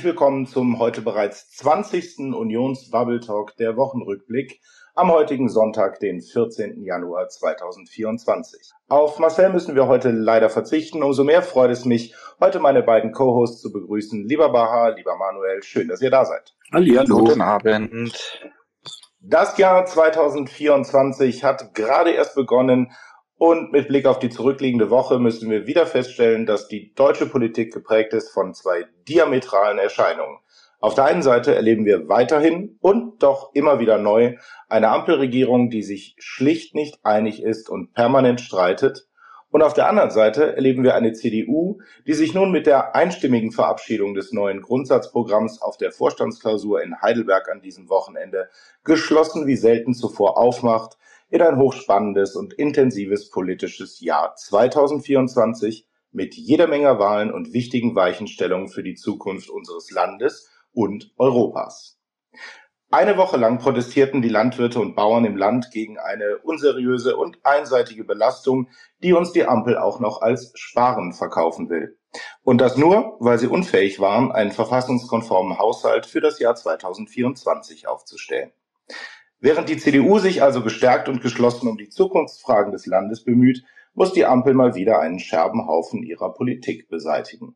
Herzlich willkommen zum heute bereits 20. Unions Bubble Talk der Wochenrückblick am heutigen Sonntag, den 14. Januar 2024. Auf Marcel müssen wir heute leider verzichten. Umso mehr freut es mich, heute meine beiden Co-Hosts zu begrüßen. Lieber Baha, lieber Manuel, schön, dass ihr da seid. Hallihallo. Guten Abend. Das Jahr 2024 hat gerade erst begonnen und mit Blick auf die zurückliegende Woche müssen wir wieder feststellen, dass die deutsche Politik geprägt ist von zwei diametralen Erscheinungen. Auf der einen Seite erleben wir weiterhin und doch immer wieder neu eine Ampelregierung, die sich schlicht nicht einig ist und permanent streitet. Und auf der anderen Seite erleben wir eine CDU, die sich nun mit der einstimmigen Verabschiedung des neuen Grundsatzprogramms auf der Vorstandsklausur in Heidelberg an diesem Wochenende geschlossen wie selten zuvor aufmacht in ein hochspannendes und intensives politisches Jahr 2024 mit jeder Menge Wahlen und wichtigen Weichenstellungen für die Zukunft unseres Landes und Europas. Eine Woche lang protestierten die Landwirte und Bauern im Land gegen eine unseriöse und einseitige Belastung, die uns die Ampel auch noch als Sparen verkaufen will. Und das nur, weil sie unfähig waren, einen verfassungskonformen Haushalt für das Jahr 2024 aufzustellen. Während die CDU sich also gestärkt und geschlossen um die Zukunftsfragen des Landes bemüht, muss die Ampel mal wieder einen Scherbenhaufen ihrer Politik beseitigen.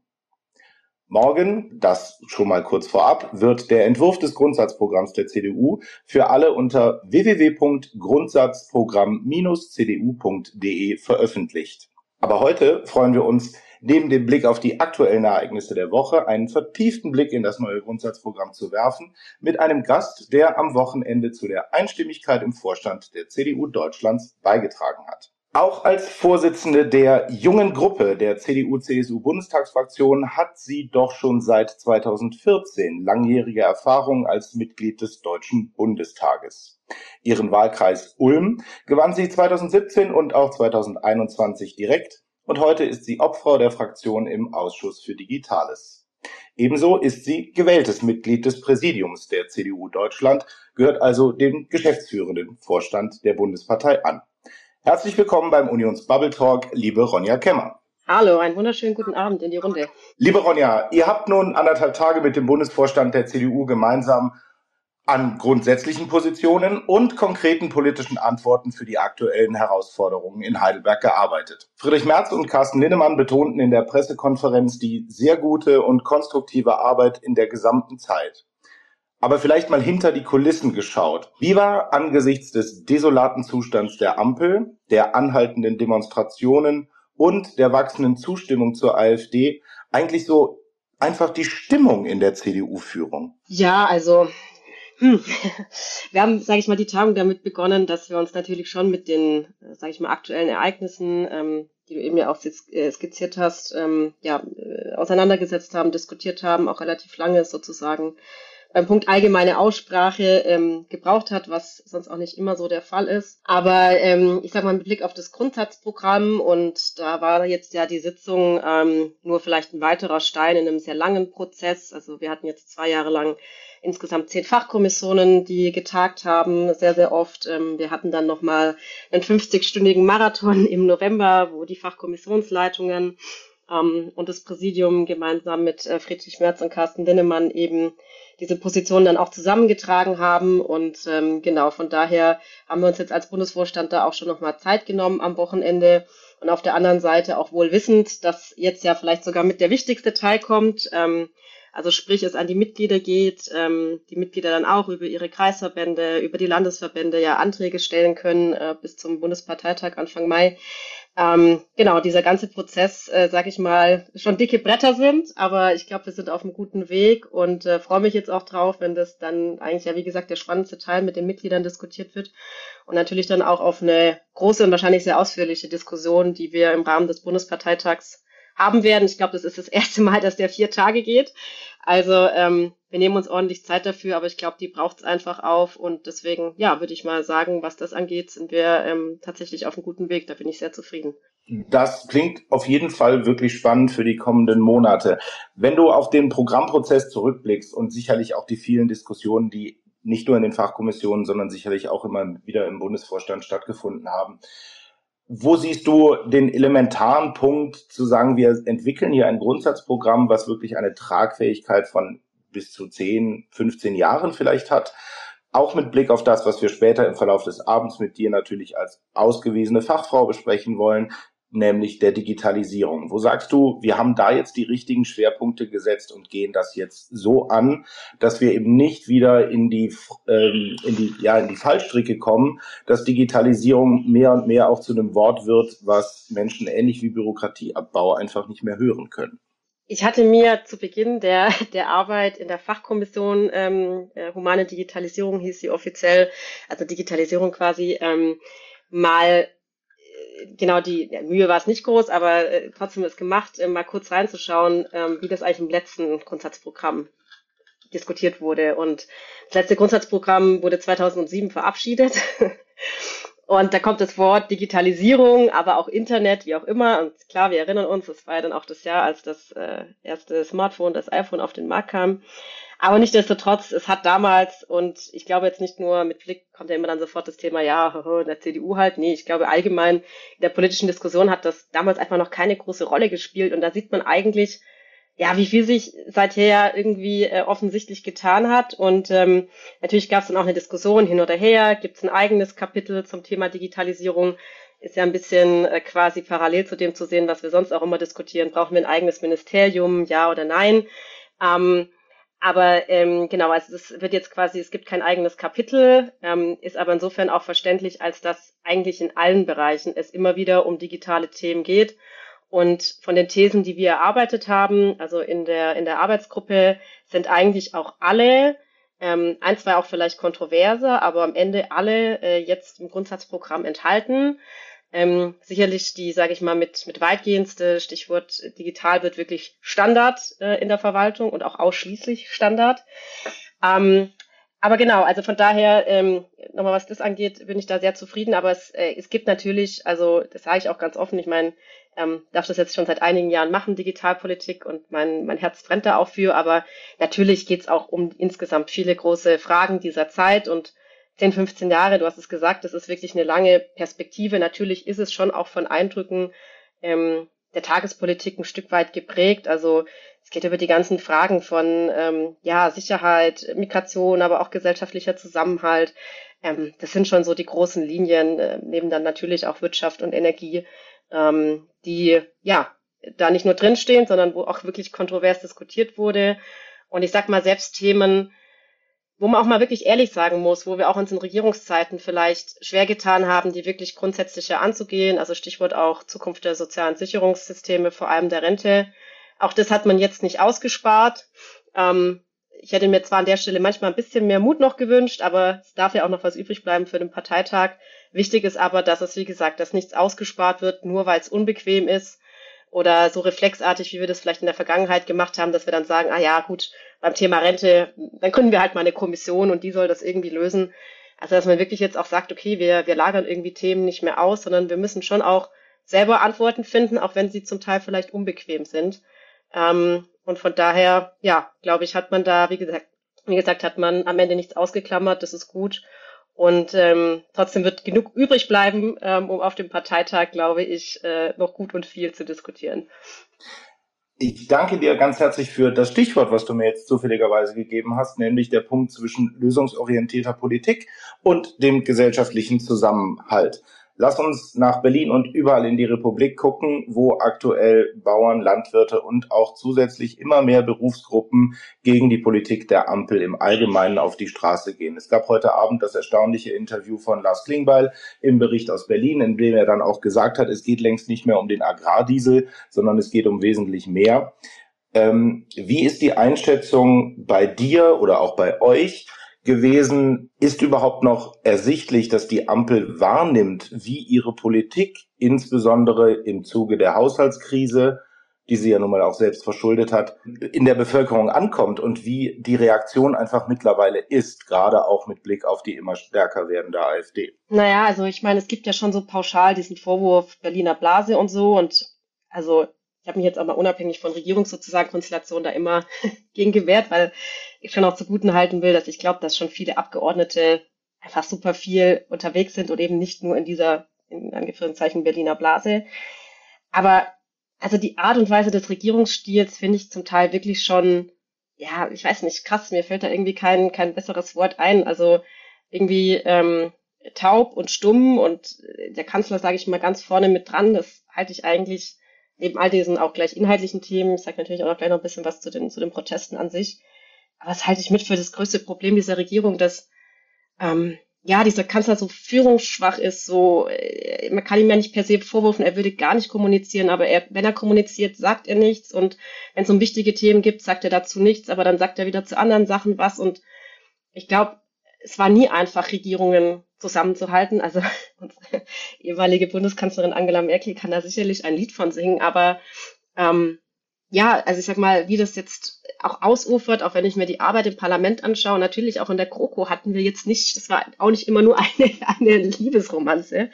Morgen, das schon mal kurz vorab, wird der Entwurf des Grundsatzprogramms der CDU für alle unter www.grundsatzprogramm-cdu.de veröffentlicht. Aber heute freuen wir uns, neben dem Blick auf die aktuellen Ereignisse der Woche einen vertieften Blick in das neue Grundsatzprogramm zu werfen, mit einem Gast, der am Wochenende zu der Einstimmigkeit im Vorstand der CDU Deutschlands beigetragen hat. Auch als Vorsitzende der jungen Gruppe der CDU-CSU-Bundestagsfraktion hat sie doch schon seit 2014 langjährige Erfahrung als Mitglied des Deutschen Bundestages. Ihren Wahlkreis Ulm gewann sie 2017 und auch 2021 direkt und heute ist sie Obfrau der Fraktion im Ausschuss für Digitales. Ebenso ist sie gewähltes Mitglied des Präsidiums der CDU Deutschland, gehört also dem geschäftsführenden Vorstand der Bundespartei an. Herzlich willkommen beim Unions Bubble Talk, liebe Ronja Kemmer. Hallo, einen wunderschönen guten Abend in die Runde. Liebe Ronja, ihr habt nun anderthalb Tage mit dem Bundesvorstand der CDU gemeinsam an grundsätzlichen Positionen und konkreten politischen Antworten für die aktuellen Herausforderungen in Heidelberg gearbeitet. Friedrich Merz und Carsten Linnemann betonten in der Pressekonferenz die sehr gute und konstruktive Arbeit in der gesamten Zeit aber vielleicht mal hinter die Kulissen geschaut. Wie war angesichts des desolaten Zustands der Ampel, der anhaltenden Demonstrationen und der wachsenden Zustimmung zur AfD eigentlich so einfach die Stimmung in der CDU-Führung? Ja, also. wir haben, sage ich mal, die Tagung damit begonnen, dass wir uns natürlich schon mit den, sage ich mal, aktuellen Ereignissen, ähm, die du eben ja auch äh, skizziert hast, ähm, ja, äh, auseinandergesetzt haben, diskutiert haben, auch relativ lange sozusagen beim Punkt allgemeine Aussprache ähm, gebraucht hat, was sonst auch nicht immer so der Fall ist. Aber ähm, ich sage mal mit Blick auf das Grundsatzprogramm und da war jetzt ja die Sitzung ähm, nur vielleicht ein weiterer Stein in einem sehr langen Prozess. Also wir hatten jetzt zwei Jahre lang insgesamt zehn Fachkommissionen, die getagt haben, sehr, sehr oft. Ähm, wir hatten dann nochmal einen 50-stündigen Marathon im November, wo die Fachkommissionsleitungen und das Präsidium gemeinsam mit äh, Friedrich Merz und Carsten Linnemann eben diese Position dann auch zusammengetragen haben. Und ähm, genau, von daher haben wir uns jetzt als Bundesvorstand da auch schon nochmal Zeit genommen am Wochenende. Und auf der anderen Seite auch wohl wissend, dass jetzt ja vielleicht sogar mit der wichtigste Teil kommt. Ähm, also sprich, es an die Mitglieder geht, ähm, die Mitglieder dann auch über ihre Kreisverbände, über die Landesverbände ja Anträge stellen können äh, bis zum Bundesparteitag Anfang Mai ähm, genau, dieser ganze Prozess, äh, sag ich mal, schon dicke Bretter sind, aber ich glaube, wir sind auf einem guten Weg und äh, freue mich jetzt auch drauf, wenn das dann eigentlich ja, wie gesagt, der spannendste Teil mit den Mitgliedern diskutiert wird und natürlich dann auch auf eine große und wahrscheinlich sehr ausführliche Diskussion, die wir im Rahmen des Bundesparteitags haben werden. Ich glaube, das ist das erste Mal, dass der vier Tage geht. Also ähm, wir nehmen uns ordentlich Zeit dafür, aber ich glaube, die braucht es einfach auf. Und deswegen, ja, würde ich mal sagen, was das angeht, sind wir ähm, tatsächlich auf einem guten Weg. Da bin ich sehr zufrieden. Das klingt auf jeden Fall wirklich spannend für die kommenden Monate. Wenn du auf den Programmprozess zurückblickst und sicherlich auch die vielen Diskussionen, die nicht nur in den Fachkommissionen, sondern sicherlich auch immer wieder im Bundesvorstand stattgefunden haben, wo siehst du den elementaren Punkt zu sagen, wir entwickeln hier ein Grundsatzprogramm, was wirklich eine Tragfähigkeit von bis zu 10, 15 Jahren vielleicht hat? Auch mit Blick auf das, was wir später im Verlauf des Abends mit dir natürlich als ausgewiesene Fachfrau besprechen wollen, nämlich der Digitalisierung. Wo sagst du, wir haben da jetzt die richtigen Schwerpunkte gesetzt und gehen das jetzt so an, dass wir eben nicht wieder in die, ähm, in die, ja, in die Fallstricke kommen, dass Digitalisierung mehr und mehr auch zu einem Wort wird, was Menschen ähnlich wie Bürokratieabbau einfach nicht mehr hören können? Ich hatte mir zu Beginn der, der Arbeit in der Fachkommission ähm, äh, Humane Digitalisierung hieß sie offiziell, also Digitalisierung quasi, ähm, mal genau, die ja, Mühe war es nicht groß, aber äh, trotzdem ist gemacht, äh, mal kurz reinzuschauen, ähm, wie das eigentlich im letzten Grundsatzprogramm diskutiert wurde. Und das letzte Grundsatzprogramm wurde 2007 verabschiedet. Und da kommt das Wort Digitalisierung, aber auch Internet, wie auch immer. Und klar, wir erinnern uns, das war ja dann auch das Jahr, als das äh, erste Smartphone, das iPhone auf den Markt kam. Aber nichtdestotrotz, es hat damals, und ich glaube jetzt nicht nur mit Blick, kommt ja immer dann sofort das Thema, ja, in der CDU halt, nee, ich glaube allgemein in der politischen Diskussion hat das damals einfach noch keine große Rolle gespielt. Und da sieht man eigentlich, ja, wie viel sich seither irgendwie äh, offensichtlich getan hat. Und ähm, natürlich gab es dann auch eine Diskussion hin oder her. Gibt es ein eigenes Kapitel zum Thema Digitalisierung? Ist ja ein bisschen äh, quasi parallel zu dem zu sehen, was wir sonst auch immer diskutieren. Brauchen wir ein eigenes Ministerium, ja oder nein? Ähm, aber ähm, genau, also es wird jetzt quasi, es gibt kein eigenes Kapitel, ähm, ist aber insofern auch verständlich, als dass eigentlich in allen Bereichen es immer wieder um digitale Themen geht. Und von den Thesen, die wir erarbeitet haben, also in der, in der Arbeitsgruppe, sind eigentlich auch alle, ähm, ein, zwei auch vielleicht kontroverse, aber am Ende alle äh, jetzt im Grundsatzprogramm enthalten. Ähm, sicherlich die, sage ich mal, mit, mit weitgehendste Stichwort digital wird wirklich Standard äh, in der Verwaltung und auch ausschließlich Standard. Ähm, aber genau, also von daher, ähm, nochmal was das angeht, bin ich da sehr zufrieden. Aber es, äh, es gibt natürlich, also das sage ich auch ganz offen, ich meine, ähm, darf das jetzt schon seit einigen Jahren machen, Digitalpolitik, und mein, mein Herz brennt da auch für. Aber natürlich geht es auch um insgesamt viele große Fragen dieser Zeit und 10, 15 Jahre, du hast es gesagt, das ist wirklich eine lange Perspektive. Natürlich ist es schon auch von Eindrücken ähm, der Tagespolitik ein Stück weit geprägt. Also es geht über die ganzen Fragen von ähm, ja, Sicherheit, Migration, aber auch gesellschaftlicher Zusammenhalt. Ähm, das sind schon so die großen Linien, äh, neben dann natürlich auch Wirtschaft und Energie, ähm, die ja da nicht nur drinstehen, sondern wo auch wirklich kontrovers diskutiert wurde. Und ich sag mal, selbst Themen, wo man auch mal wirklich ehrlich sagen muss, wo wir auch uns in Regierungszeiten vielleicht schwer getan haben, die wirklich grundsätzlicher anzugehen. Also Stichwort auch Zukunft der sozialen Sicherungssysteme, vor allem der Rente. Auch das hat man jetzt nicht ausgespart. Ähm, ich hätte mir zwar an der Stelle manchmal ein bisschen mehr Mut noch gewünscht, aber es darf ja auch noch was übrig bleiben für den Parteitag. Wichtig ist aber, dass es, wie gesagt, dass nichts ausgespart wird, nur weil es unbequem ist oder so reflexartig, wie wir das vielleicht in der Vergangenheit gemacht haben, dass wir dann sagen, ah ja, gut, beim Thema Rente, dann können wir halt mal eine Kommission und die soll das irgendwie lösen. Also dass man wirklich jetzt auch sagt, okay, wir, wir lagern irgendwie Themen nicht mehr aus, sondern wir müssen schon auch selber Antworten finden, auch wenn sie zum Teil vielleicht unbequem sind. Ähm, und von daher, ja, glaube ich, hat man da, wie gesagt, wie gesagt, hat man am Ende nichts ausgeklammert, das ist gut. Und ähm, trotzdem wird genug übrig bleiben, ähm, um auf dem Parteitag, glaube ich, äh, noch gut und viel zu diskutieren. Ich danke dir ganz herzlich für das Stichwort, was du mir jetzt zufälligerweise gegeben hast, nämlich der Punkt zwischen lösungsorientierter Politik und dem gesellschaftlichen Zusammenhalt. Lass uns nach Berlin und überall in die Republik gucken, wo aktuell Bauern, Landwirte und auch zusätzlich immer mehr Berufsgruppen gegen die Politik der Ampel im Allgemeinen auf die Straße gehen. Es gab heute Abend das erstaunliche Interview von Lars Klingbeil im Bericht aus Berlin, in dem er dann auch gesagt hat, es geht längst nicht mehr um den Agrardiesel, sondern es geht um wesentlich mehr. Ähm, wie ist die Einschätzung bei dir oder auch bei euch? Gewesen. Ist überhaupt noch ersichtlich, dass die Ampel wahrnimmt, wie ihre Politik, insbesondere im Zuge der Haushaltskrise, die sie ja nun mal auch selbst verschuldet hat, in der Bevölkerung ankommt und wie die Reaktion einfach mittlerweile ist, gerade auch mit Blick auf die immer stärker werdende AfD? Naja, also ich meine, es gibt ja schon so pauschal diesen Vorwurf Berliner Blase und so und also ich habe mich jetzt aber unabhängig von Regierungs sozusagen Konstellationen da immer gegen gewehrt, weil ich schon auch zuguten halten will, dass ich glaube, dass schon viele Abgeordnete einfach super viel unterwegs sind und eben nicht nur in dieser in Anführungszeichen Berliner Blase. Aber also die Art und Weise des Regierungsstils finde ich zum Teil wirklich schon, ja, ich weiß nicht, krass, mir fällt da irgendwie kein, kein besseres Wort ein. Also irgendwie ähm, taub und stumm und der Kanzler, sage ich mal, ganz vorne mit dran. Das halte ich eigentlich neben all diesen auch gleich inhaltlichen Themen. Ich sage natürlich auch noch gleich noch ein bisschen was zu den, zu den Protesten an sich. Aber das halte ich mit für das größte Problem dieser Regierung, dass ähm, ja, dieser Kanzler so führungsschwach ist, so, äh, man kann ihm ja nicht per se vorwürfen, er würde gar nicht kommunizieren, aber er, wenn er kommuniziert, sagt er nichts und wenn es um wichtige Themen gibt, sagt er dazu nichts, aber dann sagt er wieder zu anderen Sachen was und ich glaube, es war nie einfach, Regierungen zusammenzuhalten. Also unsere ehemalige Bundeskanzlerin Angela Merkel kann da sicherlich ein Lied von singen, aber ähm, ja, also ich sag mal, wie das jetzt auch ausufert, auch wenn ich mir die Arbeit im Parlament anschaue, natürlich auch in der GroKo hatten wir jetzt nicht, das war auch nicht immer nur eine, eine Liebesromanze.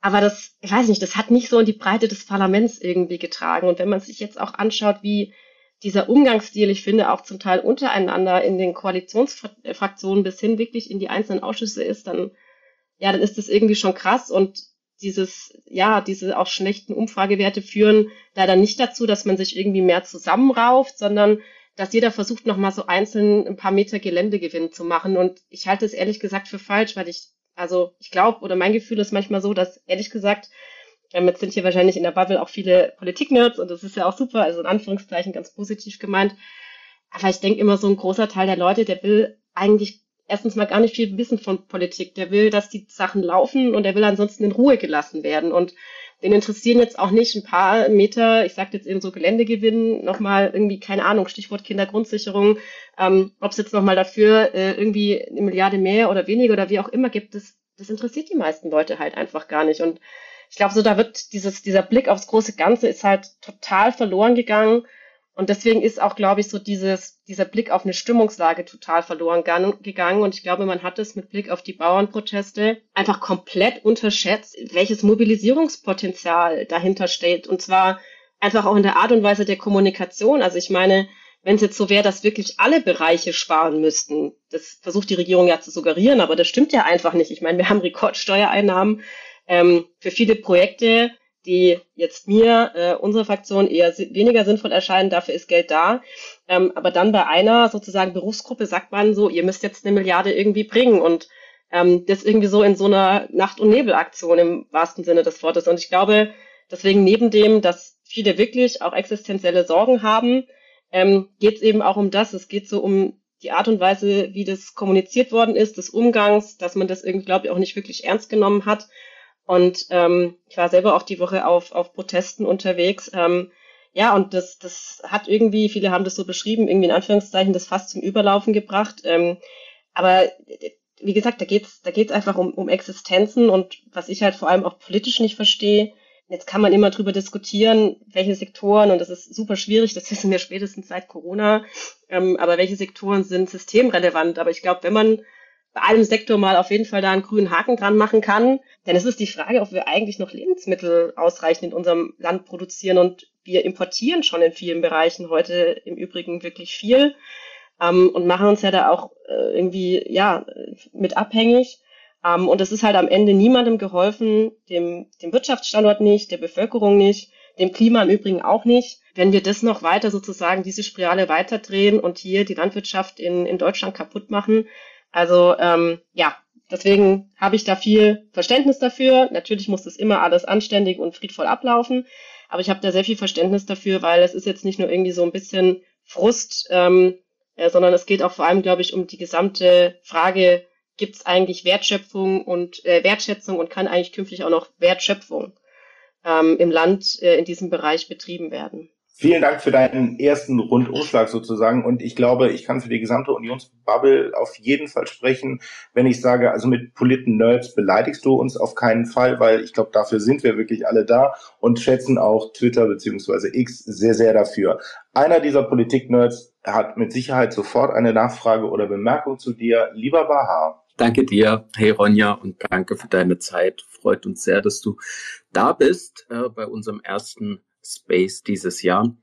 Aber das, ich weiß nicht, das hat nicht so in die Breite des Parlaments irgendwie getragen. Und wenn man sich jetzt auch anschaut, wie dieser Umgangsstil, ich finde, auch zum Teil untereinander in den Koalitionsfraktionen bis hin wirklich in die einzelnen Ausschüsse ist, dann, ja, dann ist das irgendwie schon krass und dieses, ja, diese auch schlechten Umfragewerte führen leider nicht dazu, dass man sich irgendwie mehr zusammenrauft, sondern dass jeder versucht, nochmal so einzeln ein paar Meter Geländegewinn zu machen. Und ich halte es ehrlich gesagt für falsch, weil ich, also ich glaube, oder mein Gefühl ist manchmal so, dass ehrlich gesagt, damit sind hier wahrscheinlich in der Bubble auch viele Politik-Nerds und das ist ja auch super, also in Anführungszeichen ganz positiv gemeint. Aber ich denke immer, so ein großer Teil der Leute, der will eigentlich erstens mal gar nicht viel wissen von Politik. Der will, dass die Sachen laufen und der will ansonsten in Ruhe gelassen werden. Und den interessieren jetzt auch nicht ein paar Meter, ich sage jetzt eben so Geländegewinn, nochmal irgendwie, keine Ahnung, Stichwort Kindergrundsicherung, ähm, ob es jetzt nochmal dafür äh, irgendwie eine Milliarde mehr oder weniger oder wie auch immer gibt, das, das interessiert die meisten Leute halt einfach gar nicht. Und ich glaube, so da wird dieses, dieser Blick aufs große Ganze ist halt total verloren gegangen. Und deswegen ist auch, glaube ich, so dieses, dieser Blick auf eine Stimmungslage total verloren gegangen. Und ich glaube, man hat es mit Blick auf die Bauernproteste einfach komplett unterschätzt, welches Mobilisierungspotenzial dahinter steht. Und zwar einfach auch in der Art und Weise der Kommunikation. Also ich meine, wenn es jetzt so wäre, dass wirklich alle Bereiche sparen müssten, das versucht die Regierung ja zu suggerieren, aber das stimmt ja einfach nicht. Ich meine, wir haben Rekordsteuereinnahmen ähm, für viele Projekte, die jetzt mir, äh, unserer Fraktion eher weniger sinnvoll erscheinen, dafür ist Geld da. Ähm, aber dann bei einer sozusagen Berufsgruppe sagt man so, ihr müsst jetzt eine Milliarde irgendwie bringen und ähm, das irgendwie so in so einer Nacht- und Nebelaktion im wahrsten Sinne des Wortes. Und ich glaube, deswegen neben dem, dass viele wirklich auch existenzielle Sorgen haben, ähm, geht es eben auch um das. Es geht so um die Art und Weise, wie das kommuniziert worden ist, des Umgangs, dass man das irgendwie, glaube ich, auch nicht wirklich ernst genommen hat und ähm, ich war selber auch die Woche auf, auf Protesten unterwegs. Ähm, ja, und das, das hat irgendwie, viele haben das so beschrieben, irgendwie in Anführungszeichen das fast zum Überlaufen gebracht. Ähm, aber wie gesagt, da geht's da geht's einfach um, um Existenzen und was ich halt vor allem auch politisch nicht verstehe, jetzt kann man immer drüber diskutieren, welche Sektoren, und das ist super schwierig, das wissen wir spätestens seit Corona, ähm, aber welche Sektoren sind systemrelevant. Aber ich glaube, wenn man bei einem Sektor mal auf jeden Fall da einen grünen Haken dran machen kann. Denn es ist die Frage, ob wir eigentlich noch Lebensmittel ausreichend in unserem Land produzieren und wir importieren schon in vielen Bereichen heute im Übrigen wirklich viel ähm, und machen uns ja da auch äh, irgendwie ja mit abhängig. Ähm, und es ist halt am Ende niemandem geholfen, dem, dem Wirtschaftsstandort nicht, der Bevölkerung nicht, dem Klima im Übrigen auch nicht, wenn wir das noch weiter sozusagen diese Spirale weiterdrehen und hier die Landwirtschaft in, in Deutschland kaputt machen, also ähm, ja, deswegen habe ich da viel Verständnis dafür. Natürlich muss das immer alles anständig und friedvoll ablaufen, aber ich habe da sehr viel Verständnis dafür, weil es ist jetzt nicht nur irgendwie so ein bisschen Frust, ähm, äh, sondern es geht auch vor allem, glaube ich, um die gesamte Frage, gibt es eigentlich Wertschöpfung und äh, Wertschätzung und kann eigentlich künftig auch noch Wertschöpfung ähm, im Land äh, in diesem Bereich betrieben werden. Vielen Dank für deinen ersten Rundumschlag sozusagen. Und ich glaube, ich kann für die gesamte Unionsbubble auf jeden Fall sprechen, wenn ich sage, also mit Politen-Nerds beleidigst du uns auf keinen Fall, weil ich glaube, dafür sind wir wirklich alle da und schätzen auch Twitter beziehungsweise X sehr, sehr dafür. Einer dieser Politik-Nerds hat mit Sicherheit sofort eine Nachfrage oder Bemerkung zu dir. Lieber Baha. Danke dir, hey Ronja, und danke für deine Zeit. Freut uns sehr, dass du da bist äh, bei unserem ersten Space dieses Jahr.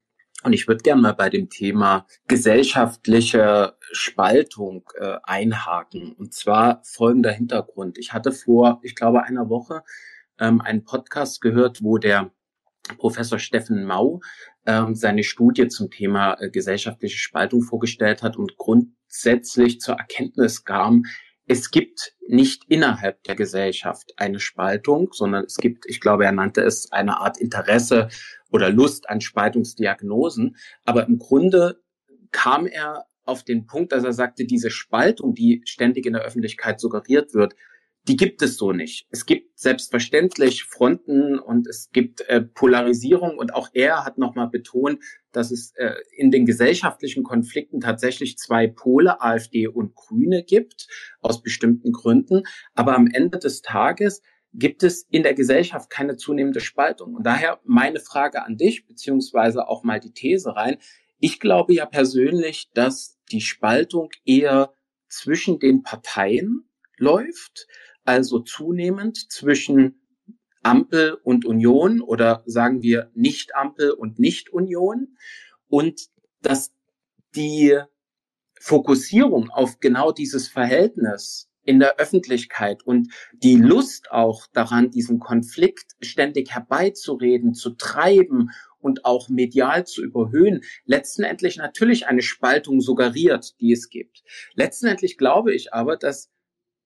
Und ich würde gerne mal bei dem Thema gesellschaftliche Spaltung äh, einhaken. Und zwar folgender Hintergrund. Ich hatte vor, ich glaube, einer Woche ähm, einen Podcast gehört, wo der Professor Steffen Mau ähm, seine Studie zum Thema äh, gesellschaftliche Spaltung vorgestellt hat und grundsätzlich zur Erkenntnis kam, es gibt nicht innerhalb der Gesellschaft eine Spaltung, sondern es gibt, ich glaube, er nannte es eine Art Interesse oder Lust an Spaltungsdiagnosen. Aber im Grunde kam er auf den Punkt, dass er sagte, diese Spaltung, die ständig in der Öffentlichkeit suggeriert wird, die gibt es so nicht. Es gibt selbstverständlich Fronten und es gibt äh, Polarisierung und auch er hat nochmal betont, dass es äh, in den gesellschaftlichen Konflikten tatsächlich zwei Pole, AfD und Grüne gibt, aus bestimmten Gründen. Aber am Ende des Tages gibt es in der Gesellschaft keine zunehmende Spaltung. Und daher meine Frage an dich, beziehungsweise auch mal die These rein. Ich glaube ja persönlich, dass die Spaltung eher zwischen den Parteien läuft, also zunehmend zwischen Ampel und Union oder sagen wir nicht Ampel und nicht Union und dass die Fokussierung auf genau dieses Verhältnis in der Öffentlichkeit und die Lust auch daran, diesen Konflikt ständig herbeizureden, zu treiben und auch medial zu überhöhen, letztendlich natürlich eine Spaltung suggeriert, die es gibt. Letztendlich glaube ich aber, dass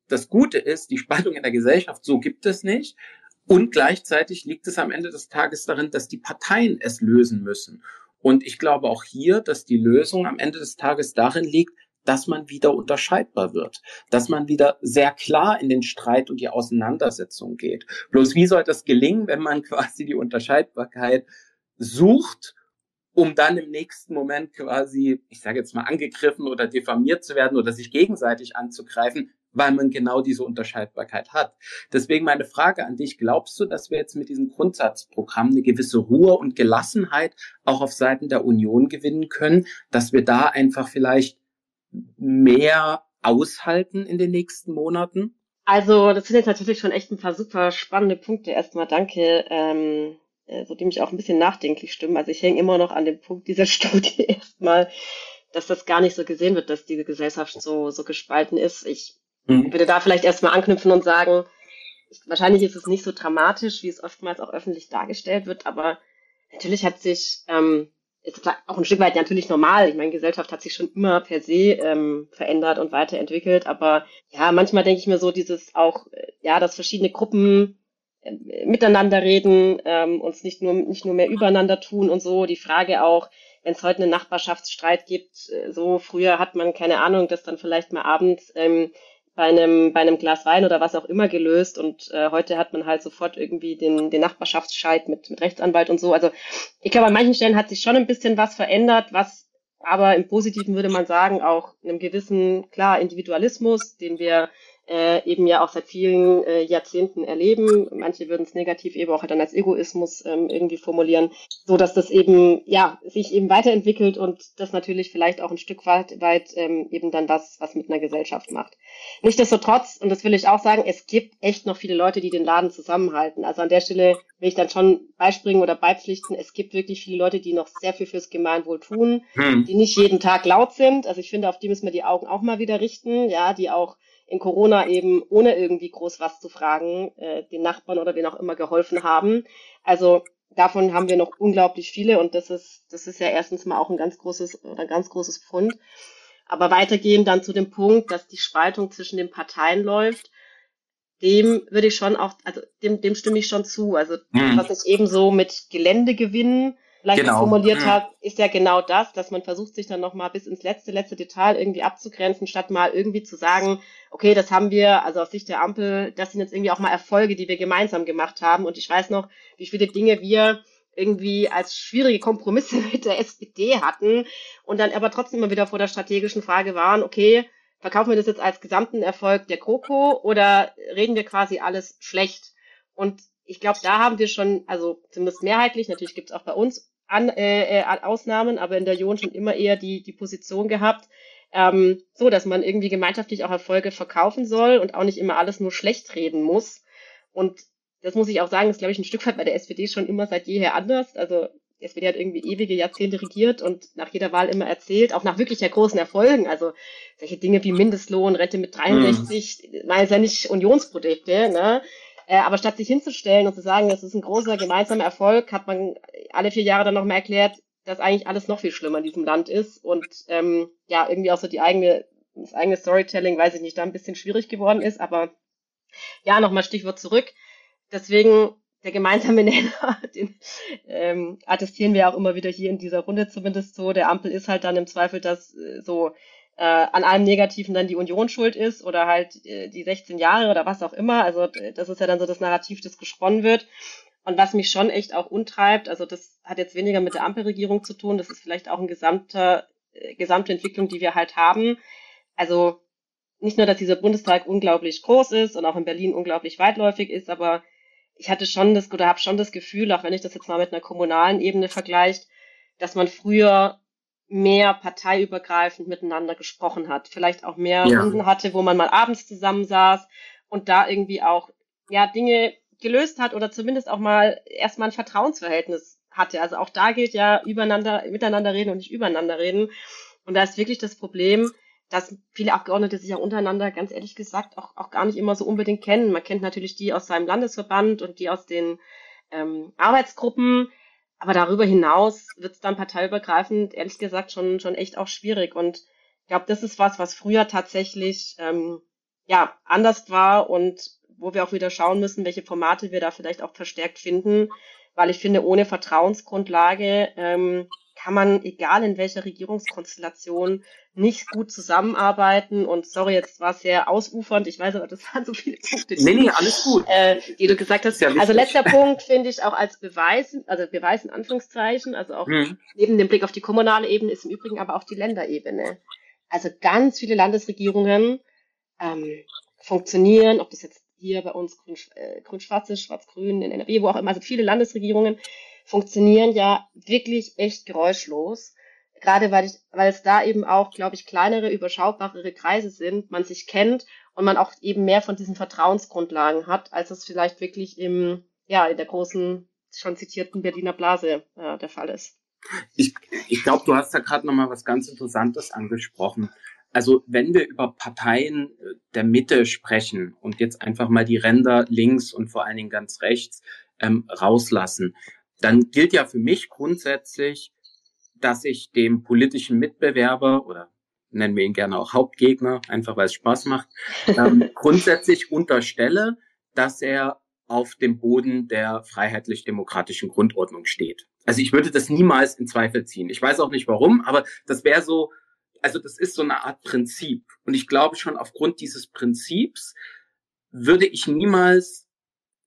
das Gute ist, die Spaltung in der Gesellschaft, so gibt es nicht. Und gleichzeitig liegt es am Ende des Tages darin, dass die Parteien es lösen müssen. Und ich glaube auch hier, dass die Lösung am Ende des Tages darin liegt, dass man wieder unterscheidbar wird, dass man wieder sehr klar in den Streit und die Auseinandersetzung geht. Bloß wie soll das gelingen, wenn man quasi die Unterscheidbarkeit sucht, um dann im nächsten Moment quasi, ich sage jetzt mal, angegriffen oder diffamiert zu werden oder sich gegenseitig anzugreifen, weil man genau diese Unterscheidbarkeit hat. Deswegen meine Frage an dich, glaubst du, dass wir jetzt mit diesem Grundsatzprogramm eine gewisse Ruhe und Gelassenheit auch auf Seiten der Union gewinnen können, dass wir da einfach vielleicht mehr aushalten in den nächsten Monaten? Also, das sind jetzt natürlich schon echt ein paar super spannende Punkte. Erstmal danke, ähm, äh, so die mich auch ein bisschen nachdenklich stimmen. Also ich hänge immer noch an dem Punkt dieser Studie erstmal, dass das gar nicht so gesehen wird, dass diese Gesellschaft so, so gespalten ist. Ich Mhm. Ich würde da vielleicht erstmal anknüpfen und sagen, wahrscheinlich ist es nicht so dramatisch, wie es oftmals auch öffentlich dargestellt wird, aber natürlich hat sich, ähm, ist auch ein Stück weit natürlich normal. Ich meine, Gesellschaft hat sich schon immer per se ähm, verändert und weiterentwickelt, aber ja, manchmal denke ich mir so, dieses auch, ja, dass verschiedene Gruppen äh, miteinander reden, ähm, uns nicht nur nicht nur mehr übereinander tun und so. Die Frage auch, wenn es heute einen Nachbarschaftsstreit gibt, äh, so früher hat man keine Ahnung, dass dann vielleicht mal abends ähm, bei einem, bei einem Glas Wein oder was auch immer gelöst und äh, heute hat man halt sofort irgendwie den, den Nachbarschaftsscheid mit, mit Rechtsanwalt und so. Also ich glaube, an manchen Stellen hat sich schon ein bisschen was verändert, was aber im Positiven würde man sagen, auch einem gewissen, klar, Individualismus, den wir äh, eben ja auch seit vielen äh, Jahrzehnten erleben. Manche würden es negativ eben auch dann als Egoismus ähm, irgendwie formulieren, so dass das eben ja sich eben weiterentwickelt und das natürlich vielleicht auch ein Stück weit, weit ähm, eben dann was was mit einer Gesellschaft macht. Nichtsdestotrotz und das will ich auch sagen, es gibt echt noch viele Leute, die den Laden zusammenhalten. Also an der Stelle will ich dann schon beispringen oder beipflichten. Es gibt wirklich viele Leute, die noch sehr viel fürs Gemeinwohl tun, hm. die nicht jeden Tag laut sind. Also ich finde, auf die müssen wir die Augen auch mal wieder richten, ja, die auch in Corona eben ohne irgendwie groß was zu fragen, äh, den Nachbarn oder wen auch immer geholfen haben. Also davon haben wir noch unglaublich viele und das ist, das ist ja erstens mal auch ein ganz großes oder ein ganz großes Pfund. Aber weitergehend dann zu dem Punkt, dass die Spaltung zwischen den Parteien läuft, dem würde ich schon auch, also dem, dem stimme ich schon zu. Also mhm. was ich eben so mit Geländegewinn leicht genau. formuliert mhm. hat, ist ja genau das, dass man versucht, sich dann nochmal bis ins letzte, letzte Detail irgendwie abzugrenzen, statt mal irgendwie zu sagen, okay, das haben wir, also aus Sicht der Ampel, das sind jetzt irgendwie auch mal Erfolge, die wir gemeinsam gemacht haben. Und ich weiß noch, wie viele Dinge wir irgendwie als schwierige Kompromisse mit der SPD hatten und dann aber trotzdem immer wieder vor der strategischen Frage waren, okay, verkaufen wir das jetzt als gesamten Erfolg der GroKo oder reden wir quasi alles schlecht? Und ich glaube, da haben wir schon, also zumindest mehrheitlich, natürlich gibt es auch bei uns an, äh, äh, Ausnahmen, aber in der Union schon immer eher die, die Position gehabt, ähm, so dass man irgendwie gemeinschaftlich auch Erfolge verkaufen soll und auch nicht immer alles nur schlecht reden muss. Und das muss ich auch sagen, ist, glaube ich, ein Stück weit bei der SPD schon immer seit jeher anders. Also die SPD hat irgendwie ewige Jahrzehnte regiert und nach jeder Wahl immer erzählt, auch nach wirklich ja großen Erfolgen. Also solche Dinge wie Mindestlohn, Rente mit 63, mhm. war ja nicht Unionsprodukte, ne? Äh, aber statt sich hinzustellen und zu sagen, das ist ein großer gemeinsamer Erfolg, hat man alle vier Jahre dann nochmal erklärt, dass eigentlich alles noch viel schlimmer in diesem Land ist und ähm, ja, irgendwie auch so die eigene, das eigene Storytelling, weiß ich nicht, da ein bisschen schwierig geworden ist, aber ja, nochmal Stichwort zurück. Deswegen der gemeinsame Nenner, den ähm, attestieren wir auch immer wieder hier in dieser Runde zumindest so. Der Ampel ist halt dann im Zweifel, dass äh, so äh, an allem Negativen dann die Union schuld ist oder halt äh, die 16 Jahre oder was auch immer. Also das ist ja dann so das Narrativ, das gesponnen wird. Und was mich schon echt auch untreibt, also das hat jetzt weniger mit der Ampelregierung zu tun, das ist vielleicht auch eine gesamte, äh, gesamte Entwicklung, die wir halt haben. Also nicht nur, dass dieser Bundestag unglaublich groß ist und auch in Berlin unglaublich weitläufig ist, aber ich hatte schon das oder habe schon das Gefühl, auch wenn ich das jetzt mal mit einer kommunalen Ebene vergleicht, dass man früher mehr parteiübergreifend miteinander gesprochen hat, vielleicht auch mehr ja. Runden hatte, wo man mal abends zusammensaß und da irgendwie auch ja Dinge gelöst hat oder zumindest auch mal erstmal ein Vertrauensverhältnis hatte. Also auch da gilt ja übereinander, miteinander reden und nicht übereinander reden. Und da ist wirklich das Problem, dass viele Abgeordnete sich ja untereinander, ganz ehrlich gesagt, auch, auch gar nicht immer so unbedingt kennen. Man kennt natürlich die aus seinem Landesverband und die aus den ähm, Arbeitsgruppen. Aber darüber hinaus wird es dann parteiübergreifend, ehrlich gesagt, schon, schon echt auch schwierig. Und ich glaube, das ist was, was früher tatsächlich ähm, ja anders war und wo wir auch wieder schauen müssen, welche Formate wir da vielleicht auch verstärkt finden, weil ich finde, ohne Vertrauensgrundlage ähm, kann man, egal in welcher Regierungskonstellation, nicht gut zusammenarbeiten. Und sorry, jetzt war es sehr ausufernd. Ich weiß aber, das waren so viele Punkte, die, nee, nee, alles gut. Äh, die du gesagt hast. Ja also letzter Punkt finde ich auch als Beweis, also Beweis in Anführungszeichen, also auch hm. neben dem Blick auf die kommunale Ebene ist im Übrigen aber auch die Länderebene. Also ganz viele Landesregierungen ähm, funktionieren, ob das jetzt hier bei uns grün, äh, grün-schwarz ist, schwarz-grün, in NRW, wo auch immer, also viele Landesregierungen funktionieren ja wirklich echt geräuschlos. Gerade weil, ich, weil es da eben auch, glaube ich, kleinere, überschaubarere Kreise sind, man sich kennt und man auch eben mehr von diesen Vertrauensgrundlagen hat, als es vielleicht wirklich im, ja, in der großen, schon zitierten Berliner Blase äh, der Fall ist. Ich, ich glaube, du hast da gerade nochmal was ganz Interessantes angesprochen. Also wenn wir über Parteien äh, der Mitte sprechen und jetzt einfach mal die Ränder links und vor allen Dingen ganz rechts ähm, rauslassen, dann gilt ja für mich grundsätzlich, dass ich dem politischen Mitbewerber oder nennen wir ihn gerne auch Hauptgegner, einfach weil es Spaß macht, ähm, grundsätzlich unterstelle, dass er auf dem Boden der freiheitlich-demokratischen Grundordnung steht. Also ich würde das niemals in Zweifel ziehen. Ich weiß auch nicht warum, aber das wäre so, also das ist so eine Art Prinzip. Und ich glaube schon aufgrund dieses Prinzips würde ich niemals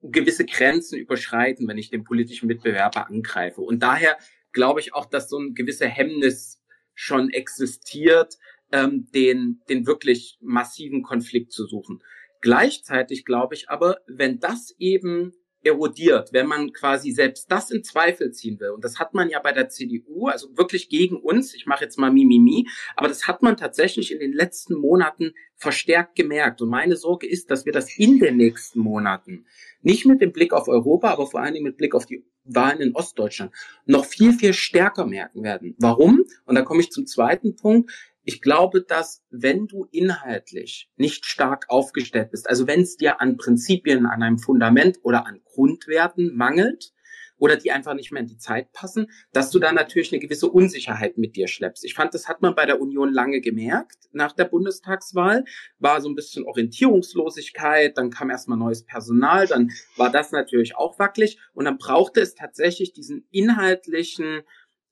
gewisse Grenzen überschreiten, wenn ich den politischen Mitbewerber angreife. Und daher glaube ich auch, dass so ein gewisser Hemmnis schon existiert, ähm, den, den wirklich massiven Konflikt zu suchen. Gleichzeitig glaube ich aber, wenn das eben erodiert, wenn man quasi selbst das in Zweifel ziehen will. Und das hat man ja bei der CDU, also wirklich gegen uns, ich mache jetzt mal Mimimi, aber das hat man tatsächlich in den letzten Monaten verstärkt gemerkt. Und meine Sorge ist, dass wir das in den nächsten Monaten, nicht mit dem Blick auf Europa, aber vor allen Dingen mit Blick auf die Wahlen in Ostdeutschland, noch viel, viel stärker merken werden. Warum? Und da komme ich zum zweiten Punkt. Ich glaube, dass wenn du inhaltlich nicht stark aufgestellt bist, also wenn es dir an Prinzipien, an einem Fundament oder an Grundwerten mangelt, oder die einfach nicht mehr in die Zeit passen, dass du da natürlich eine gewisse Unsicherheit mit dir schleppst. Ich fand, das hat man bei der Union lange gemerkt nach der Bundestagswahl, war so ein bisschen Orientierungslosigkeit, dann kam erstmal neues Personal, dann war das natürlich auch wackelig und dann brauchte es tatsächlich diesen inhaltlichen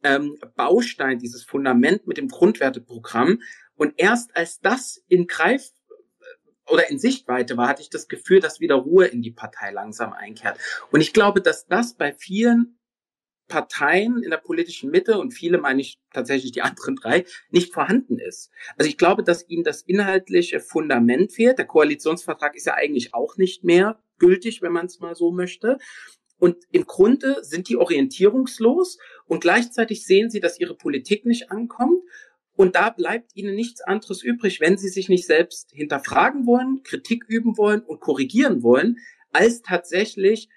ähm, Baustein, dieses Fundament mit dem Grundwerteprogramm. Und erst als das in Greif äh, oder in Sichtweite war, hatte ich das Gefühl, dass wieder Ruhe in die Partei langsam einkehrt. Und ich glaube, dass das bei vielen Parteien in der politischen Mitte und viele meine ich tatsächlich die anderen drei nicht vorhanden ist. Also ich glaube, dass ihnen das inhaltliche Fundament fehlt. Der Koalitionsvertrag ist ja eigentlich auch nicht mehr gültig, wenn man es mal so möchte. Und im Grunde sind die orientierungslos und gleichzeitig sehen sie, dass ihre Politik nicht ankommt. Und da bleibt ihnen nichts anderes übrig, wenn sie sich nicht selbst hinterfragen wollen, Kritik üben wollen und korrigieren wollen, als tatsächlich,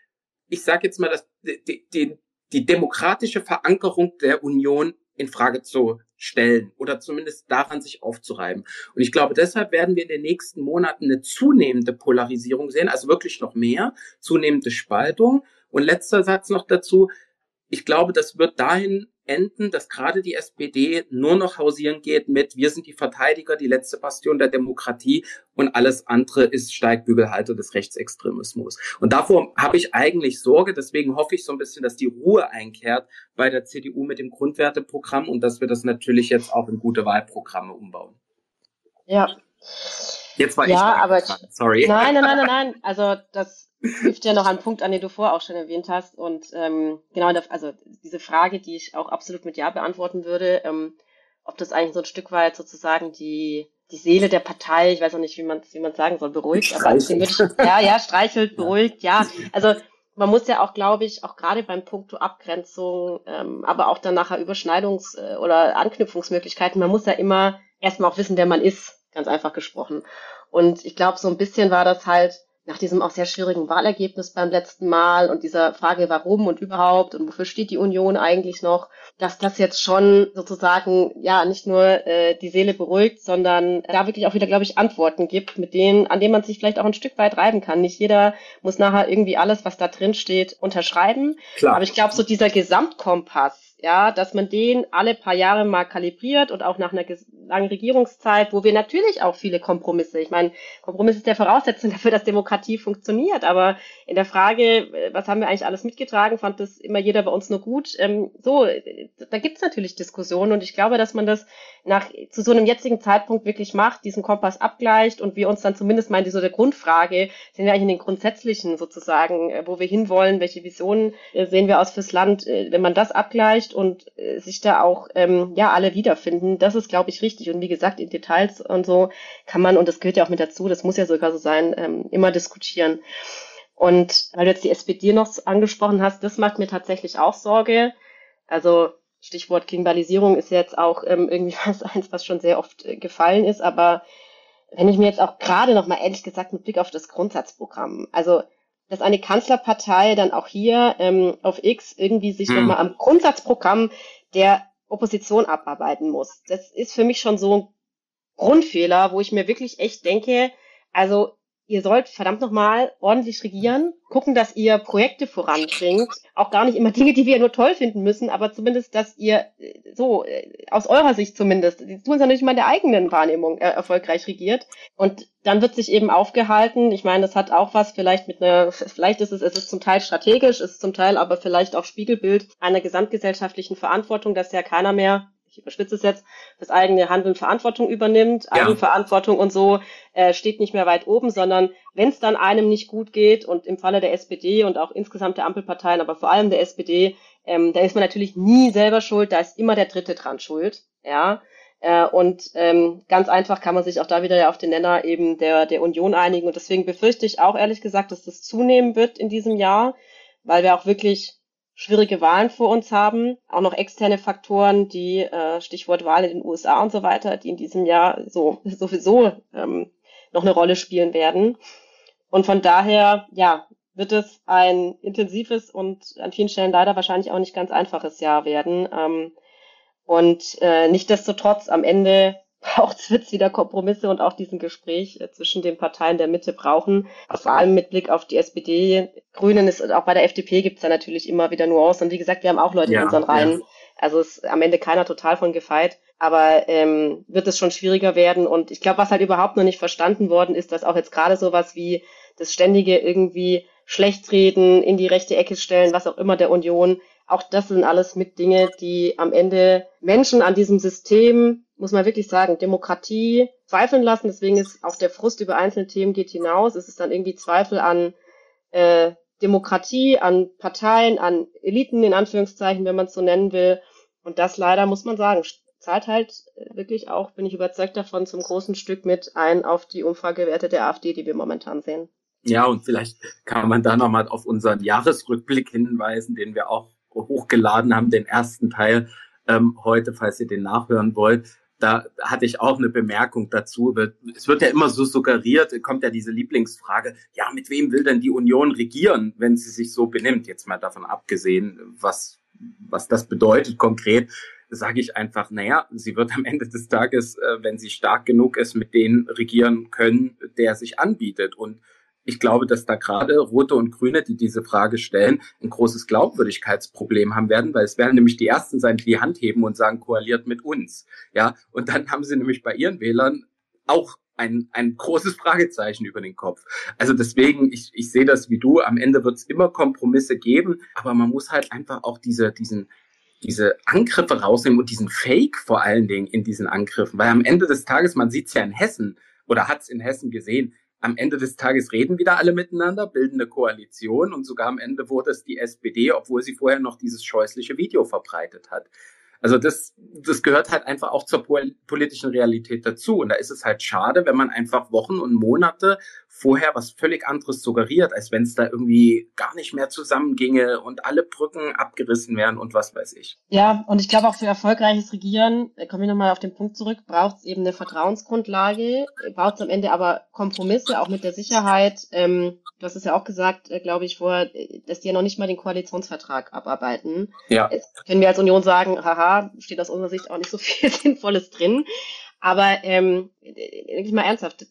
ich sage jetzt mal, das, die, die, die demokratische Verankerung der Union in Frage zu stellen oder zumindest daran sich aufzureiben. Und ich glaube, deshalb werden wir in den nächsten Monaten eine zunehmende Polarisierung sehen, also wirklich noch mehr, zunehmende Spaltung. Und letzter Satz noch dazu. Ich glaube, das wird dahin enden, dass gerade die SPD nur noch hausieren geht mit, wir sind die Verteidiger, die letzte Bastion der Demokratie und alles andere ist Steigbügelhalter des Rechtsextremismus. Und davor habe ich eigentlich Sorge, deswegen hoffe ich so ein bisschen, dass die Ruhe einkehrt bei der CDU mit dem Grundwerteprogramm und dass wir das natürlich jetzt auch in gute Wahlprogramme umbauen. Ja. Jetzt war ja, ich aber sorry. Nein, nein, nein, nein, nein. Also das knüpft ja noch einen Punkt an, den du vorher auch schon erwähnt hast. Und ähm, genau, also diese Frage, die ich auch absolut mit Ja beantworten würde, ähm, ob das eigentlich so ein Stück weit sozusagen die die Seele der Partei, ich weiß auch nicht, wie man wie man sagen soll, beruhigt, aber ich, ja, ja, streichelt, beruhigt, ja. Also man muss ja auch, glaube ich, auch gerade beim Punkto Abgrenzung, ähm, aber auch dann nachher Überschneidungs- äh, oder Anknüpfungsmöglichkeiten, man muss ja immer erstmal auch wissen, wer man ist, ganz einfach gesprochen. Und ich glaube, so ein bisschen war das halt nach diesem auch sehr schwierigen Wahlergebnis beim letzten Mal und dieser Frage, warum und überhaupt und wofür steht die Union eigentlich noch, dass das jetzt schon sozusagen ja nicht nur äh, die Seele beruhigt, sondern da wirklich auch wieder, glaube ich, Antworten gibt, mit denen, an denen man sich vielleicht auch ein Stück weit reiben kann. Nicht jeder muss nachher irgendwie alles, was da drin steht, unterschreiben. Klar. Aber ich glaube, so dieser Gesamtkompass, ja, dass man den alle paar Jahre mal kalibriert und auch nach einer langen Regierungszeit, wo wir natürlich auch viele Kompromisse, ich meine, Kompromiss ist der Voraussetzung dafür, dass Demokratie funktioniert, aber in der Frage, äh, was haben wir eigentlich alles mitgetragen, fand das immer jeder bei uns nur gut. Ähm, so, da gibt's natürlich Diskussionen und ich glaube, dass man das nach zu so einem jetzigen Zeitpunkt wirklich macht, diesen Kompass abgleicht und wir uns dann zumindest mal in dieser Grundfrage, sind wir eigentlich in den grundsätzlichen sozusagen, äh, wo wir hinwollen, welche Visionen äh, sehen wir aus fürs Land, wenn man das abgleicht, und äh, sich da auch ähm, ja alle wiederfinden, das ist, glaube ich, richtig. Und wie gesagt, in Details und so kann man, und das gehört ja auch mit dazu, das muss ja sogar so sein, ähm, immer diskutieren. Und weil du jetzt die SPD noch angesprochen hast, das macht mir tatsächlich auch Sorge. Also Stichwort Klimbalisierung ist jetzt auch ähm, irgendwie was eins, was schon sehr oft äh, gefallen ist. Aber wenn ich mir jetzt auch gerade noch mal ehrlich gesagt mit Blick auf das Grundsatzprogramm, also dass eine Kanzlerpartei dann auch hier ähm, auf X irgendwie sich hm. nochmal am Grundsatzprogramm der Opposition abarbeiten muss. Das ist für mich schon so ein Grundfehler, wo ich mir wirklich echt denke, also ihr sollt verdammt nochmal ordentlich regieren, gucken, dass ihr Projekte voranbringt, auch gar nicht immer Dinge, die wir nur toll finden müssen, aber zumindest, dass ihr äh, so, äh, aus eurer Sicht zumindest, die tun es ja nicht mal in der eigenen Wahrnehmung äh, erfolgreich regiert. Und dann wird sich eben aufgehalten, ich meine, das hat auch was vielleicht mit einer, vielleicht ist es, es ist zum Teil strategisch, es ist zum Teil aber vielleicht auch Spiegelbild einer gesamtgesellschaftlichen Verantwortung, dass ja keiner mehr ich überspitze es jetzt, das eigene Handeln Verantwortung übernimmt. Ja. Eigenverantwortung und so äh, steht nicht mehr weit oben, sondern wenn es dann einem nicht gut geht und im Falle der SPD und auch insgesamt der Ampelparteien, aber vor allem der SPD, ähm, da ist man natürlich nie selber schuld, da ist immer der Dritte dran schuld. Ja. Äh, und ähm, ganz einfach kann man sich auch da wieder ja auf den Nenner eben der, der Union einigen. Und deswegen befürchte ich auch ehrlich gesagt, dass das zunehmen wird in diesem Jahr, weil wir auch wirklich schwierige Wahlen vor uns haben, auch noch externe Faktoren, die äh, Stichwort Wahl in den USA und so weiter, die in diesem Jahr so sowieso ähm, noch eine Rolle spielen werden. Und von daher, ja, wird es ein intensives und an vielen Stellen leider wahrscheinlich auch nicht ganz einfaches Jahr werden. Ähm, und äh, nichtdestotrotz am Ende auch wird es wieder Kompromisse und auch diesen Gespräch äh, zwischen den Parteien der Mitte brauchen. Vor allem mit Blick auf die SPD. Grünen ist auch bei der FDP gibt es da natürlich immer wieder Nuancen. Und wie gesagt, wir haben auch Leute ja, in unseren Reihen. Ja. Also ist am Ende keiner total von gefeit. Aber ähm, wird es schon schwieriger werden. Und ich glaube, was halt überhaupt noch nicht verstanden worden ist, dass auch jetzt gerade sowas wie das ständige irgendwie Schlechtreden in die rechte Ecke stellen, was auch immer der Union, auch das sind alles mit Dinge, die am Ende Menschen an diesem System, muss man wirklich sagen, Demokratie zweifeln lassen. Deswegen ist auch der Frust über einzelne Themen geht hinaus. Es ist dann irgendwie Zweifel an äh, Demokratie, an Parteien, an Eliten in Anführungszeichen, wenn man es so nennen will. Und das leider, muss man sagen, zahlt halt wirklich auch, bin ich überzeugt davon, zum großen Stück mit ein auf die Umfragewerte der AfD, die wir momentan sehen. Ja, und vielleicht kann man da nochmal auf unseren Jahresrückblick hinweisen, den wir auch hochgeladen haben, den ersten Teil ähm, heute, falls ihr den nachhören wollt. Da hatte ich auch eine Bemerkung dazu. Es wird ja immer so suggeriert, kommt ja diese Lieblingsfrage, ja, mit wem will denn die Union regieren, wenn sie sich so benimmt? Jetzt mal davon abgesehen, was, was das bedeutet konkret. sage ich einfach, naja, sie wird am Ende des Tages, äh, wenn sie stark genug ist, mit denen regieren können, der sich anbietet. Und ich glaube, dass da gerade Rote und Grüne, die diese Frage stellen, ein großes Glaubwürdigkeitsproblem haben werden, weil es werden nämlich die Ersten sein, die die Hand heben und sagen, koaliert mit uns. Ja, und dann haben sie nämlich bei ihren Wählern auch ein, ein großes Fragezeichen über den Kopf. Also deswegen, ich, ich sehe das wie du, am Ende wird es immer Kompromisse geben, aber man muss halt einfach auch diese, diesen, diese Angriffe rausnehmen und diesen Fake vor allen Dingen in diesen Angriffen, weil am Ende des Tages, man sieht es ja in Hessen oder hat es in Hessen gesehen, am Ende des Tages reden wieder alle miteinander, bilden eine Koalition und sogar am Ende wurde es die SPD, obwohl sie vorher noch dieses scheußliche Video verbreitet hat. Also das, das gehört halt einfach auch zur politischen Realität dazu. Und da ist es halt schade, wenn man einfach Wochen und Monate vorher was völlig anderes suggeriert, als wenn es da irgendwie gar nicht mehr zusammenginge und alle Brücken abgerissen wären und was weiß ich. Ja, und ich glaube auch für erfolgreiches Regieren, äh, komme ich nochmal auf den Punkt zurück, braucht es eben eine Vertrauensgrundlage, braucht es am Ende aber Kompromisse, auch mit der Sicherheit. Ähm, du hast es ja auch gesagt, äh, glaube ich, vorher, äh, dass die ja noch nicht mal den Koalitionsvertrag abarbeiten. Ja. Jetzt können wir als Union sagen, haha, steht aus unserer Sicht auch nicht so viel Sinnvolles drin. Aber ähm, denke mal ernsthaft,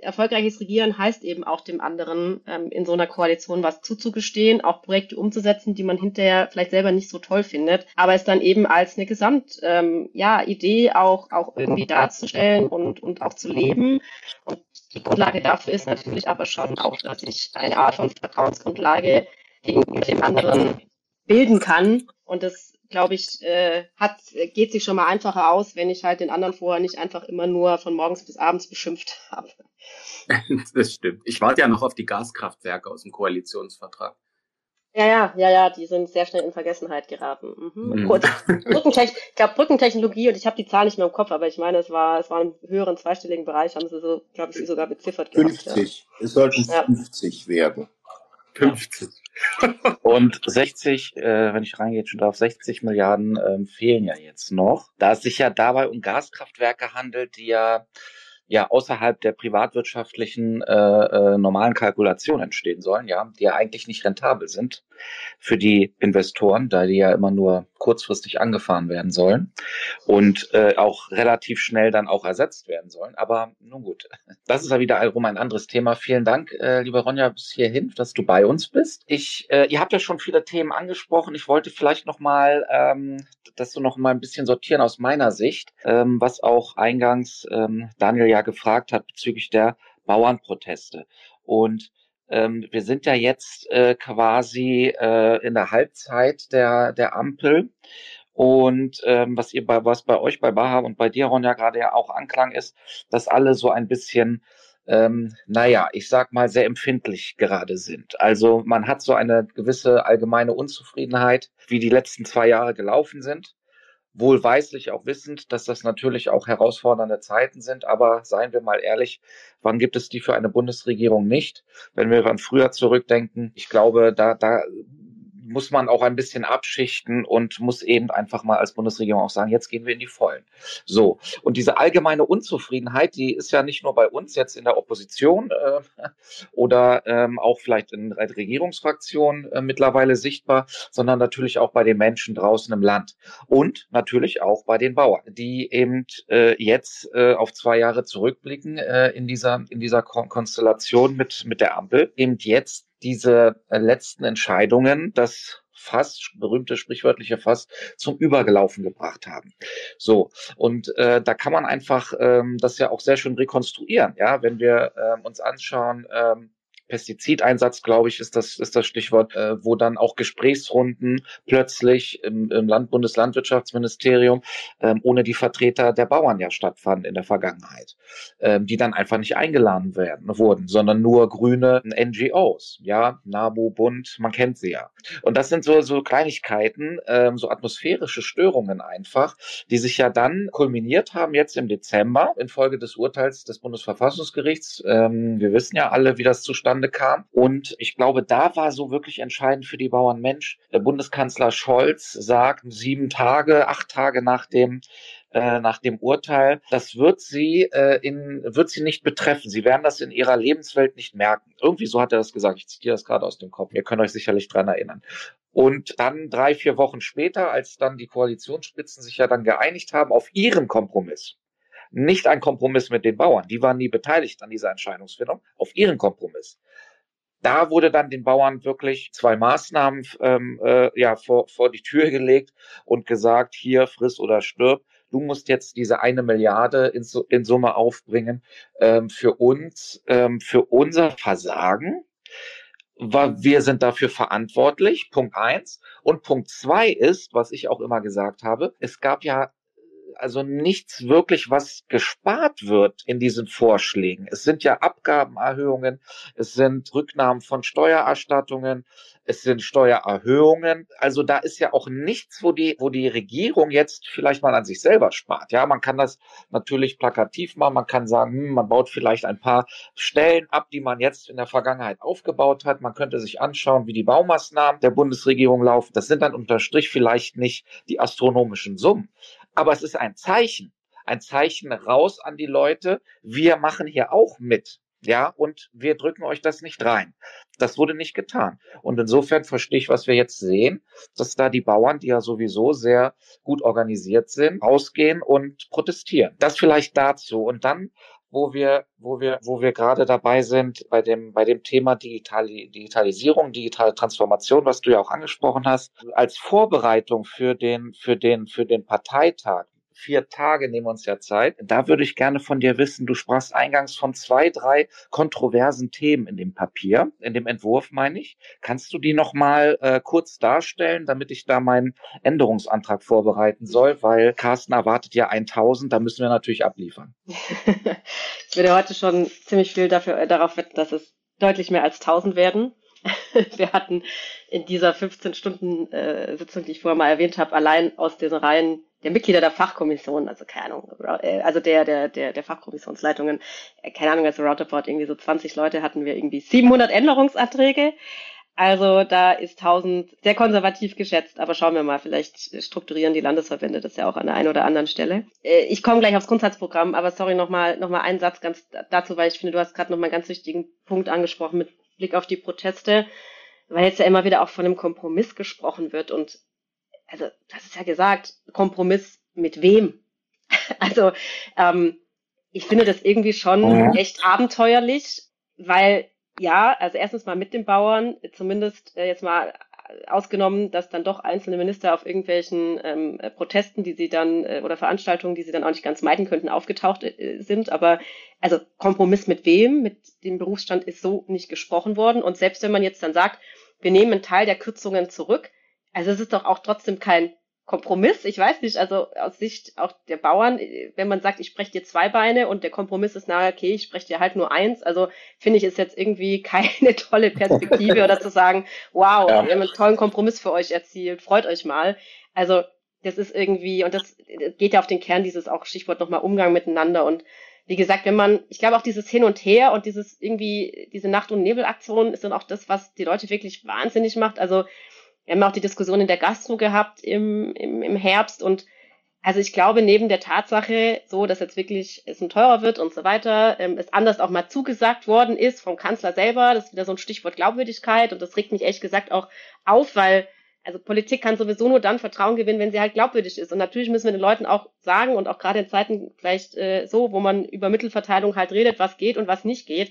erfolgreiches Regieren heißt eben auch dem anderen ähm, in so einer Koalition was zuzugestehen, auch Projekte umzusetzen, die man hinterher vielleicht selber nicht so toll findet, aber es dann eben als eine Gesamt ähm, ja, Idee auch, auch irgendwie darzustellen und, und auch zu leben. Und die Grundlage dafür ist natürlich aber schon auch, dass ich eine Art von Vertrauensgrundlage gegenüber dem anderen bilden kann. Und das glaube ich, äh, hat, geht sich schon mal einfacher aus, wenn ich halt den anderen vorher nicht einfach immer nur von morgens bis abends beschimpft habe. Das stimmt. Ich warte ja noch auf die Gaskraftwerke aus dem Koalitionsvertrag. Ja, ja, ja, ja, die sind sehr schnell in Vergessenheit geraten. Mhm. Mhm. Brückentech ich glaube Brückentechnologie und ich habe die Zahl nicht mehr im Kopf, aber ich meine, es war, es war im höheren zweistelligen Bereich, haben sie so, glaube ich, sie sogar beziffert 50. Gehabt, ja. Es sollten ja. 50 werden. 50. Und 60, äh, wenn ich reingehe, schon drauf, 60 Milliarden ähm, fehlen ja jetzt noch. Da es sich ja dabei um Gaskraftwerke handelt, die ja ja außerhalb der privatwirtschaftlichen äh, äh, normalen Kalkulation entstehen sollen, ja, die ja eigentlich nicht rentabel sind für die Investoren, da die ja immer nur kurzfristig angefahren werden sollen und äh, auch relativ schnell dann auch ersetzt werden sollen. Aber nun gut, das ist ja wiederum ein anderes Thema. Vielen Dank, äh, liebe Ronja, bis hierhin, dass du bei uns bist. Ich, äh, ihr habt ja schon viele Themen angesprochen. Ich wollte vielleicht noch mal, ähm, das so noch mal ein bisschen sortieren aus meiner Sicht, ähm, was auch eingangs ähm, Daniel ja gefragt hat bezüglich der Bauernproteste. Und ähm, wir sind ja jetzt äh, quasi äh, in der Halbzeit der, der Ampel. Und ähm, was ihr bei was bei euch bei Baha und bei dir, Ron, ja gerade ja auch anklang, ist, dass alle so ein bisschen ähm, naja, ich sag mal, sehr empfindlich gerade sind. Also man hat so eine gewisse allgemeine Unzufriedenheit, wie die letzten zwei Jahre gelaufen sind wohlweislich auch wissend, dass das natürlich auch herausfordernde Zeiten sind. Aber seien wir mal ehrlich, wann gibt es die für eine Bundesregierung nicht? Wenn wir an früher zurückdenken, ich glaube, da, da muss man auch ein bisschen abschichten und muss eben einfach mal als Bundesregierung auch sagen, jetzt gehen wir in die Vollen. So. Und diese allgemeine Unzufriedenheit, die ist ja nicht nur bei uns jetzt in der Opposition äh, oder ähm, auch vielleicht in der Regierungsfraktion äh, mittlerweile sichtbar, sondern natürlich auch bei den Menschen draußen im Land und natürlich auch bei den Bauern, die eben äh, jetzt äh, auf zwei Jahre zurückblicken äh, in dieser in dieser Kon Konstellation mit mit der Ampel, eben jetzt diese äh, letzten Entscheidungen das Fass, berühmte sprichwörtliche Fass, zum Übergelaufen gebracht haben. So, und äh, da kann man einfach ähm, das ja auch sehr schön rekonstruieren, ja, wenn wir ähm, uns anschauen, ähm, Pestizideinsatz, glaube ich, ist das, ist das Stichwort, äh, wo dann auch Gesprächsrunden plötzlich im, im Land Bundeslandwirtschaftsministerium ähm, ohne die Vertreter der Bauern ja stattfanden in der Vergangenheit, ähm, die dann einfach nicht eingeladen werden, wurden, sondern nur grüne NGOs, ja, NABU, Bund, man kennt sie ja. Und das sind so, so Kleinigkeiten, ähm, so atmosphärische Störungen einfach, die sich ja dann kulminiert haben jetzt im Dezember infolge des Urteils des Bundesverfassungsgerichts. Ähm, wir wissen ja alle, wie das zustande zustande kam. Und ich glaube, da war so wirklich entscheidend für die Bauern Mensch. Der Bundeskanzler Scholz sagt sieben Tage, acht Tage nach dem äh, nach dem Urteil, das wird sie äh, in wird sie nicht betreffen. Sie werden das in ihrer Lebenswelt nicht merken. Irgendwie so hat er das gesagt. Ich zitiere das gerade aus dem Kopf. Ihr könnt euch sicherlich dran erinnern. Und dann drei, vier Wochen später, als dann die Koalitionsspitzen sich ja dann geeinigt haben auf ihren Kompromiss, nicht ein Kompromiss mit den Bauern, die waren nie beteiligt an dieser Entscheidungsfindung, auf ihren Kompromiss. Da wurde dann den Bauern wirklich zwei Maßnahmen ähm, äh, ja, vor, vor die Tür gelegt und gesagt, hier friss oder stirb. Du musst jetzt diese eine Milliarde in, in Summe aufbringen ähm, für uns, ähm, für unser Versagen. Wir sind dafür verantwortlich, Punkt eins. Und Punkt zwei ist, was ich auch immer gesagt habe, es gab ja also nichts wirklich, was gespart wird in diesen Vorschlägen. Es sind ja Abgabenerhöhungen, es sind Rücknahmen von Steuererstattungen, es sind Steuererhöhungen. Also da ist ja auch nichts, wo die, wo die Regierung jetzt vielleicht mal an sich selber spart. Ja, man kann das natürlich plakativ machen. Man kann sagen, hm, man baut vielleicht ein paar Stellen ab, die man jetzt in der Vergangenheit aufgebaut hat. Man könnte sich anschauen, wie die Baumaßnahmen der Bundesregierung laufen. Das sind dann unter Strich vielleicht nicht die astronomischen Summen. Aber es ist ein Zeichen, ein Zeichen raus an die Leute. Wir machen hier auch mit. Ja, und wir drücken euch das nicht rein. Das wurde nicht getan. Und insofern verstehe ich, was wir jetzt sehen, dass da die Bauern, die ja sowieso sehr gut organisiert sind, rausgehen und protestieren. Das vielleicht dazu. Und dann wo wir, wo wir, wo wir gerade dabei sind bei dem, bei dem Thema Digitali Digitalisierung, digitale Transformation, was du ja auch angesprochen hast, als Vorbereitung für den, für den, für den Parteitag vier Tage nehmen wir uns ja Zeit. Da würde ich gerne von dir wissen, du sprachst eingangs von zwei, drei kontroversen Themen in dem Papier, in dem Entwurf meine ich. Kannst du die nochmal äh, kurz darstellen, damit ich da meinen Änderungsantrag vorbereiten soll? Weil Carsten erwartet ja 1000, da müssen wir natürlich abliefern. ich würde heute schon ziemlich viel dafür, äh, darauf wetten, dass es deutlich mehr als 1000 werden. wir hatten in dieser 15 Stunden äh, Sitzung, die ich vorher mal erwähnt habe, allein aus den Reihen der Mitglieder der Fachkommission, also keine Ahnung, äh, also der, der, der, der Fachkommissionsleitungen, äh, keine Ahnung, also roundabout irgendwie so 20 Leute hatten wir irgendwie 700 Änderungsanträge. Also da ist 1000 sehr konservativ geschätzt, aber schauen wir mal, vielleicht strukturieren die Landesverbände das ja auch an der einen oder anderen Stelle. Ich komme gleich aufs Grundsatzprogramm, aber sorry nochmal noch mal einen Satz ganz dazu, weil ich finde, du hast gerade nochmal einen ganz wichtigen Punkt angesprochen mit Blick auf die Proteste, weil jetzt ja immer wieder auch von einem Kompromiss gesprochen wird und also das ist ja gesagt, Kompromiss mit wem? also ähm, ich finde das irgendwie schon mhm. echt abenteuerlich, weil ja, also erstens mal mit den Bauern, zumindest äh, jetzt mal ausgenommen, dass dann doch einzelne Minister auf irgendwelchen ähm, Protesten, die sie dann äh, oder Veranstaltungen, die sie dann auch nicht ganz meiden könnten, aufgetaucht äh, sind. Aber also Kompromiss mit wem? Mit dem Berufsstand ist so nicht gesprochen worden. Und selbst wenn man jetzt dann sagt, wir nehmen einen Teil der Kürzungen zurück, also es ist doch auch trotzdem kein Kompromiss. Ich weiß nicht, also aus Sicht auch der Bauern, wenn man sagt, ich spreche dir zwei Beine und der Kompromiss ist nahe, okay, ich spreche dir halt nur eins. Also finde ich, ist jetzt irgendwie keine tolle Perspektive oder zu sagen, wow, ja. wir haben einen tollen Kompromiss für euch erzielt, freut euch mal. Also das ist irgendwie, und das geht ja auf den Kern dieses auch Stichwort nochmal Umgang miteinander und wie gesagt, wenn man, ich glaube auch dieses Hin und Her und dieses irgendwie, diese Nacht- und Nebelaktion ist dann auch das, was die Leute wirklich wahnsinnig macht. Also wir haben auch die Diskussion in der Gastro gehabt im, im, im Herbst und also ich glaube, neben der Tatsache, so dass jetzt wirklich es ein teurer wird und so weiter, ähm, es anders auch mal zugesagt worden ist vom Kanzler selber, das ist wieder so ein Stichwort Glaubwürdigkeit und das regt mich ehrlich gesagt auch auf, weil also Politik kann sowieso nur dann Vertrauen gewinnen, wenn sie halt glaubwürdig ist. Und natürlich müssen wir den Leuten auch sagen und auch gerade in Zeiten vielleicht äh, so, wo man über Mittelverteilung halt redet, was geht und was nicht geht.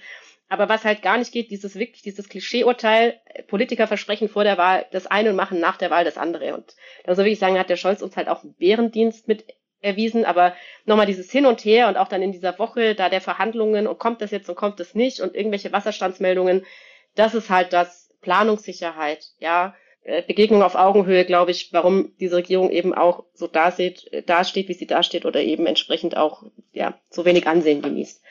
Aber was halt gar nicht geht, dieses wirklich, dieses Klischeeurteil, Politiker versprechen vor der Wahl das eine und machen nach der Wahl das andere. Und da muss ich sagen, hat der Scholz uns halt auch einen Bärendienst mit erwiesen, aber nochmal dieses Hin und Her und auch dann in dieser Woche da der Verhandlungen und kommt das jetzt und kommt das nicht und irgendwelche Wasserstandsmeldungen, das ist halt das Planungssicherheit, ja, äh, Begegnung auf Augenhöhe, glaube ich, warum diese Regierung eben auch so dasteht, dasteht, wie sie dasteht oder eben entsprechend auch ja so wenig Ansehen genießt.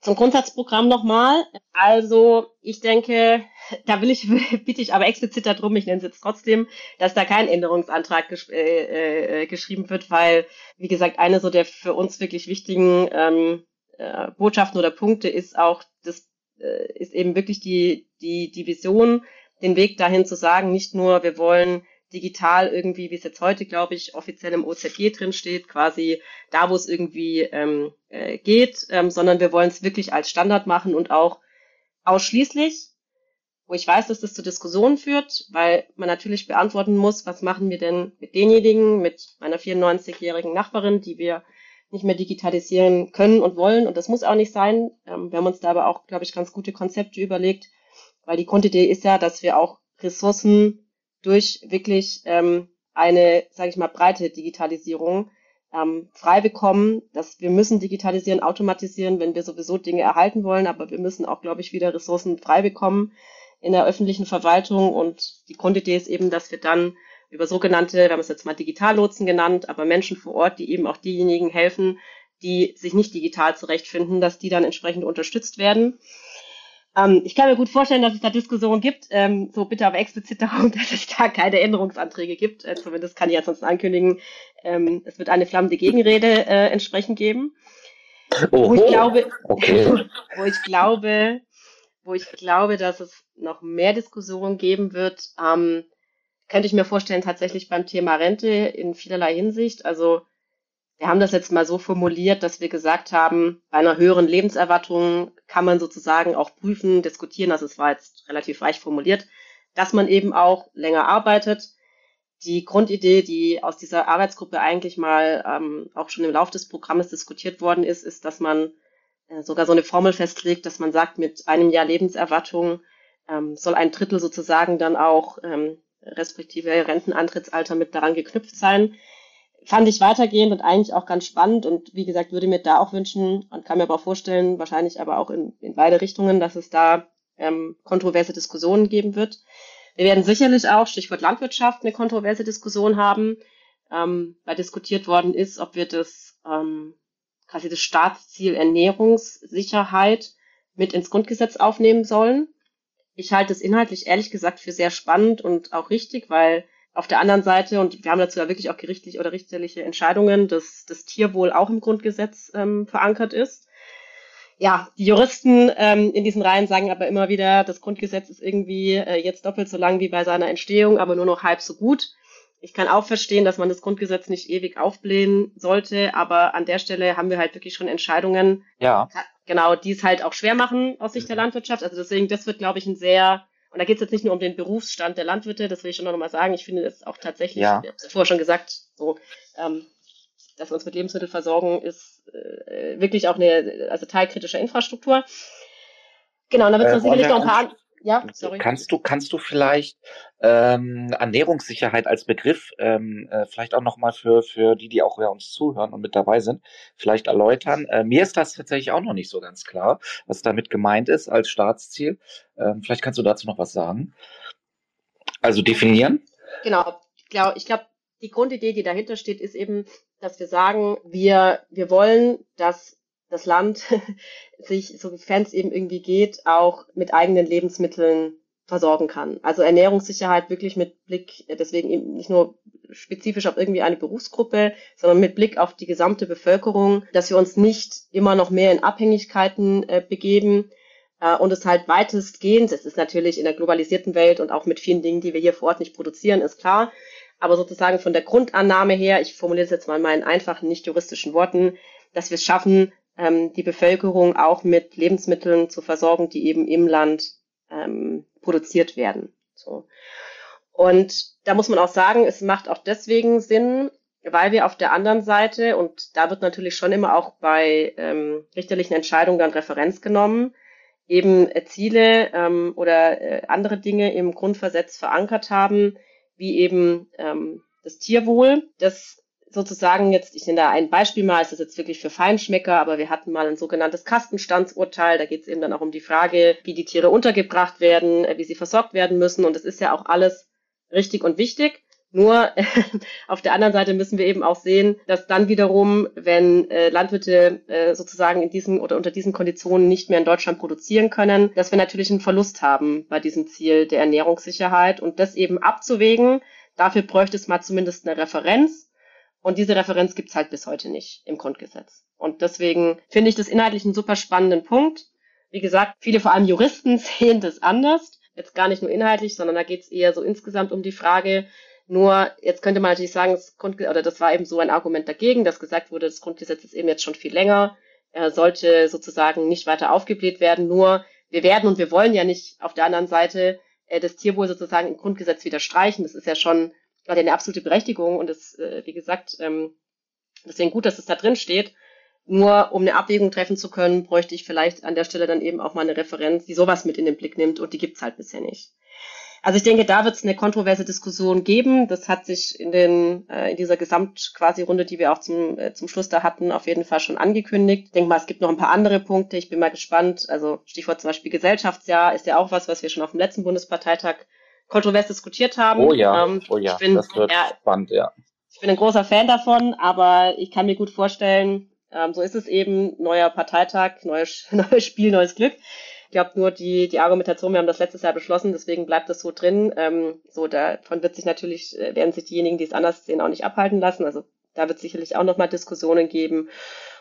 Zum Grundsatzprogramm nochmal. Also ich denke, da will ich, bitte ich aber explizit darum, ich nenne es jetzt trotzdem, dass da kein Änderungsantrag gesch äh, äh, geschrieben wird, weil, wie gesagt, eine so der für uns wirklich wichtigen ähm, äh, Botschaften oder Punkte ist auch, das äh, ist eben wirklich die, die, die Vision, den Weg dahin zu sagen, nicht nur, wir wollen digital irgendwie, wie es jetzt heute, glaube ich, offiziell im OZG drin steht, quasi da, wo es irgendwie ähm, äh, geht, ähm, sondern wir wollen es wirklich als Standard machen und auch ausschließlich. wo ich weiß, dass das zu Diskussionen führt, weil man natürlich beantworten muss, was machen wir denn mit denjenigen, mit meiner 94-jährigen Nachbarin, die wir nicht mehr digitalisieren können und wollen. Und das muss auch nicht sein. Ähm, wir haben uns da aber auch, glaube ich, ganz gute Konzepte überlegt, weil die Grundidee ist ja, dass wir auch Ressourcen durch wirklich ähm, eine, sage ich mal, breite Digitalisierung ähm, frei bekommen, dass wir müssen digitalisieren, automatisieren, wenn wir sowieso Dinge erhalten wollen, aber wir müssen auch, glaube ich, wieder Ressourcen frei bekommen in der öffentlichen Verwaltung. Und die Grundidee ist eben, dass wir dann über sogenannte, wir haben es jetzt mal Digitallotsen genannt, aber Menschen vor Ort, die eben auch diejenigen helfen, die sich nicht digital zurechtfinden, dass die dann entsprechend unterstützt werden. Ähm, ich kann mir gut vorstellen, dass es da Diskussionen gibt, ähm, so bitte aber explizit darum, dass es da keine Änderungsanträge gibt. Äh, zumindest kann ich ansonsten ankündigen, ähm, es wird eine flammende Gegenrede äh, entsprechend geben. Oho. Wo ich glaube, okay. wo ich glaube, wo ich glaube, dass es noch mehr Diskussionen geben wird, ähm, könnte ich mir vorstellen, tatsächlich beim Thema Rente in vielerlei Hinsicht. Also wir haben das jetzt mal so formuliert, dass wir gesagt haben, bei einer höheren Lebenserwartung kann man sozusagen auch prüfen, diskutieren, also es war jetzt relativ reich formuliert, dass man eben auch länger arbeitet. Die Grundidee, die aus dieser Arbeitsgruppe eigentlich mal ähm, auch schon im Laufe des Programmes diskutiert worden ist, ist, dass man äh, sogar so eine Formel festlegt, dass man sagt, mit einem Jahr Lebenserwartung ähm, soll ein Drittel sozusagen dann auch ähm, respektive Rentenantrittsalter mit daran geknüpft sein fand ich weitergehend und eigentlich auch ganz spannend und wie gesagt, würde mir da auch wünschen und kann mir aber auch vorstellen, wahrscheinlich aber auch in, in beide Richtungen, dass es da ähm, kontroverse Diskussionen geben wird. Wir werden sicherlich auch, Stichwort Landwirtschaft, eine kontroverse Diskussion haben, ähm, weil diskutiert worden ist, ob wir das ähm, quasi das Staatsziel Ernährungssicherheit mit ins Grundgesetz aufnehmen sollen. Ich halte es inhaltlich ehrlich gesagt für sehr spannend und auch richtig, weil auf der anderen Seite, und wir haben dazu ja wirklich auch gerichtlich oder richterliche Entscheidungen, dass das Tierwohl auch im Grundgesetz ähm, verankert ist. Ja, die Juristen ähm, in diesen Reihen sagen aber immer wieder, das Grundgesetz ist irgendwie äh, jetzt doppelt so lang wie bei seiner Entstehung, aber nur noch halb so gut. Ich kann auch verstehen, dass man das Grundgesetz nicht ewig aufblähen sollte, aber an der Stelle haben wir halt wirklich schon Entscheidungen, ja. genau, die es halt auch schwer machen aus Sicht der mhm. Landwirtschaft. Also deswegen, das wird, glaube ich, ein sehr und da geht es jetzt nicht nur um den Berufsstand der Landwirte, das will ich schon noch mal sagen. Ich finde es auch tatsächlich, ja. ich habe es vorher schon gesagt, so, ähm, dass wir uns mit Lebensmitteln versorgen, ist äh, wirklich auch eine also teilkritische Infrastruktur. Genau, und da wird es äh, sicherlich noch ein paar ja, sorry. Kannst du, kannst du vielleicht ähm, Ernährungssicherheit als Begriff ähm, äh, vielleicht auch nochmal für, für die, die auch ja uns zuhören und mit dabei sind, vielleicht erläutern? Äh, mir ist das tatsächlich auch noch nicht so ganz klar, was damit gemeint ist als Staatsziel. Ähm, vielleicht kannst du dazu noch was sagen. Also definieren? Genau, ich glaube, die Grundidee, die dahinter steht, ist eben, dass wir sagen, wir, wir wollen, dass das Land sich, sofern es eben irgendwie geht, auch mit eigenen Lebensmitteln versorgen kann. Also Ernährungssicherheit wirklich mit Blick, deswegen eben nicht nur spezifisch auf irgendwie eine Berufsgruppe, sondern mit Blick auf die gesamte Bevölkerung, dass wir uns nicht immer noch mehr in Abhängigkeiten äh, begeben äh, und es halt weitestgehend, es ist natürlich in der globalisierten Welt und auch mit vielen Dingen, die wir hier vor Ort nicht produzieren, ist klar, aber sozusagen von der Grundannahme her, ich formuliere es jetzt mal in meinen einfachen, nicht juristischen Worten, dass wir es schaffen, ähm, die Bevölkerung auch mit Lebensmitteln zu versorgen, die eben im Land ähm, produziert werden. So. Und da muss man auch sagen, es macht auch deswegen Sinn, weil wir auf der anderen Seite, und da wird natürlich schon immer auch bei ähm, richterlichen Entscheidungen dann Referenz genommen, eben äh, Ziele ähm, oder äh, andere Dinge im Grundversetz verankert haben, wie eben ähm, das Tierwohl. Das sozusagen jetzt, ich nenne da ein Beispiel mal, ist das jetzt wirklich für Feinschmecker, aber wir hatten mal ein sogenanntes Kastenstandsurteil, da geht es eben dann auch um die Frage, wie die Tiere untergebracht werden, äh, wie sie versorgt werden müssen und das ist ja auch alles richtig und wichtig. Nur auf der anderen Seite müssen wir eben auch sehen, dass dann wiederum, wenn äh, Landwirte äh, sozusagen in diesen oder unter diesen Konditionen nicht mehr in Deutschland produzieren können, dass wir natürlich einen Verlust haben bei diesem Ziel der Ernährungssicherheit und das eben abzuwägen. Dafür bräuchte es mal zumindest eine Referenz und diese Referenz gibt's halt bis heute nicht im Grundgesetz. Und deswegen finde ich das inhaltlich einen super spannenden Punkt. Wie gesagt, viele vor allem Juristen sehen das anders. Jetzt gar nicht nur inhaltlich, sondern da geht's eher so insgesamt um die Frage, nur jetzt könnte man natürlich sagen, das, Grundgesetz, oder das war eben so ein Argument dagegen, dass gesagt wurde, das Grundgesetz ist eben jetzt schon viel länger, er sollte sozusagen nicht weiter aufgebläht werden. Nur wir werden und wir wollen ja nicht auf der anderen Seite äh, das Tierwohl sozusagen im Grundgesetz wieder streichen. Das ist ja schon gerade eine absolute Berechtigung und das, äh, wie gesagt, ähm, deswegen gut, dass es da drin steht. Nur um eine Abwägung treffen zu können, bräuchte ich vielleicht an der Stelle dann eben auch mal eine Referenz, die sowas mit in den Blick nimmt und die gibt's halt bisher nicht. Also ich denke, da wird es eine kontroverse Diskussion geben. Das hat sich in, den, äh, in dieser Gesamt quasi Runde, die wir auch zum, äh, zum Schluss da hatten, auf jeden Fall schon angekündigt. Ich denke mal, es gibt noch ein paar andere Punkte. Ich bin mal gespannt. Also Stichwort zum Beispiel Gesellschaftsjahr ist ja auch was, was wir schon auf dem letzten Bundesparteitag kontrovers diskutiert haben. Oh ja, ähm, oh ja, bin, das wird ja, spannend, ja. Ich bin ein großer Fan davon, aber ich kann mir gut vorstellen, ähm, so ist es eben, neuer Parteitag, neues, neues Spiel, neues Glück. Ich glaube nur die, die Argumentation, wir haben das letztes Jahr beschlossen, deswegen bleibt das so drin. Ähm, so, davon wird sich natürlich, äh, werden sich diejenigen, die es anders sehen, auch nicht abhalten lassen. Also da wird sicherlich auch nochmal Diskussionen geben.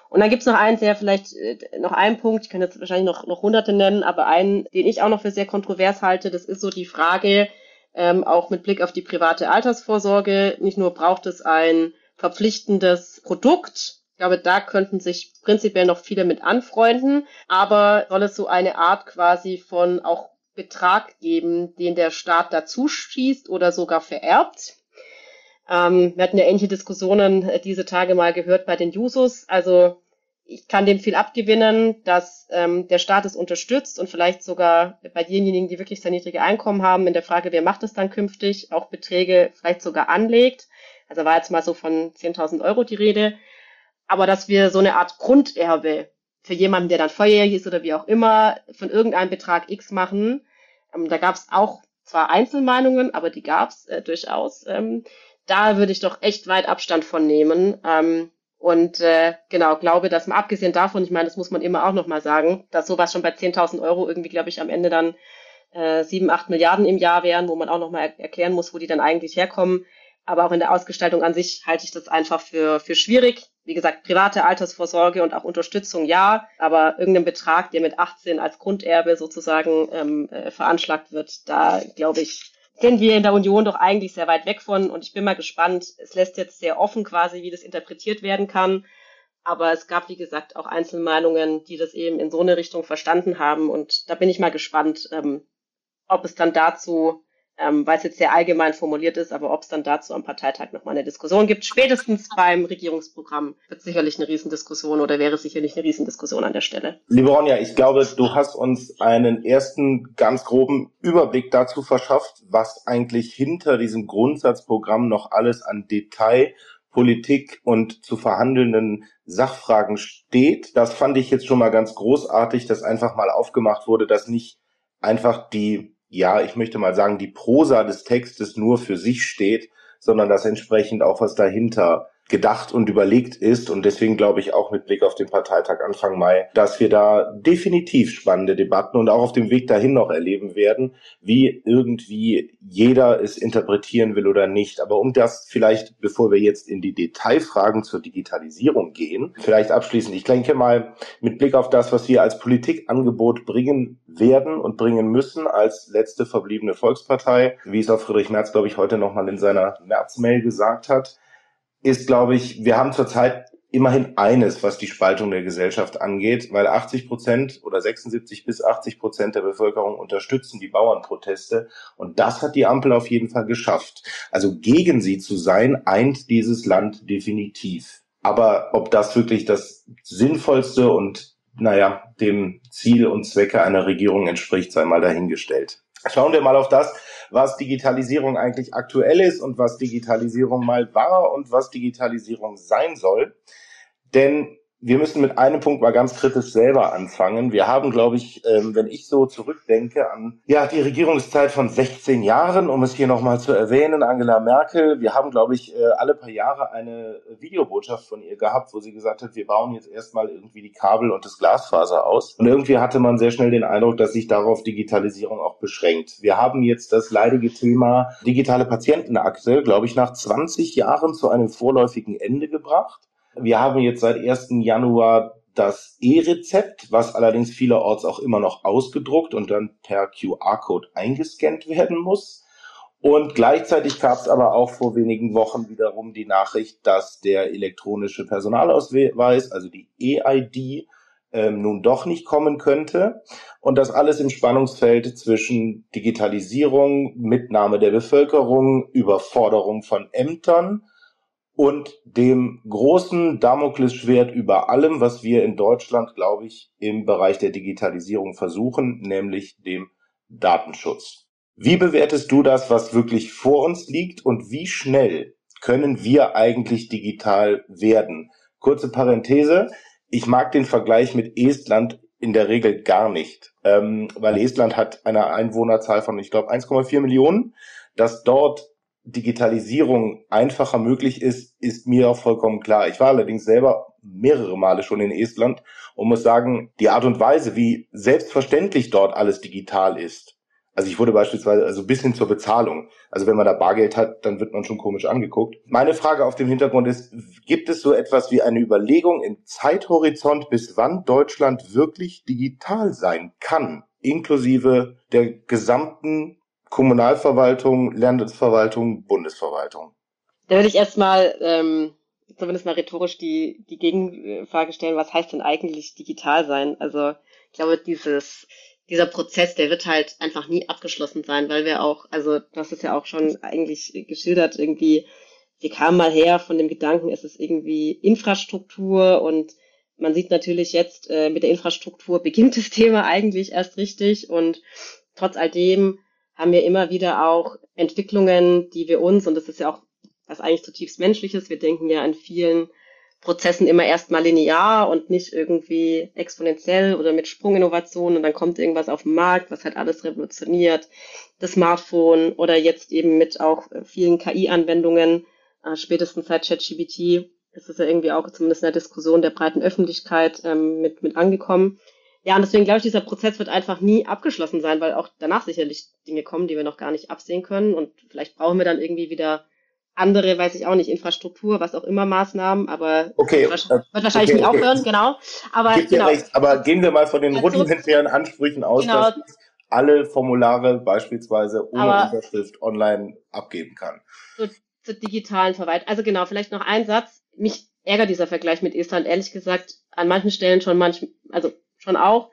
Und dann gibt's noch einen, sehr vielleicht äh, noch einen Punkt, ich kann jetzt wahrscheinlich noch, noch hunderte nennen, aber einen, den ich auch noch für sehr kontrovers halte, das ist so die Frage, ähm, auch mit Blick auf die private Altersvorsorge, nicht nur braucht es ein verpflichtendes Produkt, ich glaube, da könnten sich prinzipiell noch viele mit anfreunden, aber soll es so eine Art quasi von auch Betrag geben, den der Staat dazu schießt oder sogar vererbt. Ähm, wir hatten ja ähnliche Diskussionen äh, diese Tage mal gehört bei den Jusos. Also ich kann dem viel abgewinnen, dass ähm, der Staat es unterstützt und vielleicht sogar bei denjenigen, die wirklich sehr niedrige Einkommen haben, in der Frage, wer macht es dann künftig, auch Beträge vielleicht sogar anlegt. Also war jetzt mal so von 10.000 Euro die Rede aber dass wir so eine Art Grunderbe für jemanden, der dann volljährig ist oder wie auch immer, von irgendeinem Betrag X machen. Ähm, da gab es auch zwar Einzelmeinungen, aber die gab es äh, durchaus. Ähm, da würde ich doch echt weit Abstand von nehmen. Ähm, und äh, genau, glaube, dass man abgesehen davon, ich meine, das muss man immer auch nochmal sagen, dass sowas schon bei 10.000 Euro irgendwie, glaube ich, am Ende dann äh, 7, 8 Milliarden im Jahr wären, wo man auch nochmal erklären muss, wo die dann eigentlich herkommen. Aber auch in der Ausgestaltung an sich halte ich das einfach für, für schwierig. Wie gesagt, private Altersvorsorge und auch Unterstützung ja, aber irgendein Betrag, der mit 18 als Grunderbe sozusagen ähm, äh, veranschlagt wird, da glaube ich, sind wir in der Union doch eigentlich sehr weit weg von. Und ich bin mal gespannt. Es lässt jetzt sehr offen quasi, wie das interpretiert werden kann. Aber es gab, wie gesagt, auch Einzelmeinungen, die das eben in so eine Richtung verstanden haben. Und da bin ich mal gespannt, ähm, ob es dann dazu ähm, weil es jetzt sehr allgemein formuliert ist, aber ob es dann dazu am Parteitag nochmal eine Diskussion gibt. Spätestens beim Regierungsprogramm wird sicherlich eine Riesendiskussion oder wäre sicherlich eine Riesendiskussion an der Stelle. Liebe Ronja, ich glaube, du hast uns einen ersten ganz groben Überblick dazu verschafft, was eigentlich hinter diesem Grundsatzprogramm noch alles an Detail Politik und zu verhandelnden Sachfragen steht. Das fand ich jetzt schon mal ganz großartig, dass einfach mal aufgemacht wurde, dass nicht einfach die ja, ich möchte mal sagen, die Prosa des Textes nur für sich steht, sondern dass entsprechend auch was dahinter gedacht und überlegt ist. Und deswegen glaube ich auch mit Blick auf den Parteitag Anfang Mai, dass wir da definitiv spannende Debatten und auch auf dem Weg dahin noch erleben werden, wie irgendwie jeder es interpretieren will oder nicht. Aber um das vielleicht, bevor wir jetzt in die Detailfragen zur Digitalisierung gehen, vielleicht abschließend, ich denke mal mit Blick auf das, was wir als Politikangebot bringen werden und bringen müssen als letzte verbliebene Volkspartei, wie es auch Friedrich Merz, glaube ich, heute nochmal in seiner März-Mail gesagt hat, ist, glaube ich, wir haben zurzeit immerhin eines, was die Spaltung der Gesellschaft angeht, weil 80 Prozent oder 76 bis 80 Prozent der Bevölkerung unterstützen die Bauernproteste und das hat die Ampel auf jeden Fall geschafft. Also gegen sie zu sein, eint dieses Land definitiv. Aber ob das wirklich das sinnvollste und naja, dem Ziel und Zwecke einer Regierung entspricht, sei mal dahingestellt. Schauen wir mal auf das, was Digitalisierung eigentlich aktuell ist und was Digitalisierung mal war und was Digitalisierung sein soll. Denn wir müssen mit einem Punkt mal ganz kritisch selber anfangen. Wir haben, glaube ich, ähm, wenn ich so zurückdenke an ja die Regierungszeit von 16 Jahren, um es hier nochmal zu erwähnen, Angela Merkel, wir haben, glaube ich, äh, alle paar Jahre eine Videobotschaft von ihr gehabt, wo sie gesagt hat, wir bauen jetzt erstmal irgendwie die Kabel und das Glasfaser aus. Und irgendwie hatte man sehr schnell den Eindruck, dass sich darauf Digitalisierung auch beschränkt. Wir haben jetzt das leidige Thema digitale Patientenakte, glaube ich, nach 20 Jahren zu einem vorläufigen Ende gebracht. Wir haben jetzt seit 1. Januar das E-Rezept, was allerdings vielerorts auch immer noch ausgedruckt und dann per QR-Code eingescannt werden muss. Und gleichzeitig gab es aber auch vor wenigen Wochen wiederum die Nachricht, dass der elektronische Personalausweis, also die EID, ähm, nun doch nicht kommen könnte. Und das alles im Spannungsfeld zwischen Digitalisierung, Mitnahme der Bevölkerung, Überforderung von Ämtern und dem großen Damoklesschwert über allem, was wir in Deutschland, glaube ich, im Bereich der Digitalisierung versuchen, nämlich dem Datenschutz. Wie bewertest du das, was wirklich vor uns liegt und wie schnell können wir eigentlich digital werden? Kurze Parenthese. Ich mag den Vergleich mit Estland in der Regel gar nicht, ähm, weil Estland hat eine Einwohnerzahl von, ich glaube, 1,4 Millionen. Dass dort Digitalisierung einfacher möglich ist, ist mir auch vollkommen klar. Ich war allerdings selber mehrere Male schon in Estland und muss sagen, die Art und Weise, wie selbstverständlich dort alles digital ist. Also ich wurde beispielsweise, also bis hin zur Bezahlung. Also wenn man da Bargeld hat, dann wird man schon komisch angeguckt. Meine Frage auf dem Hintergrund ist, gibt es so etwas wie eine Überlegung im Zeithorizont, bis wann Deutschland wirklich digital sein kann, inklusive der gesamten Kommunalverwaltung, Landesverwaltung, Bundesverwaltung? Da würde ich erstmal ähm, zumindest mal rhetorisch die, die Gegenfrage stellen, was heißt denn eigentlich digital sein? Also ich glaube, dieses, dieser Prozess, der wird halt einfach nie abgeschlossen sein, weil wir auch, also das ist ja auch schon eigentlich geschildert, irgendwie, wir kamen mal her von dem Gedanken, es ist irgendwie Infrastruktur und man sieht natürlich jetzt, äh, mit der Infrastruktur beginnt das Thema eigentlich erst richtig und trotz all dem haben wir immer wieder auch Entwicklungen, die wir uns, und das ist ja auch was eigentlich zutiefst menschliches, wir denken ja an vielen Prozessen immer erstmal linear und nicht irgendwie exponentiell oder mit Sprunginnovationen und dann kommt irgendwas auf den Markt, was halt alles revolutioniert. Das Smartphone oder jetzt eben mit auch vielen KI-Anwendungen, äh, spätestens seit ChatGPT, ist es ja irgendwie auch zumindest in der Diskussion der breiten Öffentlichkeit ähm, mit, mit angekommen. Ja, und deswegen glaube ich, dieser Prozess wird einfach nie abgeschlossen sein, weil auch danach sicherlich Dinge kommen, die wir noch gar nicht absehen können. Und vielleicht brauchen wir dann irgendwie wieder andere, weiß ich auch nicht, Infrastruktur, was auch immer Maßnahmen, aber okay, wird, wahrscheinlich okay, nicht okay. aufhören, genau. Aber, genau. Recht, aber gehen wir mal von den rudimentären Ansprüchen aus, genau. dass alle Formulare beispielsweise ohne aber Unterschrift online abgeben kann. Zur, zur digitalen Verwaltung. Also genau, vielleicht noch ein Satz. Mich ärgert dieser Vergleich mit Estland, ehrlich gesagt, an manchen Stellen schon manch, also schon auch,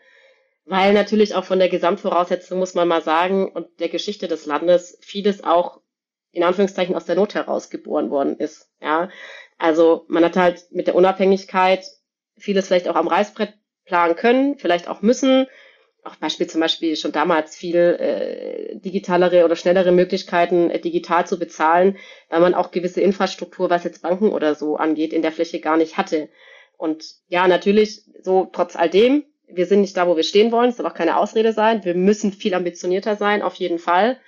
weil natürlich auch von der Gesamtvoraussetzung muss man mal sagen und der Geschichte des Landes vieles auch in Anführungszeichen aus der Not heraus geboren worden ist. Ja, also man hat halt mit der Unabhängigkeit vieles vielleicht auch am Reißbrett planen können, vielleicht auch müssen. Auch Beispiel zum Beispiel schon damals viel äh, digitalere oder schnellere Möglichkeiten, äh, digital zu bezahlen, weil man auch gewisse Infrastruktur, was jetzt Banken oder so angeht, in der Fläche gar nicht hatte. Und ja, natürlich, so trotz all dem, wir sind nicht da, wo wir stehen wollen, es soll auch keine Ausrede sein. Wir müssen viel ambitionierter sein, auf jeden Fall.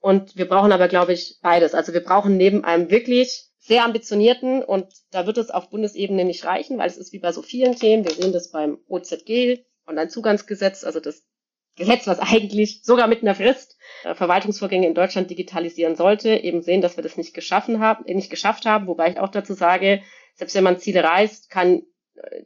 Und wir brauchen aber, glaube ich, beides. Also wir brauchen neben einem wirklich sehr ambitionierten und da wird es auf Bundesebene nicht reichen, weil es ist wie bei so vielen Themen. Wir sehen das beim OZG, Onlinezugangsgesetz, also das Gesetz, was eigentlich sogar mit einer Frist äh, Verwaltungsvorgänge in Deutschland digitalisieren sollte, eben sehen, dass wir das nicht geschaffen haben, nicht geschafft haben, wobei ich auch dazu sage, selbst wenn man Ziele reißt, kann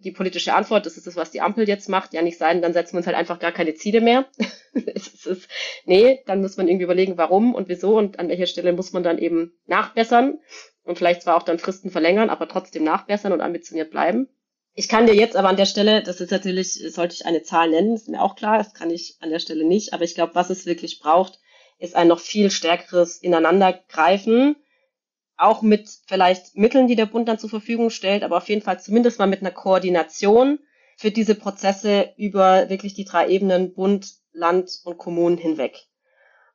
die politische Antwort, das ist das, was die Ampel jetzt macht, ja nicht sein, dann setzen wir uns halt einfach gar keine Ziele mehr. es ist, nee, dann muss man irgendwie überlegen, warum und wieso und an welcher Stelle muss man dann eben nachbessern und vielleicht zwar auch dann Fristen verlängern, aber trotzdem nachbessern und ambitioniert bleiben. Ich kann dir jetzt aber an der Stelle, das ist natürlich, sollte ich eine Zahl nennen, ist mir auch klar, das kann ich an der Stelle nicht, aber ich glaube, was es wirklich braucht, ist ein noch viel stärkeres Ineinandergreifen auch mit vielleicht Mitteln, die der Bund dann zur Verfügung stellt, aber auf jeden Fall zumindest mal mit einer Koordination für diese Prozesse über wirklich die drei Ebenen Bund, Land und Kommunen hinweg.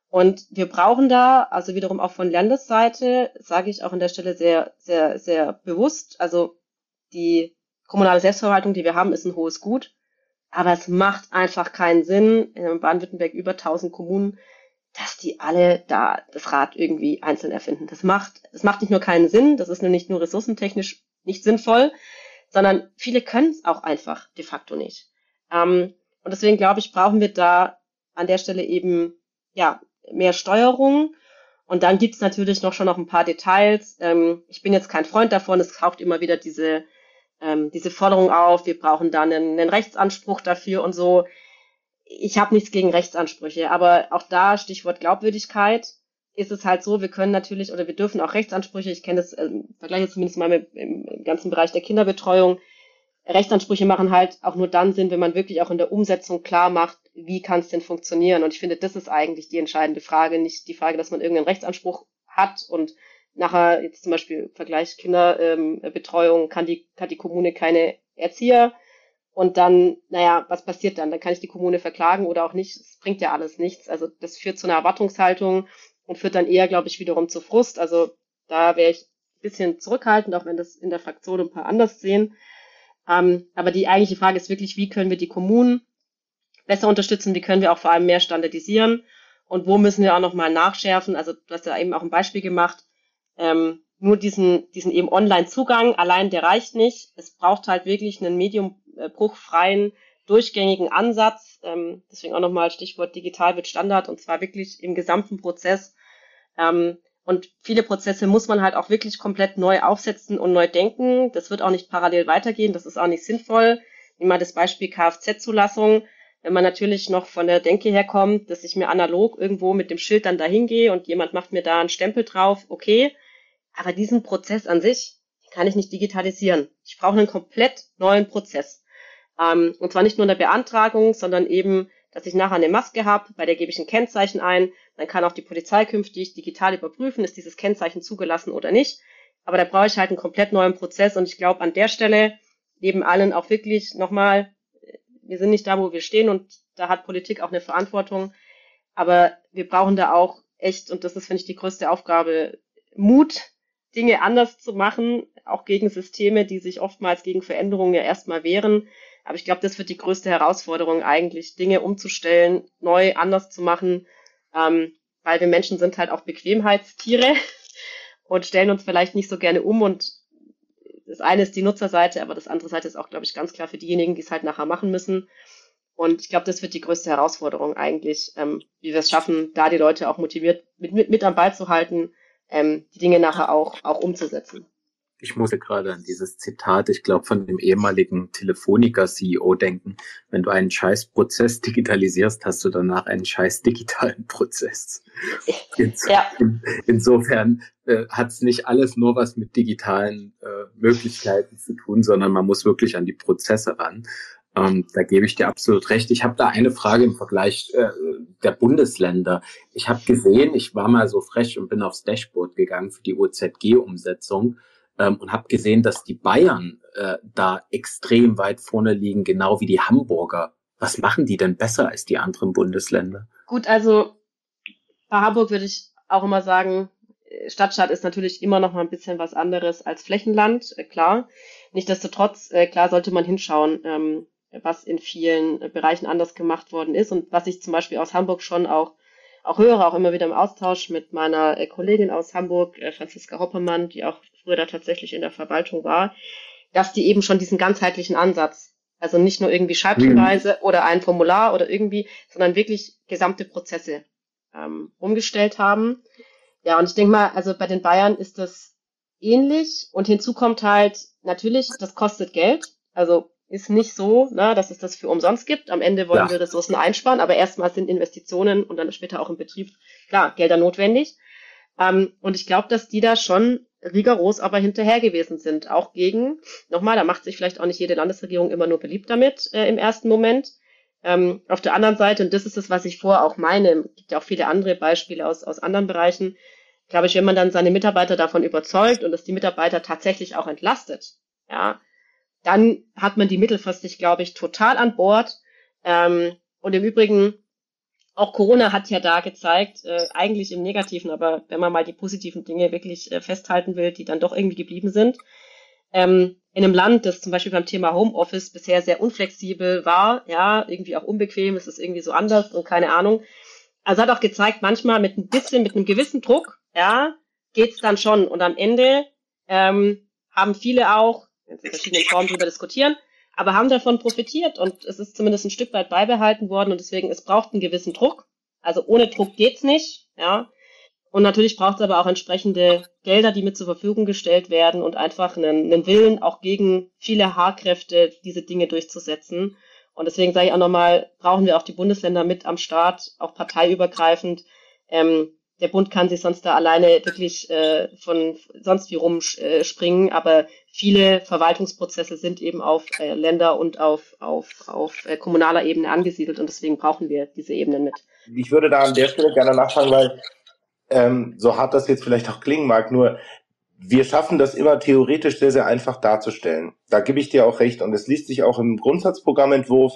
Und wir brauchen da, also wiederum auch von Landesseite, sage ich auch an der Stelle sehr, sehr, sehr bewusst, also die kommunale Selbstverwaltung, die wir haben, ist ein hohes Gut, aber es macht einfach keinen Sinn, in Baden-Württemberg über 1000 Kommunen, dass die alle da das Rad irgendwie einzeln erfinden. Das macht, das macht nicht nur keinen Sinn, das ist nur nicht nur ressourcentechnisch nicht sinnvoll, sondern viele können es auch einfach de facto nicht. Ähm, und deswegen glaube ich, brauchen wir da an der Stelle eben ja mehr Steuerung. Und dann gibt's natürlich noch schon noch ein paar Details. Ähm, ich bin jetzt kein Freund davon, es taucht immer wieder diese, ähm, diese Forderung auf, wir brauchen dann einen, einen Rechtsanspruch dafür und so ich habe nichts gegen Rechtsansprüche, aber auch da, Stichwort Glaubwürdigkeit, ist es halt so, wir können natürlich oder wir dürfen auch Rechtsansprüche, ich kenne das, ähm, vergleiche zumindest mal mit, im, ganzen Bereich der Kinderbetreuung, Rechtsansprüche machen halt auch nur dann Sinn, wenn man wirklich auch in der Umsetzung klar macht, wie kann es denn funktionieren. Und ich finde, das ist eigentlich die entscheidende Frage, nicht die Frage, dass man irgendeinen Rechtsanspruch hat und nachher jetzt zum Beispiel Vergleich Kinderbetreuung ähm, kann die kann die Kommune keine Erzieher und dann, naja, was passiert dann? Dann kann ich die Kommune verklagen oder auch nicht. Es bringt ja alles nichts. Also das führt zu einer Erwartungshaltung und führt dann eher, glaube ich, wiederum zu Frust. Also da wäre ich ein bisschen zurückhaltend, auch wenn das in der Fraktion ein paar anders sehen. Ähm, aber die eigentliche Frage ist wirklich, wie können wir die Kommunen besser unterstützen? Wie können wir auch vor allem mehr standardisieren? Und wo müssen wir auch nochmal nachschärfen? Also du hast ja eben auch ein Beispiel gemacht. Ähm, nur diesen, diesen eben Online-Zugang allein, der reicht nicht. Es braucht halt wirklich einen mediumbruchfreien, durchgängigen Ansatz. Ähm, deswegen auch nochmal Stichwort digital wird Standard und zwar wirklich im gesamten Prozess. Ähm, und viele Prozesse muss man halt auch wirklich komplett neu aufsetzen und neu denken. Das wird auch nicht parallel weitergehen. Das ist auch nicht sinnvoll. Nehmen wir das Beispiel Kfz-Zulassung. Wenn man natürlich noch von der Denke herkommt, dass ich mir analog irgendwo mit dem Schild dann dahin gehe und jemand macht mir da einen Stempel drauf, okay. Aber diesen Prozess an sich kann ich nicht digitalisieren. Ich brauche einen komplett neuen Prozess. Ähm, und zwar nicht nur in der Beantragung, sondern eben, dass ich nachher eine Maske habe, bei der gebe ich ein Kennzeichen ein, dann kann auch die Polizei künftig digital überprüfen, ist dieses Kennzeichen zugelassen oder nicht. Aber da brauche ich halt einen komplett neuen Prozess und ich glaube an der Stelle neben allen auch wirklich nochmal, wir sind nicht da, wo wir stehen und da hat Politik auch eine Verantwortung. Aber wir brauchen da auch echt, und das ist, finde ich, die größte Aufgabe, Mut, Dinge anders zu machen, auch gegen Systeme, die sich oftmals gegen Veränderungen ja erstmal wehren. Aber ich glaube, das wird die größte Herausforderung eigentlich, Dinge umzustellen, neu, anders zu machen, ähm, weil wir Menschen sind halt auch Bequemheitstiere und stellen uns vielleicht nicht so gerne um und das eine ist die Nutzerseite, aber das andere Seite ist auch, glaube ich, ganz klar für diejenigen, die es halt nachher machen müssen. Und ich glaube, das wird die größte Herausforderung eigentlich, ähm, wie wir es schaffen, da die Leute auch motiviert mit, mit, mit am Ball zu halten, ähm, die Dinge nachher auch, auch umzusetzen. Ich musste gerade an dieses Zitat, ich glaube, von dem ehemaligen Telefonica-CEO denken. Wenn du einen scheiß Prozess digitalisierst, hast du danach einen scheiß digitalen Prozess. Ins ja. in, insofern äh, hat es nicht alles nur was mit digitalen äh, Möglichkeiten zu tun, sondern man muss wirklich an die Prozesse ran. Ähm, da gebe ich dir absolut recht. Ich habe da eine Frage im Vergleich äh, der Bundesländer. Ich habe gesehen, ich war mal so frech und bin aufs Dashboard gegangen für die OZG-Umsetzung ähm, und habe gesehen, dass die Bayern äh, da extrem weit vorne liegen, genau wie die Hamburger. Was machen die denn besser als die anderen Bundesländer? Gut, also bei Hamburg würde ich auch immer sagen, Stadtstaat ist natürlich immer noch mal ein bisschen was anderes als Flächenland, äh, klar. Nichtsdestotrotz, äh, klar sollte man hinschauen, ähm, was in vielen Bereichen anders gemacht worden ist und was ich zum Beispiel aus Hamburg schon auch auch höre, auch immer wieder im Austausch mit meiner äh, Kollegin aus Hamburg, äh, Franziska Hoppermann, die auch früher da tatsächlich in der Verwaltung war, dass die eben schon diesen ganzheitlichen Ansatz, also nicht nur irgendwie Scheibchenweise mhm. oder ein Formular oder irgendwie, sondern wirklich gesamte Prozesse ähm, umgestellt haben. Ja, und ich denke mal, also bei den Bayern ist das ähnlich und hinzu kommt halt natürlich, das kostet Geld. Also ist nicht so, ne, dass es das für umsonst gibt. Am Ende wollen ja. wir Ressourcen einsparen, aber erstmal sind Investitionen und dann später auch im Betrieb, klar, Gelder notwendig. Ähm, und ich glaube, dass die da schon rigoros aber hinterher gewesen sind. Auch gegen, nochmal, da macht sich vielleicht auch nicht jede Landesregierung immer nur beliebt damit äh, im ersten Moment. Ähm, auf der anderen Seite, und das ist es, was ich vorher auch meine, gibt ja auch viele andere Beispiele aus, aus anderen Bereichen, glaube ich, wenn man dann seine Mitarbeiter davon überzeugt und dass die Mitarbeiter tatsächlich auch entlastet, ja, dann hat man die mittelfristig, glaube ich, total an Bord. Ähm, und im Übrigen, auch Corona hat ja da gezeigt, äh, eigentlich im Negativen, aber wenn man mal die positiven Dinge wirklich äh, festhalten will, die dann doch irgendwie geblieben sind, ähm, in einem Land, das zum Beispiel beim Thema Homeoffice bisher sehr unflexibel war, ja, irgendwie auch unbequem, es ist irgendwie so anders und keine Ahnung. Also hat auch gezeigt, manchmal mit ein bisschen, mit einem gewissen Druck, ja, geht's dann schon. Und am Ende ähm, haben viele auch in verschiedenen Formen darüber diskutieren, aber haben davon profitiert und es ist zumindest ein Stück weit beibehalten worden und deswegen, es braucht einen gewissen Druck. Also ohne Druck geht's nicht, ja. Und natürlich braucht es aber auch entsprechende Gelder, die mit zur Verfügung gestellt werden und einfach einen, einen Willen, auch gegen viele Haarkräfte diese Dinge durchzusetzen. Und deswegen sage ich auch nochmal, brauchen wir auch die Bundesländer mit am Start, auch parteiübergreifend, ähm, der Bund kann sich sonst da alleine wirklich äh, von sonst wie rumspringen, äh, aber viele Verwaltungsprozesse sind eben auf äh, Länder und auf, auf, auf äh, kommunaler Ebene angesiedelt und deswegen brauchen wir diese Ebenen mit. Ich würde da an der Stelle gerne nachfragen, weil ähm, so hart das jetzt vielleicht auch klingen mag, nur wir schaffen das immer theoretisch sehr, sehr einfach darzustellen. Da gebe ich dir auch recht und es liest sich auch im Grundsatzprogrammentwurf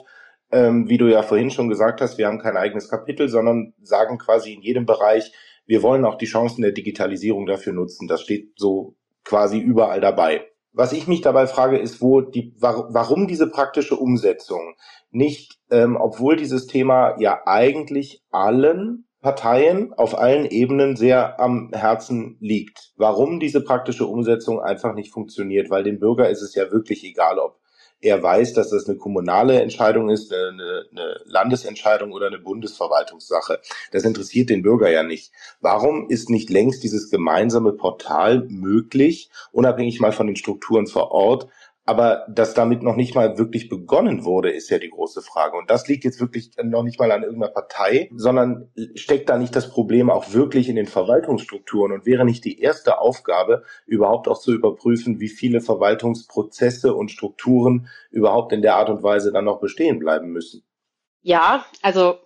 ähm, wie du ja vorhin schon gesagt hast, wir haben kein eigenes Kapitel, sondern sagen quasi in jedem Bereich, wir wollen auch die Chancen der Digitalisierung dafür nutzen. Das steht so quasi überall dabei. Was ich mich dabei frage, ist, wo die, warum diese praktische Umsetzung nicht, ähm, obwohl dieses Thema ja eigentlich allen Parteien auf allen Ebenen sehr am Herzen liegt. Warum diese praktische Umsetzung einfach nicht funktioniert, weil dem Bürger ist es ja wirklich egal, ob er weiß, dass das eine kommunale Entscheidung ist, eine, eine Landesentscheidung oder eine Bundesverwaltungssache. Das interessiert den Bürger ja nicht. Warum ist nicht längst dieses gemeinsame Portal möglich, unabhängig mal von den Strukturen vor Ort, aber dass damit noch nicht mal wirklich begonnen wurde, ist ja die große Frage. Und das liegt jetzt wirklich noch nicht mal an irgendeiner Partei, sondern steckt da nicht das Problem auch wirklich in den Verwaltungsstrukturen und wäre nicht die erste Aufgabe, überhaupt auch zu überprüfen, wie viele Verwaltungsprozesse und Strukturen überhaupt in der Art und Weise dann noch bestehen bleiben müssen? Ja, also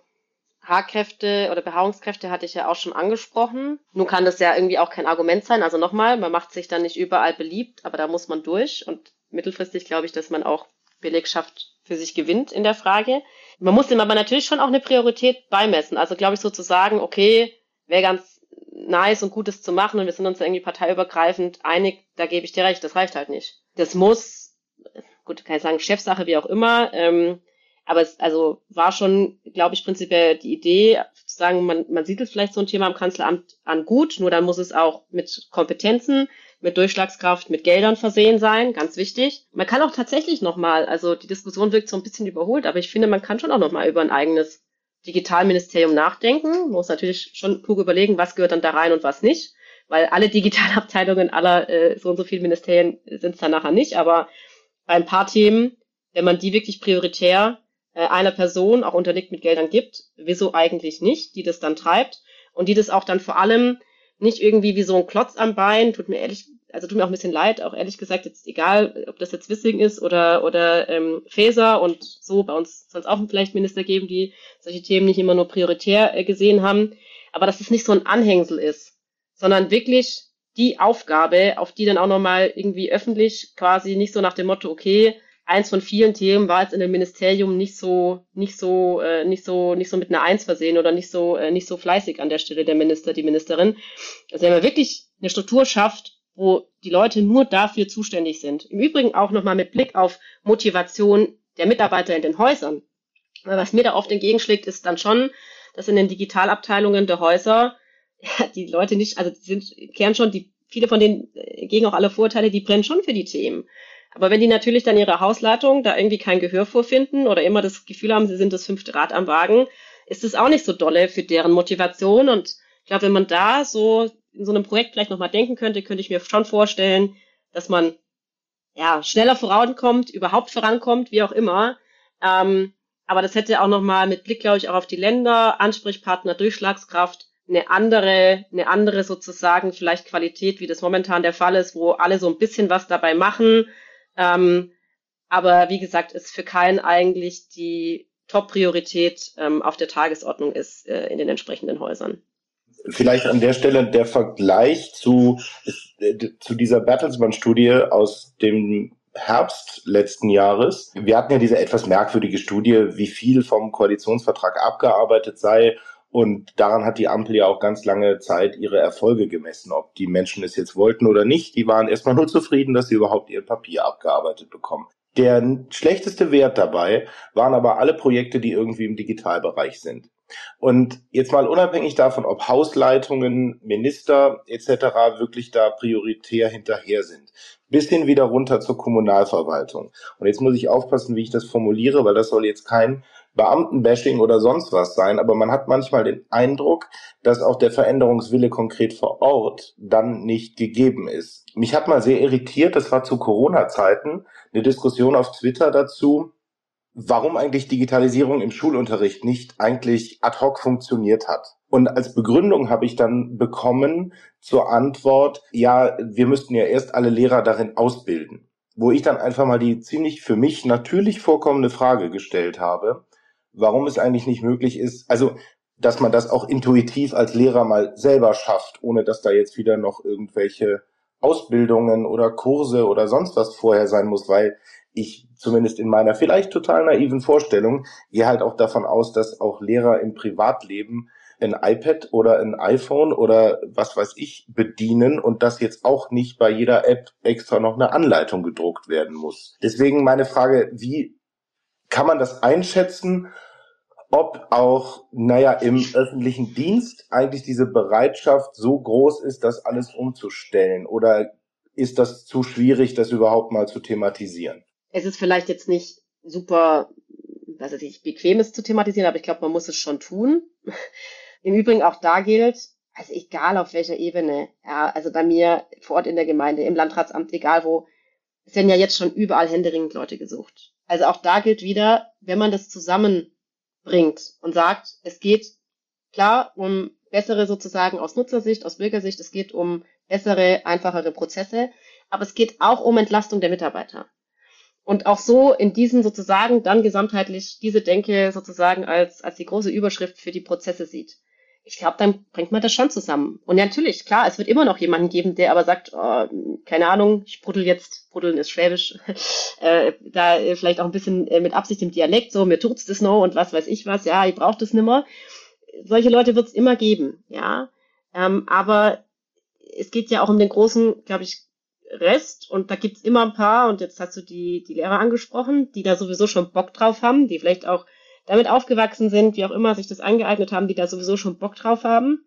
Haarkräfte oder Behaarungskräfte hatte ich ja auch schon angesprochen. Nun kann das ja irgendwie auch kein Argument sein. Also nochmal, man macht sich dann nicht überall beliebt, aber da muss man durch. Und mittelfristig glaube ich, dass man auch Belegschaft für sich gewinnt in der Frage. Man muss dem aber natürlich schon auch eine Priorität beimessen. Also glaube ich sozusagen, okay, wäre ganz nice und Gutes zu machen und wir sind uns irgendwie parteiübergreifend einig, da gebe ich dir recht, das reicht halt nicht. Das muss, gut, kann ich sagen, Chefsache, wie auch immer, ähm, aber es also war schon, glaube ich, prinzipiell die Idee, zu sagen, man, man siedelt vielleicht so ein Thema im Kanzleramt an gut, nur dann muss es auch mit Kompetenzen mit Durchschlagskraft, mit Geldern versehen sein, ganz wichtig. Man kann auch tatsächlich nochmal, also die Diskussion wirkt so ein bisschen überholt, aber ich finde, man kann schon auch nochmal über ein eigenes Digitalministerium nachdenken. Man muss natürlich schon klug überlegen, was gehört dann da rein und was nicht, weil alle Digitalabteilungen aller äh, so und so viele Ministerien sind es dann nachher nicht, aber bei ein paar Themen, wenn man die wirklich prioritär äh, einer Person auch unterlegt mit Geldern gibt, wieso eigentlich nicht, die das dann treibt und die das auch dann vor allem nicht irgendwie wie so ein Klotz am Bein, tut mir ehrlich, also tut mir auch ein bisschen leid, auch ehrlich gesagt, jetzt egal, ob das jetzt Wissing ist oder, oder ähm, Faeser und so, bei uns soll es auch vielleicht Minister geben, die solche Themen nicht immer nur prioritär äh, gesehen haben, aber dass es nicht so ein Anhängsel ist, sondern wirklich die Aufgabe, auf die dann auch nochmal irgendwie öffentlich quasi nicht so nach dem Motto, okay, eins von vielen Themen war jetzt in dem Ministerium nicht so, nicht so, äh, nicht so, nicht so mit einer Eins versehen oder nicht so, äh, nicht so fleißig an der Stelle der Minister, die Ministerin. Also wenn man wirklich eine Struktur schafft, wo die Leute nur dafür zuständig sind. Im Übrigen auch nochmal mit Blick auf Motivation der Mitarbeiter in den Häusern. Weil was mir da oft entgegenschlägt, ist dann schon, dass in den Digitalabteilungen der Häuser die Leute nicht, also die sind, kehren schon, die, viele von denen äh, gegen auch alle Vorteile, die brennen schon für die Themen. Aber wenn die natürlich dann ihre Hausleitung da irgendwie kein Gehör vorfinden oder immer das Gefühl haben, sie sind das fünfte Rad am Wagen, ist es auch nicht so dolle für deren Motivation. Und ich glaube, wenn man da so in so einem Projekt vielleicht nochmal denken könnte, könnte ich mir schon vorstellen, dass man ja schneller vorankommt, überhaupt vorankommt, wie auch immer. Ähm, aber das hätte auch nochmal mit Blick, glaube ich, auch auf die Länder, Ansprechpartner, Durchschlagskraft, eine andere, eine andere sozusagen vielleicht Qualität, wie das momentan der Fall ist, wo alle so ein bisschen was dabei machen, ähm, aber wie gesagt, ist für keinen eigentlich die Top-Priorität ähm, auf der Tagesordnung ist äh, in den entsprechenden Häusern. Vielleicht an der Stelle der Vergleich zu, äh, zu dieser Bertelsmann-Studie aus dem Herbst letzten Jahres. Wir hatten ja diese etwas merkwürdige Studie, wie viel vom Koalitionsvertrag abgearbeitet sei und daran hat die Ampel ja auch ganz lange Zeit ihre Erfolge gemessen, ob die Menschen es jetzt wollten oder nicht. Die waren erstmal nur zufrieden, dass sie überhaupt ihr Papier abgearbeitet bekommen. Der schlechteste Wert dabei waren aber alle Projekte, die irgendwie im Digitalbereich sind. Und jetzt mal unabhängig davon, ob Hausleitungen, Minister etc. wirklich da prioritär hinterher sind, bis hin wieder runter zur Kommunalverwaltung. Und jetzt muss ich aufpassen, wie ich das formuliere, weil das soll jetzt kein Beamtenbashing oder sonst was sein, aber man hat manchmal den Eindruck, dass auch der Veränderungswille konkret vor Ort dann nicht gegeben ist. Mich hat mal sehr irritiert, das war zu Corona-Zeiten, eine Diskussion auf Twitter dazu, warum eigentlich Digitalisierung im Schulunterricht nicht eigentlich ad hoc funktioniert hat. Und als Begründung habe ich dann bekommen zur Antwort, ja, wir müssten ja erst alle Lehrer darin ausbilden. Wo ich dann einfach mal die ziemlich für mich natürlich vorkommende Frage gestellt habe, warum es eigentlich nicht möglich ist, also dass man das auch intuitiv als Lehrer mal selber schafft, ohne dass da jetzt wieder noch irgendwelche Ausbildungen oder Kurse oder sonst was vorher sein muss, weil ich zumindest in meiner vielleicht total naiven Vorstellung gehe halt auch davon aus, dass auch Lehrer im Privatleben ein iPad oder ein iPhone oder was weiß ich bedienen und dass jetzt auch nicht bei jeder App extra noch eine Anleitung gedruckt werden muss. Deswegen meine Frage, wie kann man das einschätzen, ob auch, naja, im öffentlichen Dienst eigentlich diese Bereitschaft so groß ist, das alles umzustellen? Oder ist das zu schwierig, das überhaupt mal zu thematisieren? Es ist vielleicht jetzt nicht super, was weiß ich, bequem ist zu thematisieren, aber ich glaube, man muss es schon tun. Im Übrigen auch da gilt, also egal auf welcher Ebene, ja, also bei mir vor Ort in der Gemeinde, im Landratsamt, egal wo, es werden ja jetzt schon überall händeringend Leute gesucht. Also auch da gilt wieder, wenn man das zusammenbringt und sagt, es geht klar um bessere sozusagen aus Nutzersicht, aus Bürgersicht, es geht um bessere, einfachere Prozesse, aber es geht auch um Entlastung der Mitarbeiter. Und auch so in diesen sozusagen dann gesamtheitlich diese Denke sozusagen als, als die große Überschrift für die Prozesse sieht ich glaube, dann bringt man das schon zusammen. Und natürlich, klar, es wird immer noch jemanden geben, der aber sagt, oh, keine Ahnung, ich bruddel jetzt, bruddeln ist Schwäbisch, äh, da äh, vielleicht auch ein bisschen äh, mit Absicht im Dialekt, so, mir tut's das noch und was weiß ich was, ja, ihr braucht es nimmer. Solche Leute wird es immer geben, ja. Ähm, aber es geht ja auch um den großen, glaube ich, Rest und da gibt's immer ein paar, und jetzt hast du die, die Lehrer angesprochen, die da sowieso schon Bock drauf haben, die vielleicht auch damit aufgewachsen sind, wie auch immer sich das angeeignet haben, die da sowieso schon Bock drauf haben.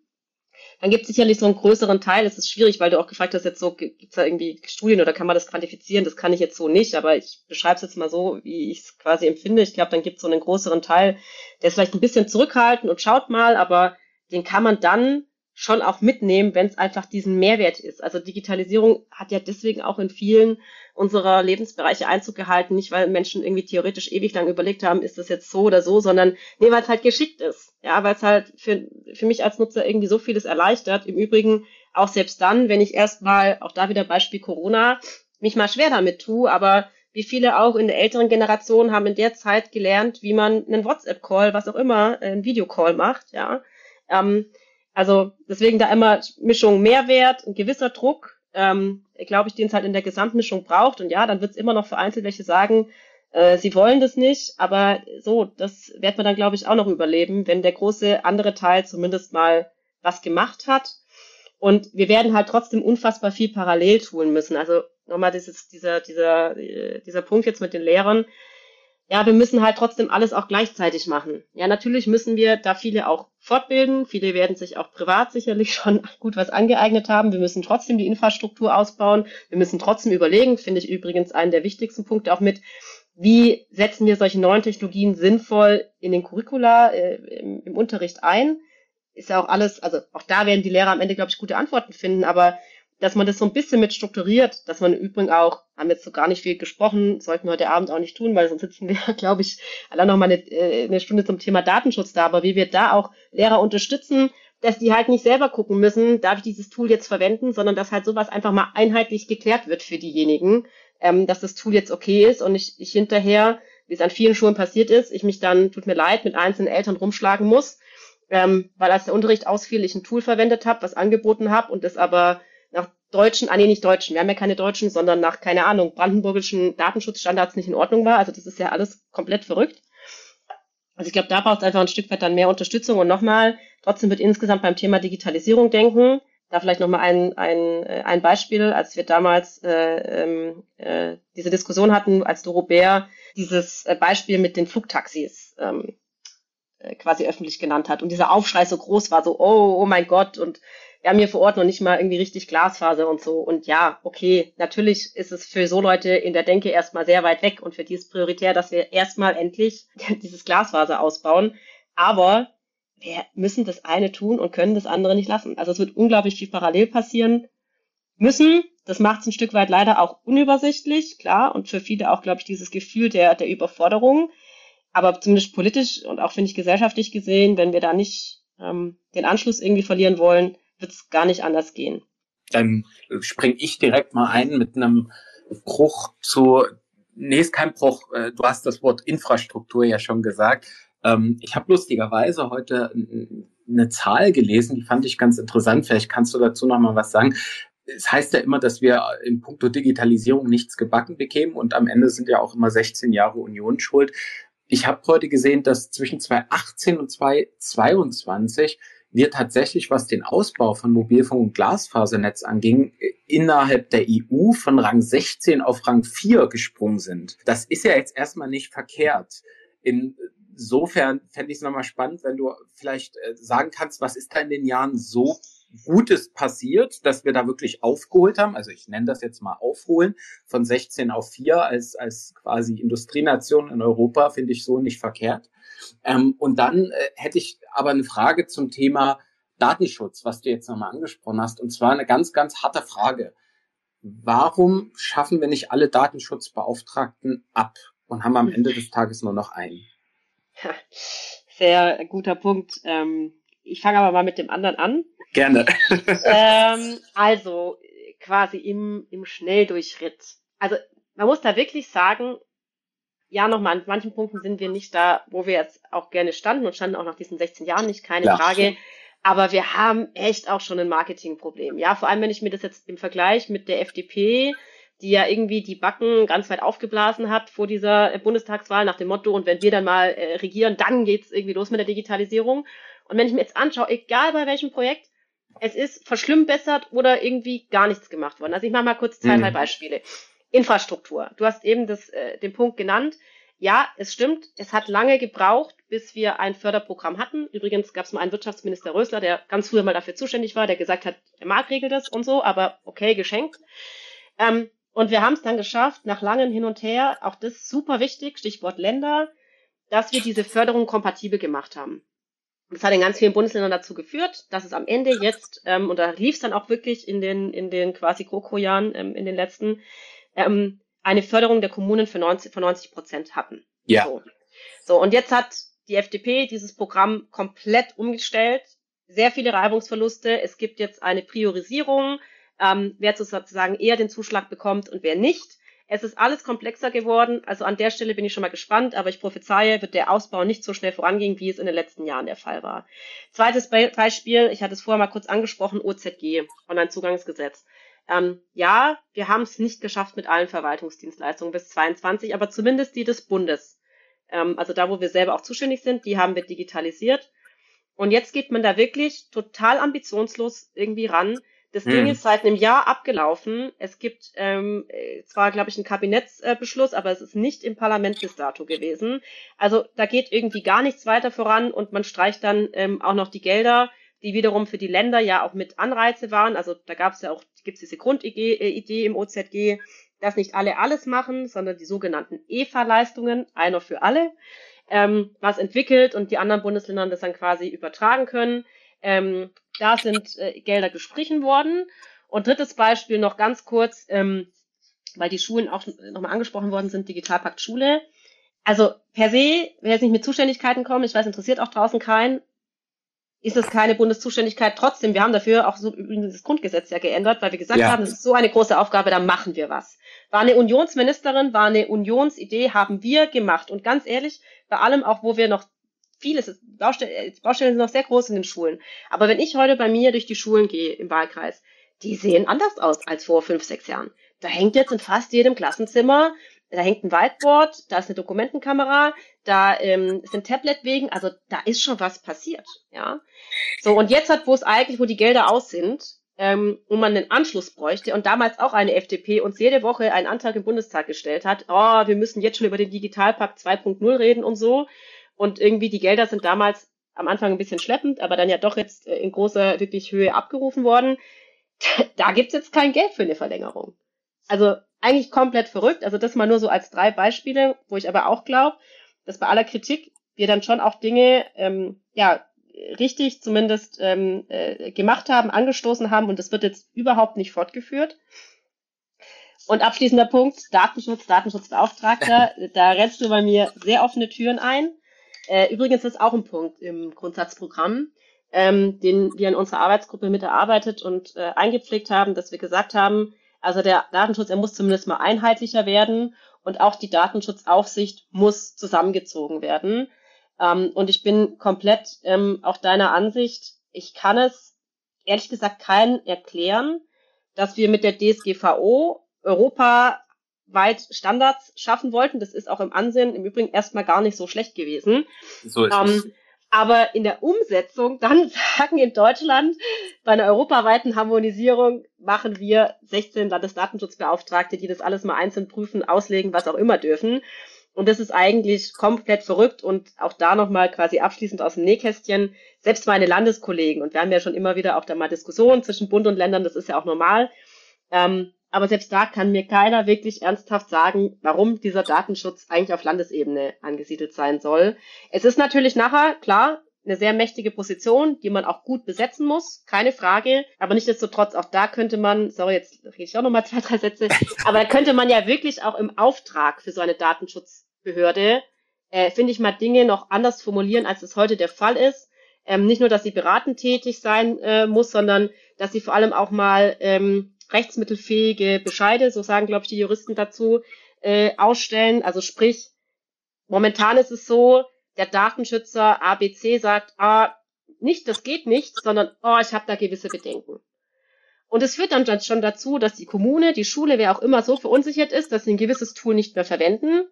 Dann gibt es sicherlich so einen größeren Teil, es ist schwierig, weil du auch gefragt hast, jetzt so, gibt es da irgendwie Studien oder kann man das quantifizieren? Das kann ich jetzt so nicht, aber ich beschreibe es jetzt mal so, wie ich es quasi empfinde. Ich glaube, dann gibt es so einen größeren Teil, der ist vielleicht ein bisschen zurückhaltend und schaut mal, aber den kann man dann schon auch mitnehmen, wenn es einfach diesen Mehrwert ist. Also Digitalisierung hat ja deswegen auch in vielen unserer Lebensbereiche Einzug gehalten, nicht weil Menschen irgendwie theoretisch ewig lang überlegt haben, ist das jetzt so oder so, sondern nee, weil es halt geschickt ist. Ja, weil es halt für, für mich als Nutzer irgendwie so vieles erleichtert. Im Übrigen auch selbst dann, wenn ich erstmal, auch da wieder Beispiel Corona, mich mal schwer damit tue, aber wie viele auch in der älteren Generation haben in der Zeit gelernt, wie man einen WhatsApp-Call, was auch immer, einen Videocall macht, ja. Ähm, also deswegen da immer Mischung Mehrwert, ein gewisser Druck, ähm, glaube ich, den es halt in der Gesamtmischung braucht. Und ja, dann wird es immer noch vereinzelt welche sagen, äh, sie wollen das nicht, aber so, das wird man dann, glaube ich, auch noch überleben, wenn der große andere Teil zumindest mal was gemacht hat. Und wir werden halt trotzdem unfassbar viel parallel tun müssen. Also nochmal dieses, dieser, dieser, äh, dieser Punkt jetzt mit den Lehrern ja, wir müssen halt trotzdem alles auch gleichzeitig machen. Ja, natürlich müssen wir da viele auch fortbilden. Viele werden sich auch privat sicherlich schon gut was angeeignet haben. Wir müssen trotzdem die Infrastruktur ausbauen. Wir müssen trotzdem überlegen, finde ich übrigens einen der wichtigsten Punkte auch mit, wie setzen wir solche neuen Technologien sinnvoll in den Curricula, äh, im, im Unterricht ein? Ist ja auch alles, also auch da werden die Lehrer am Ende, glaube ich, gute Antworten finden, aber dass man das so ein bisschen mit strukturiert, dass man im Übrigen auch, haben jetzt so gar nicht viel gesprochen, sollten wir heute Abend auch nicht tun, weil sonst sitzen wir, glaube ich, allein noch mal eine, äh, eine Stunde zum Thema Datenschutz da, aber wie wir da auch Lehrer unterstützen, dass die halt nicht selber gucken müssen, darf ich dieses Tool jetzt verwenden, sondern dass halt sowas einfach mal einheitlich geklärt wird für diejenigen, ähm, dass das Tool jetzt okay ist und ich, ich hinterher, wie es an vielen Schulen passiert ist, ich mich dann, tut mir leid, mit einzelnen Eltern rumschlagen muss, ähm, weil als der Unterricht ausfiel, ich ein Tool verwendet habe, was angeboten habe und das aber deutschen, ah nee, nicht deutschen, wir haben ja keine deutschen, sondern nach, keine Ahnung, brandenburgischen Datenschutzstandards nicht in Ordnung war. Also das ist ja alles komplett verrückt. Also ich glaube, da braucht es einfach ein Stück weit dann mehr Unterstützung. Und nochmal, trotzdem wird insgesamt beim Thema Digitalisierung denken. Da vielleicht nochmal ein, ein, äh, ein Beispiel, als wir damals äh, ähm, äh, diese Diskussion hatten, als Doro Bär dieses äh, Beispiel mit den Flugtaxis ähm, äh, quasi öffentlich genannt hat und dieser Aufschrei so groß war, so, oh, oh mein Gott, und wir haben hier vor Ort noch nicht mal irgendwie richtig Glasfaser und so. Und ja, okay, natürlich ist es für so Leute in der Denke erstmal sehr weit weg und für die ist prioritär, dass wir erstmal endlich dieses Glasfaser ausbauen. Aber wir müssen das eine tun und können das andere nicht lassen. Also es wird unglaublich viel parallel passieren müssen. Das macht es ein Stück weit leider auch unübersichtlich, klar, und für viele auch, glaube ich, dieses Gefühl der, der Überforderung. aber zumindest politisch und auch, finde ich, gesellschaftlich gesehen, wenn wir da nicht ähm, den Anschluss irgendwie verlieren wollen, wird es gar nicht anders gehen. Dann springe ich direkt mal ein mit einem Bruch zu, nee, ist kein Bruch, äh, du hast das Wort Infrastruktur ja schon gesagt. Ähm, ich habe lustigerweise heute eine Zahl gelesen, die fand ich ganz interessant. Vielleicht kannst du dazu noch mal was sagen. Es heißt ja immer, dass wir in puncto Digitalisierung nichts gebacken bekämen und am Ende sind ja auch immer 16 Jahre Union schuld. Ich habe heute gesehen, dass zwischen 2018 und 2022 wir tatsächlich, was den Ausbau von Mobilfunk und Glasfasernetz anging, innerhalb der EU von Rang 16 auf Rang 4 gesprungen sind. Das ist ja jetzt erstmal nicht verkehrt. Insofern fände ich es nochmal spannend, wenn du vielleicht äh, sagen kannst, was ist da in den Jahren so Gutes passiert, dass wir da wirklich aufgeholt haben. Also ich nenne das jetzt mal aufholen von 16 auf 4 als, als quasi Industrienation in Europa, finde ich so nicht verkehrt. Ähm, und dann äh, hätte ich aber eine Frage zum Thema Datenschutz, was du jetzt nochmal angesprochen hast. Und zwar eine ganz, ganz harte Frage. Warum schaffen wir nicht alle Datenschutzbeauftragten ab und haben am Ende des Tages nur noch einen? Sehr guter Punkt. Ähm, ich fange aber mal mit dem anderen an. Gerne. ähm, also quasi im, im Schnelldurchritt. Also man muss da wirklich sagen, ja, nochmal, an manchen Punkten sind wir nicht da, wo wir jetzt auch gerne standen und standen auch nach diesen 16 Jahren nicht, keine ja. Frage. Aber wir haben echt auch schon ein Marketingproblem. Ja, vor allem, wenn ich mir das jetzt im Vergleich mit der FDP, die ja irgendwie die Backen ganz weit aufgeblasen hat vor dieser Bundestagswahl nach dem Motto, und wenn wir dann mal äh, regieren, dann geht's irgendwie los mit der Digitalisierung. Und wenn ich mir jetzt anschaue, egal bei welchem Projekt, es ist verschlimmbessert oder irgendwie gar nichts gemacht worden. Also ich mache mal kurz zwei, mhm. drei Beispiele. Infrastruktur. Du hast eben das, äh, den Punkt genannt. Ja, es stimmt, es hat lange gebraucht, bis wir ein Förderprogramm hatten. Übrigens gab es mal einen Wirtschaftsminister Rösler, der ganz früher mal dafür zuständig war, der gesagt hat, der Markt regelt das und so, aber okay, geschenkt. Ähm, und wir haben es dann geschafft, nach langem Hin und Her, auch das super wichtig, Stichwort Länder, dass wir diese Förderung kompatibel gemacht haben. Das hat in ganz vielen Bundesländern dazu geführt, dass es am Ende jetzt, ähm, und da lief es dann auch wirklich in den, in den quasi GroKo-Jahren, ähm, in den letzten, ähm, eine Förderung der Kommunen für 90, von 90 Prozent hatten. Ja. So. so, und jetzt hat die FDP dieses Programm komplett umgestellt. Sehr viele Reibungsverluste. Es gibt jetzt eine Priorisierung, ähm, wer sozusagen eher den Zuschlag bekommt und wer nicht. Es ist alles komplexer geworden. Also an der Stelle bin ich schon mal gespannt, aber ich prophezeie, wird der Ausbau nicht so schnell vorangehen, wie es in den letzten Jahren der Fall war. Zweites Beispiel, ich hatte es vorher mal kurz angesprochen, OZG, Onlinezugangsgesetz. Ähm, ja, wir haben es nicht geschafft mit allen Verwaltungsdienstleistungen bis 22, aber zumindest die des Bundes. Ähm, also da, wo wir selber auch zuständig sind, die haben wir digitalisiert. Und jetzt geht man da wirklich total ambitionslos irgendwie ran. Das hm. Ding ist seit einem Jahr abgelaufen. Es gibt ähm, zwar, glaube ich, einen Kabinettsbeschluss, aber es ist nicht im Parlament bis dato gewesen. Also da geht irgendwie gar nichts weiter voran und man streicht dann ähm, auch noch die Gelder, die wiederum für die Länder ja auch mit Anreize waren. Also da gab es ja auch, gibt es diese Grundidee äh, Idee im OZG, dass nicht alle alles machen, sondern die sogenannten EFA-Leistungen, einer für alle, ähm, was entwickelt und die anderen Bundesländer das dann quasi übertragen können. Ähm, da sind äh, Gelder gestrichen worden. Und drittes Beispiel noch ganz kurz, ähm, weil die Schulen auch nochmal angesprochen worden sind, Digitalpakt Schule. Also per se, wenn jetzt nicht mit Zuständigkeiten kommen, ich weiß, interessiert auch draußen keinen, ist es keine Bundeszuständigkeit. Trotzdem, wir haben dafür auch so das Grundgesetz ja geändert, weil wir gesagt ja. haben, das ist so eine große Aufgabe, da machen wir was. War eine Unionsministerin, war eine Unionsidee, haben wir gemacht. Und ganz ehrlich, bei allem auch, wo wir noch vieles, Baustellen, Baustellen sind noch sehr groß in den Schulen. Aber wenn ich heute bei mir durch die Schulen gehe im Wahlkreis, die sehen anders aus als vor fünf, sechs Jahren. Da hängt jetzt in fast jedem Klassenzimmer da hängt ein Whiteboard, da ist eine Dokumentenkamera, da ähm, sind Tabletwegen, also da ist schon was passiert, ja. So, und jetzt hat, wo es eigentlich, wo die Gelder aus sind, ähm, wo man einen Anschluss bräuchte und damals auch eine FDP uns jede Woche einen Antrag im Bundestag gestellt hat, oh, wir müssen jetzt schon über den Digitalpakt 2.0 reden und so. Und irgendwie die Gelder sind damals am Anfang ein bisschen schleppend, aber dann ja doch jetzt äh, in großer wirklich Höhe abgerufen worden. Da gibt's jetzt kein Geld für eine Verlängerung. Also eigentlich komplett verrückt. Also das mal nur so als drei Beispiele, wo ich aber auch glaube, dass bei aller Kritik wir dann schon auch Dinge ähm, ja richtig zumindest ähm, äh, gemacht haben, angestoßen haben und das wird jetzt überhaupt nicht fortgeführt. Und abschließender Punkt, Datenschutz, Datenschutzbeauftragter. da rennst du bei mir sehr offene Türen ein. Äh, übrigens ist auch ein Punkt im Grundsatzprogramm, ähm, den wir in unserer Arbeitsgruppe mit erarbeitet und äh, eingepflegt haben, dass wir gesagt haben, also der Datenschutz, er muss zumindest mal einheitlicher werden und auch die Datenschutzaufsicht muss zusammengezogen werden. Ähm, und ich bin komplett ähm, auch deiner Ansicht. Ich kann es ehrlich gesagt keinen erklären, dass wir mit der DSGVO europaweit Standards schaffen wollten. Das ist auch im Ansehen im Übrigen erstmal gar nicht so schlecht gewesen. So ist ähm, es. Aber in der Umsetzung, dann sagen in Deutschland, bei einer europaweiten Harmonisierung machen wir 16 Landesdatenschutzbeauftragte, die das alles mal einzeln prüfen, auslegen, was auch immer dürfen. Und das ist eigentlich komplett verrückt und auch da nochmal quasi abschließend aus dem Nähkästchen. Selbst meine Landeskollegen, und wir haben ja schon immer wieder auch da mal Diskussionen zwischen Bund und Ländern, das ist ja auch normal. Ähm, aber selbst da kann mir keiner wirklich ernsthaft sagen, warum dieser Datenschutz eigentlich auf Landesebene angesiedelt sein soll. Es ist natürlich nachher, klar, eine sehr mächtige Position, die man auch gut besetzen muss, keine Frage. Aber nichtsdestotrotz, auch da könnte man, sorry, jetzt rede ich auch nochmal zwei, drei Sätze, aber da könnte man ja wirklich auch im Auftrag für so eine Datenschutzbehörde, äh, finde ich mal Dinge noch anders formulieren, als es heute der Fall ist. Ähm, nicht nur, dass sie beratend tätig sein äh, muss, sondern dass sie vor allem auch mal ähm, rechtsmittelfähige Bescheide, so sagen, glaube ich, die Juristen dazu, äh, ausstellen. Also sprich, momentan ist es so, der Datenschützer ABC sagt, ah, nicht, das geht nicht, sondern, oh, ich habe da gewisse Bedenken. Und es führt dann schon dazu, dass die Kommune, die Schule, wer auch immer so verunsichert ist, dass sie ein gewisses Tool nicht mehr verwenden.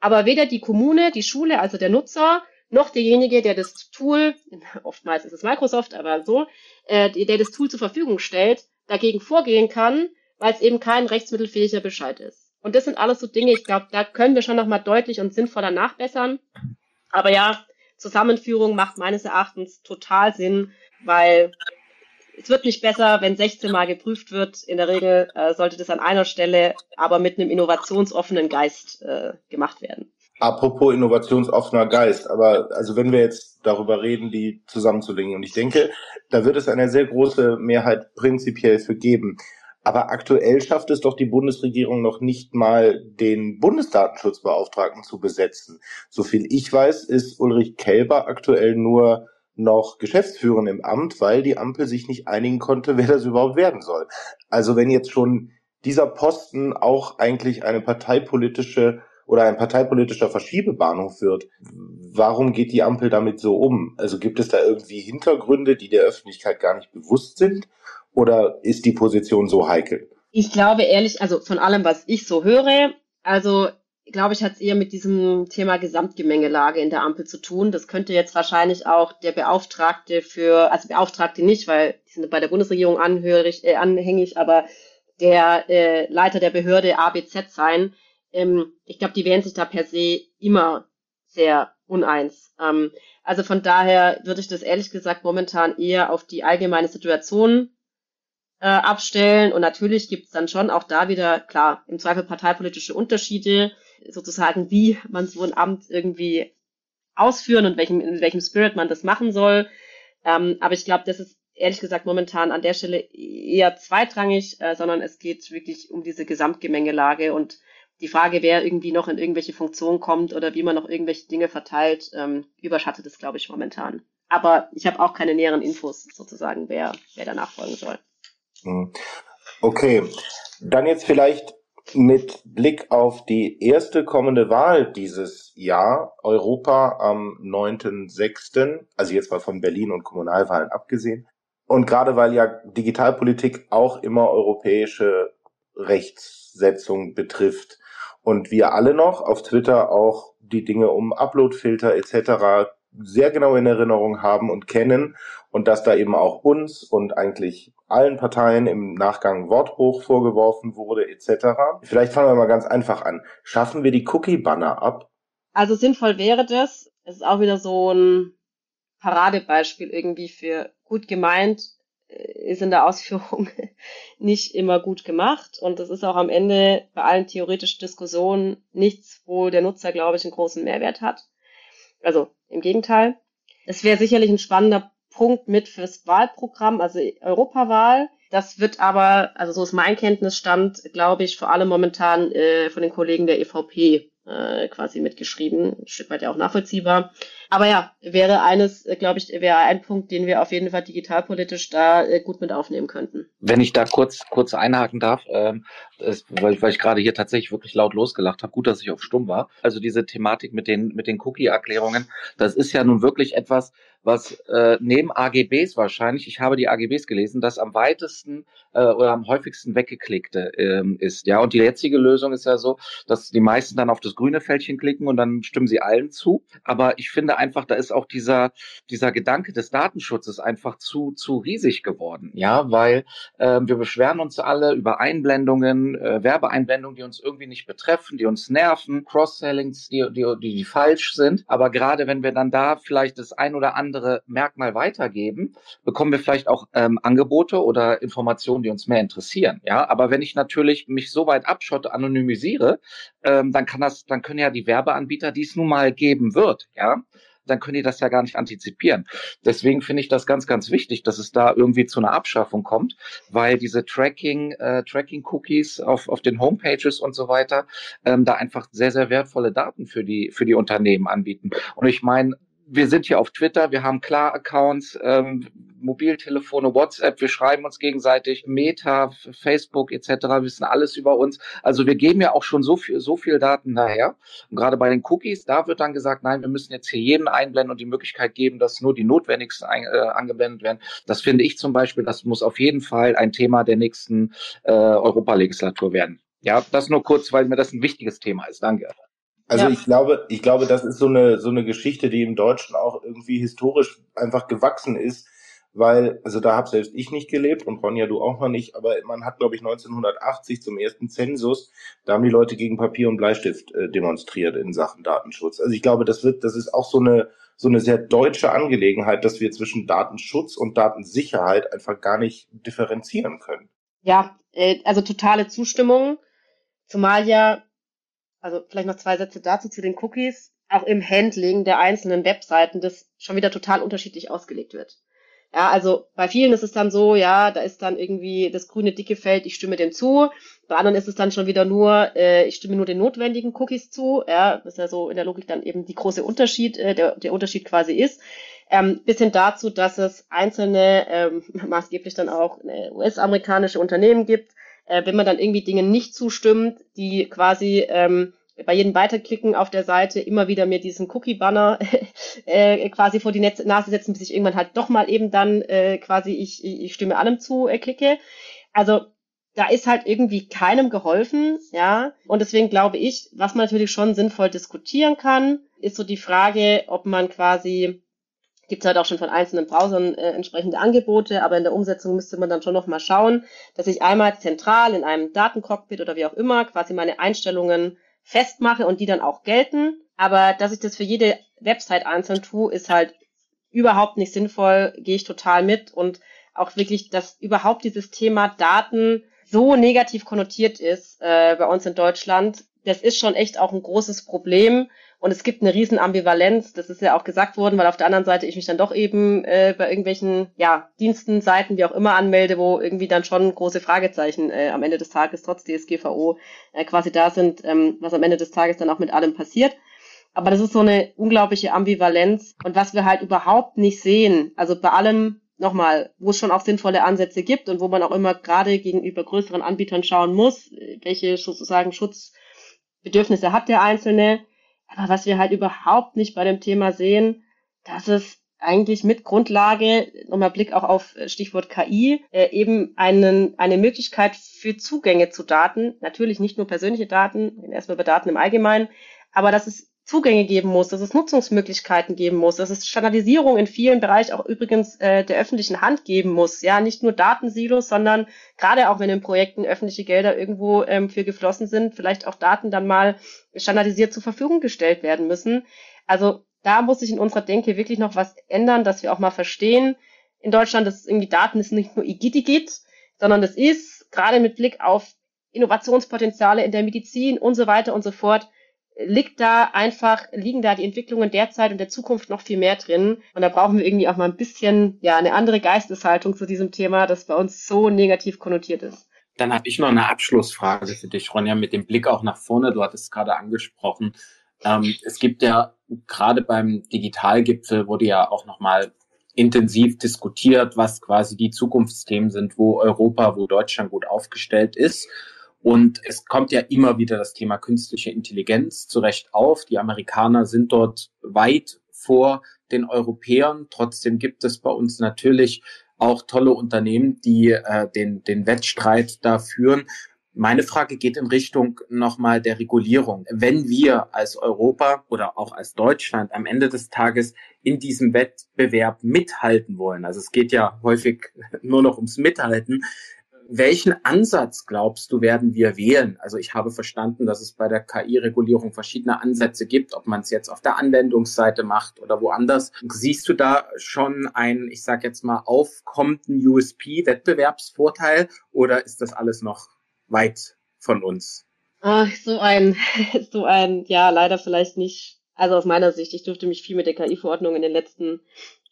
Aber weder die Kommune, die Schule, also der Nutzer, noch derjenige, der das Tool, oftmals ist es Microsoft, aber so, äh, der das Tool zur Verfügung stellt, dagegen vorgehen kann, weil es eben kein rechtsmittelfähiger Bescheid ist. Und das sind alles so Dinge, ich glaube, da können wir schon nochmal deutlich und sinnvoller nachbessern. Aber ja, Zusammenführung macht meines Erachtens total Sinn, weil es wird nicht besser, wenn 16 Mal geprüft wird. In der Regel äh, sollte das an einer Stelle aber mit einem innovationsoffenen Geist äh, gemacht werden. Apropos innovationsoffener Geist, aber also wenn wir jetzt darüber reden, die zusammenzulegen, und ich denke, da wird es eine sehr große Mehrheit prinzipiell für geben. Aber aktuell schafft es doch die Bundesregierung noch nicht mal, den Bundesdatenschutzbeauftragten zu besetzen. So viel ich weiß, ist Ulrich Kelber aktuell nur noch Geschäftsführer im Amt, weil die Ampel sich nicht einigen konnte, wer das überhaupt werden soll. Also wenn jetzt schon dieser Posten auch eigentlich eine parteipolitische oder ein parteipolitischer Verschiebebahnhof wird, warum geht die Ampel damit so um? Also gibt es da irgendwie Hintergründe, die der Öffentlichkeit gar nicht bewusst sind? Oder ist die Position so heikel? Ich glaube ehrlich, also von allem, was ich so höre, also glaube ich, hat es eher mit diesem Thema Gesamtgemengelage in der Ampel zu tun. Das könnte jetzt wahrscheinlich auch der Beauftragte für, also Beauftragte nicht, weil die sind bei der Bundesregierung anhörig, äh, anhängig, aber der äh, Leiter der Behörde ABZ sein, ähm, ich glaube, die wären sich da per se immer sehr uneins. Ähm, also von daher würde ich das ehrlich gesagt momentan eher auf die allgemeine Situation äh, abstellen. Und natürlich gibt es dann schon auch da wieder, klar, im Zweifel parteipolitische Unterschiede, sozusagen, wie man so ein Amt irgendwie ausführen und welchem, in welchem Spirit man das machen soll. Ähm, aber ich glaube, das ist ehrlich gesagt momentan an der Stelle eher zweitrangig, äh, sondern es geht wirklich um diese Gesamtgemengelage und die Frage, wer irgendwie noch in irgendwelche Funktionen kommt oder wie man noch irgendwelche Dinge verteilt, ähm, überschattet es, glaube ich, momentan. Aber ich habe auch keine näheren Infos sozusagen, wer, wer danach folgen soll. Hm. Okay, dann jetzt vielleicht mit Blick auf die erste kommende Wahl dieses Jahr, Europa am 9.6., also jetzt mal von Berlin und Kommunalwahlen abgesehen. Und gerade weil ja Digitalpolitik auch immer europäische Rechtssetzung betrifft, und wir alle noch auf Twitter auch die Dinge um Uploadfilter etc. sehr genau in Erinnerung haben und kennen und dass da eben auch uns und eigentlich allen Parteien im Nachgang Wortbruch vorgeworfen wurde etc. Vielleicht fangen wir mal ganz einfach an. Schaffen wir die Cookie-Banner ab? Also sinnvoll wäre das. Es ist auch wieder so ein Paradebeispiel irgendwie für gut gemeint, ist in der Ausführung nicht immer gut gemacht. Und das ist auch am Ende bei allen theoretischen Diskussionen nichts, wo der Nutzer, glaube ich, einen großen Mehrwert hat. Also im Gegenteil. Es wäre sicherlich ein spannender Punkt mit fürs Wahlprogramm, also Europawahl. Das wird aber, also so ist mein Kenntnisstand, glaube ich, vor allem momentan äh, von den Kollegen der EVP äh, quasi mitgeschrieben. Ein Stück weit ja auch nachvollziehbar. Aber ja, wäre eines, äh, glaube ich, wäre ein Punkt, den wir auf jeden Fall digitalpolitisch da äh, gut mit aufnehmen könnten. Wenn ich da kurz kurz einhaken darf, ähm, ist, weil, weil ich gerade hier tatsächlich wirklich laut losgelacht habe. Gut, dass ich auf stumm war. Also diese Thematik mit den mit den Cookie-Erklärungen, das ist ja nun wirklich etwas, was äh, neben AGBs wahrscheinlich, ich habe die AGBs gelesen, das am weitesten äh, oder am häufigsten weggeklickte ähm, ist. Ja, und die jetzige Lösung ist ja so, dass die meisten dann auf das grüne Fältchen klicken und dann stimmen sie allen zu. Aber ich finde einfach, da ist auch dieser dieser Gedanke des Datenschutzes einfach zu zu riesig geworden. Ja, weil äh, wir beschweren uns alle über Einblendungen, äh, Werbeeinblendungen, die uns irgendwie nicht betreffen, die uns nerven, Cross-Sellings, die, die, die, die falsch sind. Aber gerade wenn wir dann da vielleicht das ein oder andere andere Merkmal weitergeben, bekommen wir vielleicht auch ähm, Angebote oder Informationen, die uns mehr interessieren. Ja, aber wenn ich natürlich mich so weit abschotte, anonymisiere, ähm, dann kann das, dann können ja die Werbeanbieter, die es nun mal geben wird, ja, dann können die das ja gar nicht antizipieren. Deswegen finde ich das ganz, ganz wichtig, dass es da irgendwie zu einer Abschaffung kommt, weil diese Tracking, äh, Tracking-Cookies auf, auf den Homepages und so weiter ähm, da einfach sehr, sehr wertvolle Daten für die, für die Unternehmen anbieten. Und ich meine, wir sind hier auf Twitter, wir haben Klar-Accounts, ähm, Mobiltelefone, WhatsApp, wir schreiben uns gegenseitig, Meta, Facebook etc., wissen alles über uns. Also wir geben ja auch schon so viel, so viel Daten daher. Und gerade bei den Cookies, da wird dann gesagt, nein, wir müssen jetzt hier jeden einblenden und die Möglichkeit geben, dass nur die notwendigsten ein, äh, angeblendet werden. Das finde ich zum Beispiel, das muss auf jeden Fall ein Thema der nächsten äh, Europalegislatur werden. Ja, das nur kurz, weil mir das ein wichtiges Thema ist. Danke. Also ja. ich glaube, ich glaube, das ist so eine so eine Geschichte, die im Deutschen auch irgendwie historisch einfach gewachsen ist, weil also da habe selbst ich nicht gelebt und Ronja du auch noch nicht, aber man hat glaube ich 1980 zum ersten Zensus, da haben die Leute gegen Papier und Bleistift äh, demonstriert in Sachen Datenschutz. Also ich glaube, das wird das ist auch so eine so eine sehr deutsche Angelegenheit, dass wir zwischen Datenschutz und Datensicherheit einfach gar nicht differenzieren können. Ja, äh, also totale Zustimmung, zumal ja also vielleicht noch zwei Sätze dazu zu den Cookies, auch im Handling der einzelnen Webseiten, das schon wieder total unterschiedlich ausgelegt wird. Ja, also bei vielen ist es dann so, ja, da ist dann irgendwie das grüne dicke Feld, ich stimme dem zu. Bei anderen ist es dann schon wieder nur, äh, ich stimme nur den notwendigen Cookies zu. Ja, das ist ja so in der Logik dann eben die große Unterschied, äh, der, der Unterschied quasi ist. Ähm, bis hin dazu, dass es einzelne, ähm, maßgeblich dann auch äh, US-amerikanische Unternehmen gibt, äh, wenn man dann irgendwie Dingen nicht zustimmt, die quasi ähm, bei jedem Weiterklicken auf der Seite immer wieder mir diesen Cookie-Banner äh, quasi vor die Netz Nase setzen, bis ich irgendwann halt doch mal eben dann äh, quasi ich, ich stimme allem zu äh, klicke. Also da ist halt irgendwie keinem geholfen, ja. Und deswegen glaube ich, was man natürlich schon sinnvoll diskutieren kann, ist so die Frage, ob man quasi gibt es halt auch schon von einzelnen Browsern äh, entsprechende Angebote, aber in der Umsetzung müsste man dann schon noch mal schauen, dass ich einmal zentral in einem Datencockpit oder wie auch immer quasi meine Einstellungen festmache und die dann auch gelten. Aber dass ich das für jede Website einzeln tue, ist halt überhaupt nicht sinnvoll, gehe ich total mit und auch wirklich, dass überhaupt dieses Thema Daten so negativ konnotiert ist äh, bei uns in Deutschland, das ist schon echt auch ein großes Problem. Und es gibt eine riesen Ambivalenz, das ist ja auch gesagt worden, weil auf der anderen Seite ich mich dann doch eben äh, bei irgendwelchen ja, Diensten, Seiten, wie auch immer anmelde, wo irgendwie dann schon große Fragezeichen äh, am Ende des Tages trotz DSGVO äh, quasi da sind, ähm, was am Ende des Tages dann auch mit allem passiert. Aber das ist so eine unglaubliche Ambivalenz und was wir halt überhaupt nicht sehen, also bei allem nochmal, wo es schon auch sinnvolle Ansätze gibt und wo man auch immer gerade gegenüber größeren Anbietern schauen muss, welche sozusagen Schutzbedürfnisse hat der Einzelne aber was wir halt überhaupt nicht bei dem Thema sehen, dass es eigentlich mit Grundlage, nochmal Blick auch auf äh, Stichwort KI, äh, eben einen, eine Möglichkeit für Zugänge zu Daten, natürlich nicht nur persönliche Daten, erstmal über Daten im Allgemeinen, aber dass es Zugänge geben muss, dass es Nutzungsmöglichkeiten geben muss, dass es Standardisierung in vielen Bereichen auch übrigens äh, der öffentlichen Hand geben muss. Ja, nicht nur Datensilos, sondern gerade auch wenn in Projekten öffentliche Gelder irgendwo ähm, für geflossen sind, vielleicht auch Daten dann mal standardisiert zur Verfügung gestellt werden müssen. Also da muss sich in unserer Denke wirklich noch was ändern, dass wir auch mal verstehen, in Deutschland, dass irgendwie Daten ist nicht nur Igitigit, sondern das ist gerade mit Blick auf Innovationspotenziale in der Medizin und so weiter und so fort liegt da einfach, liegen da die Entwicklungen derzeit und der Zukunft noch viel mehr drin. Und da brauchen wir irgendwie auch mal ein bisschen, ja, eine andere Geisteshaltung zu diesem Thema, das bei uns so negativ konnotiert ist. Dann habe ich noch eine Abschlussfrage für dich, Ronja, mit dem Blick auch nach vorne. Du hattest es gerade angesprochen. Ähm, es gibt ja gerade beim Digitalgipfel wurde ja auch nochmal intensiv diskutiert, was quasi die Zukunftsthemen sind, wo Europa, wo Deutschland gut aufgestellt ist. Und es kommt ja immer wieder das Thema künstliche Intelligenz zurecht auf. Die Amerikaner sind dort weit vor den Europäern. Trotzdem gibt es bei uns natürlich auch tolle Unternehmen, die äh, den, den Wettstreit da führen. Meine Frage geht in Richtung nochmal der Regulierung. Wenn wir als Europa oder auch als Deutschland am Ende des Tages in diesem Wettbewerb mithalten wollen, also es geht ja häufig nur noch ums Mithalten, welchen Ansatz glaubst du, werden wir wählen? Also ich habe verstanden, dass es bei der KI-Regulierung verschiedene Ansätze gibt, ob man es jetzt auf der Anwendungsseite macht oder woanders. Siehst du da schon einen, ich sage jetzt mal, aufkommenden USP-Wettbewerbsvorteil oder ist das alles noch weit von uns? Ach, so ein, so ein, ja, leider vielleicht nicht. Also aus meiner Sicht, ich durfte mich viel mit der KI-Verordnung in den letzten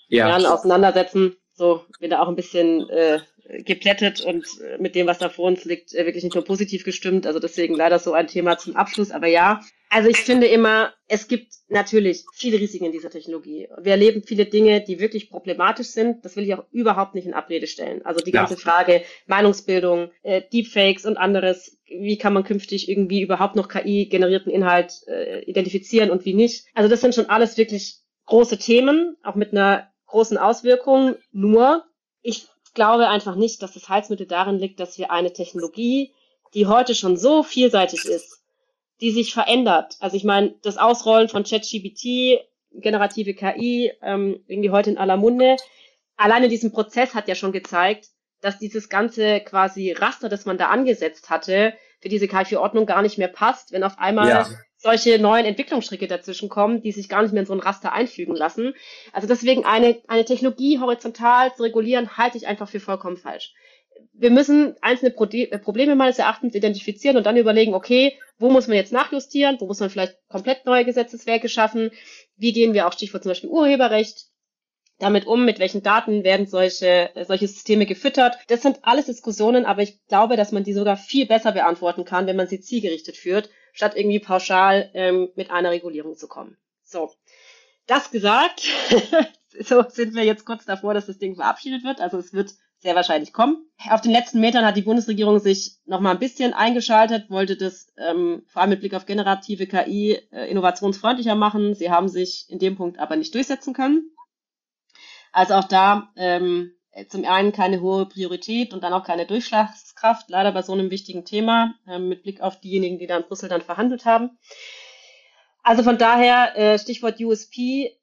ja. Jahren auseinandersetzen. So, bin da auch ein bisschen äh, geplättet und äh, mit dem, was da vor uns liegt, äh, wirklich nicht nur positiv gestimmt. Also deswegen leider so ein Thema zum Abschluss. Aber ja, also ich finde immer, es gibt natürlich viele Risiken in dieser Technologie. Wir erleben viele Dinge, die wirklich problematisch sind. Das will ich auch überhaupt nicht in Abrede stellen. Also die ganze ja. Frage Meinungsbildung, äh, Deepfakes und anderes. Wie kann man künftig irgendwie überhaupt noch KI-generierten Inhalt äh, identifizieren und wie nicht? Also das sind schon alles wirklich große Themen, auch mit einer großen Auswirkung. Nur, ich glaube einfach nicht, dass das Heilsmittel darin liegt, dass wir eine Technologie, die heute schon so vielseitig ist, die sich verändert. Also ich meine, das Ausrollen von ChatGPT, generative KI, ähm, irgendwie heute in aller Munde. Alleine diesen Prozess hat ja schon gezeigt, dass dieses ganze quasi Raster, das man da angesetzt hatte, für diese KI-Ordnung gar nicht mehr passt, wenn auf einmal ja solche neuen Entwicklungsschritte dazwischen kommen, die sich gar nicht mehr in so ein Raster einfügen lassen. Also deswegen eine, eine Technologie horizontal zu regulieren, halte ich einfach für vollkommen falsch. Wir müssen einzelne äh, Probleme meines Erachtens identifizieren und dann überlegen, okay, wo muss man jetzt nachjustieren, wo muss man vielleicht komplett neue Gesetzeswerke schaffen, wie gehen wir auch Stichwort zum Beispiel Urheberrecht damit um, mit welchen Daten werden solche, äh, solche Systeme gefüttert. Das sind alles Diskussionen, aber ich glaube, dass man die sogar viel besser beantworten kann, wenn man sie zielgerichtet führt statt irgendwie pauschal ähm, mit einer Regulierung zu kommen. So, das gesagt, so sind wir jetzt kurz davor, dass das Ding verabschiedet wird. Also es wird sehr wahrscheinlich kommen. Auf den letzten Metern hat die Bundesregierung sich noch mal ein bisschen eingeschaltet, wollte das ähm, vor allem mit Blick auf generative KI äh, innovationsfreundlicher machen. Sie haben sich in dem Punkt aber nicht durchsetzen können. Also auch da ähm, zum einen keine hohe Priorität und dann auch keine Durchschlagskraft, leider bei so einem wichtigen Thema, äh, mit Blick auf diejenigen, die da in Brüssel dann verhandelt haben. Also von daher, äh, Stichwort USP,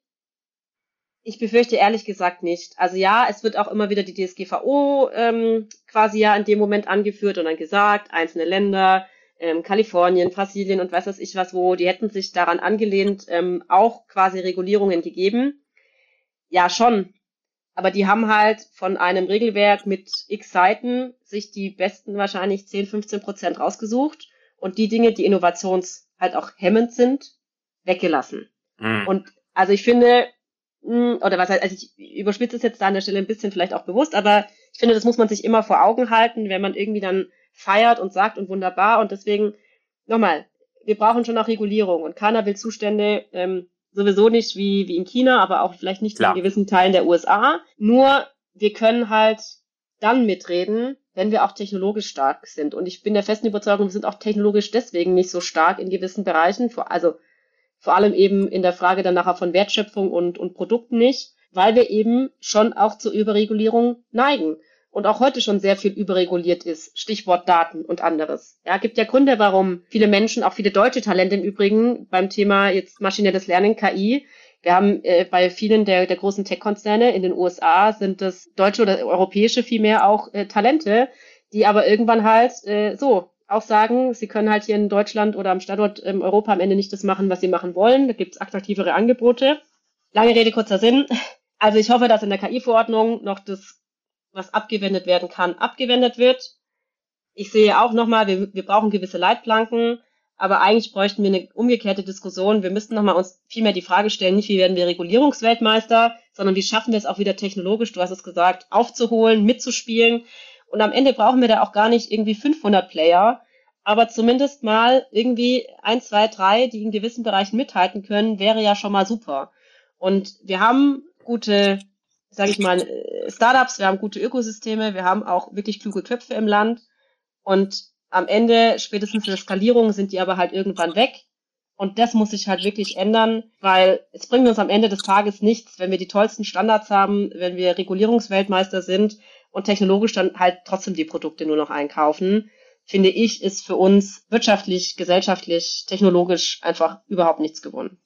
ich befürchte ehrlich gesagt nicht. Also ja, es wird auch immer wieder die DSGVO ähm, quasi ja in dem Moment angeführt und dann gesagt, einzelne Länder, ähm, Kalifornien, Brasilien und was weiß ich was wo, die hätten sich daran angelehnt, ähm, auch quasi Regulierungen gegeben. Ja, schon. Aber die haben halt von einem Regelwerk mit x Seiten sich die besten wahrscheinlich 10, 15 Prozent rausgesucht und die Dinge, die innovations halt auch hemmend sind, weggelassen. Mhm. Und also ich finde, hm, oder was heißt, also ich überspitze es jetzt da an der Stelle ein bisschen vielleicht auch bewusst, aber ich finde, das muss man sich immer vor Augen halten, wenn man irgendwie dann feiert und sagt und wunderbar und deswegen nochmal, wir brauchen schon auch Regulierung und keiner will Zustände ähm, sowieso nicht wie, wie in China, aber auch vielleicht nicht Klar. in gewissen Teilen der USA. Nur wir können halt dann mitreden, wenn wir auch technologisch stark sind. Und ich bin der festen Überzeugung, wir sind auch technologisch deswegen nicht so stark in gewissen Bereichen, also vor allem eben in der Frage dann nachher von Wertschöpfung und, und Produkten nicht, weil wir eben schon auch zur Überregulierung neigen und auch heute schon sehr viel überreguliert ist. Stichwort Daten und anderes. Ja, gibt ja Gründe, warum viele Menschen, auch viele deutsche Talente im Übrigen, beim Thema jetzt maschinelles Lernen, KI, wir haben äh, bei vielen der, der großen Tech-Konzerne in den USA sind das deutsche oder europäische vielmehr auch äh, Talente, die aber irgendwann halt äh, so auch sagen, sie können halt hier in Deutschland oder am Standort in Europa am Ende nicht das machen, was sie machen wollen. Da gibt's attraktivere Angebote. Lange Rede, kurzer Sinn. Also ich hoffe, dass in der KI-Verordnung noch das was abgewendet werden kann, abgewendet wird. Ich sehe auch nochmal, wir, wir brauchen gewisse Leitplanken, Aber eigentlich bräuchten wir eine umgekehrte Diskussion. Wir müssten nochmal uns viel mehr die Frage stellen, nicht wie werden wir Regulierungsweltmeister, sondern wie schaffen wir es auch wieder technologisch, du hast es gesagt, aufzuholen, mitzuspielen. Und am Ende brauchen wir da auch gar nicht irgendwie 500 Player, aber zumindest mal irgendwie ein, zwei, drei, die in gewissen Bereichen mithalten können, wäre ja schon mal super. Und wir haben gute, sage ich mal, äh, Startups, wir haben gute Ökosysteme, wir haben auch wirklich kluge Köpfe im Land. Und am Ende, spätestens in der Skalierung, sind die aber halt irgendwann weg. Und das muss sich halt wirklich ändern, weil es bringt uns am Ende des Tages nichts, wenn wir die tollsten Standards haben, wenn wir Regulierungsweltmeister sind und technologisch dann halt trotzdem die Produkte nur noch einkaufen finde ich, ist für uns wirtschaftlich, gesellschaftlich, technologisch einfach überhaupt nichts gewonnen.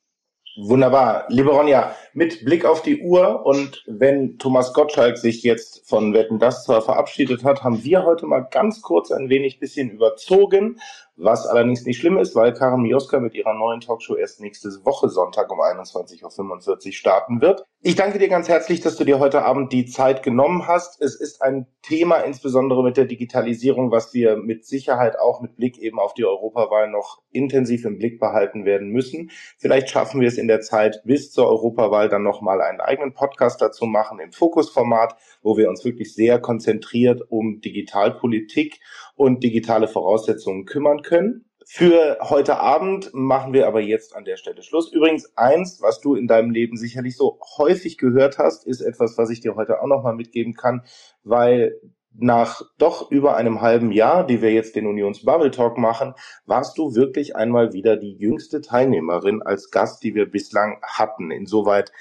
Wunderbar. Liebe Ronja, mit Blick auf die Uhr und wenn Thomas Gottschalk sich jetzt von Wetten das zwar verabschiedet hat, haben wir heute mal ganz kurz ein wenig bisschen überzogen, was allerdings nicht schlimm ist, weil Karen Mioska mit ihrer neuen Talkshow erst nächste Woche Sonntag um 21.45 Uhr starten wird. Ich danke dir ganz herzlich, dass du dir heute Abend die Zeit genommen hast. Es ist ein Thema, insbesondere mit der Digitalisierung, was wir mit Sicherheit auch mit Blick eben auf die Europawahl noch intensiv im Blick behalten werden müssen. Vielleicht schaffen wir es in der Zeit bis zur Europawahl dann nochmal einen eigenen Podcast dazu machen im Fokusformat, wo wir uns wirklich sehr konzentriert um Digitalpolitik und digitale Voraussetzungen kümmern können. Für heute Abend machen wir aber jetzt an der Stelle Schluss. Übrigens eins, was du in deinem Leben sicherlich so häufig gehört hast, ist etwas, was ich dir heute auch nochmal mitgeben kann, weil nach doch über einem halben Jahr, die wir jetzt den Unions Bubble Talk machen, warst du wirklich einmal wieder die jüngste Teilnehmerin als Gast, die wir bislang hatten. Insoweit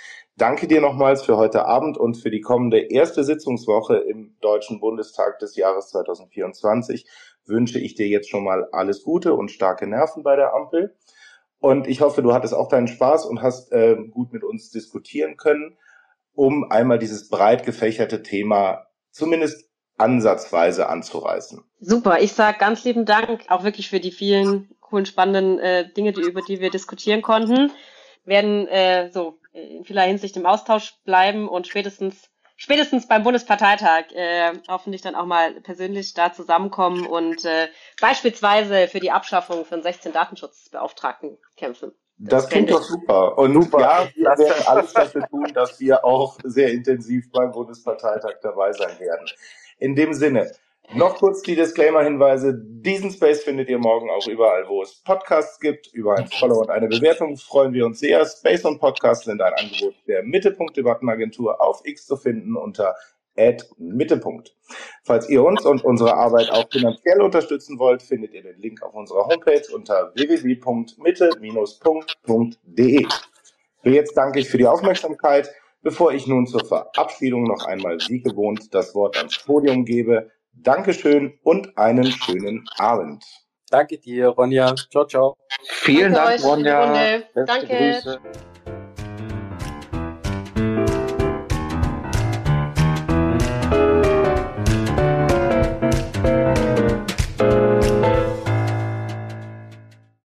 danke dir nochmals für heute Abend und für die kommende erste Sitzungswoche im Deutschen Bundestag des Jahres 2024 wünsche ich dir jetzt schon mal alles Gute und starke Nerven bei der Ampel. Und ich hoffe, du hattest auch deinen Spaß und hast äh, gut mit uns diskutieren können, um einmal dieses breit gefächerte Thema zumindest ansatzweise anzureißen. Super, ich sage ganz lieben Dank auch wirklich für die vielen coolen, spannenden äh, Dinge, die, über die wir diskutieren konnten. Werden äh, so in vieler Hinsicht im Austausch bleiben und spätestens spätestens beim Bundesparteitag äh, hoffentlich dann auch mal persönlich da zusammenkommen und äh, beispielsweise für die Abschaffung von 16 Datenschutzbeauftragten kämpfen. Das, das klingt doch super. Und super. ja, wir werden alles dafür tun, dass wir auch sehr intensiv beim Bundesparteitag dabei sein werden. In dem Sinne, noch kurz die Disclaimer-Hinweise. Diesen Space findet ihr morgen auch überall, wo es Podcasts gibt. Über ein Follow und eine Bewertung freuen wir uns sehr. Space und Podcast sind ein Angebot der Mittelpunkt-Debattenagentur auf X zu finden unter Mittelpunkt. Falls ihr uns und unsere Arbeit auch finanziell unterstützen wollt, findet ihr den Link auf unserer Homepage unter www.mitte-punkt.de. Für jetzt danke ich für die Aufmerksamkeit. Bevor ich nun zur Verabschiedung noch einmal wie gewohnt das Wort ans Podium gebe, Dankeschön und einen schönen Abend. Danke dir, Ronja. Ciao, ciao. Vielen Danke Dank, Ronja. Danke. Grüße.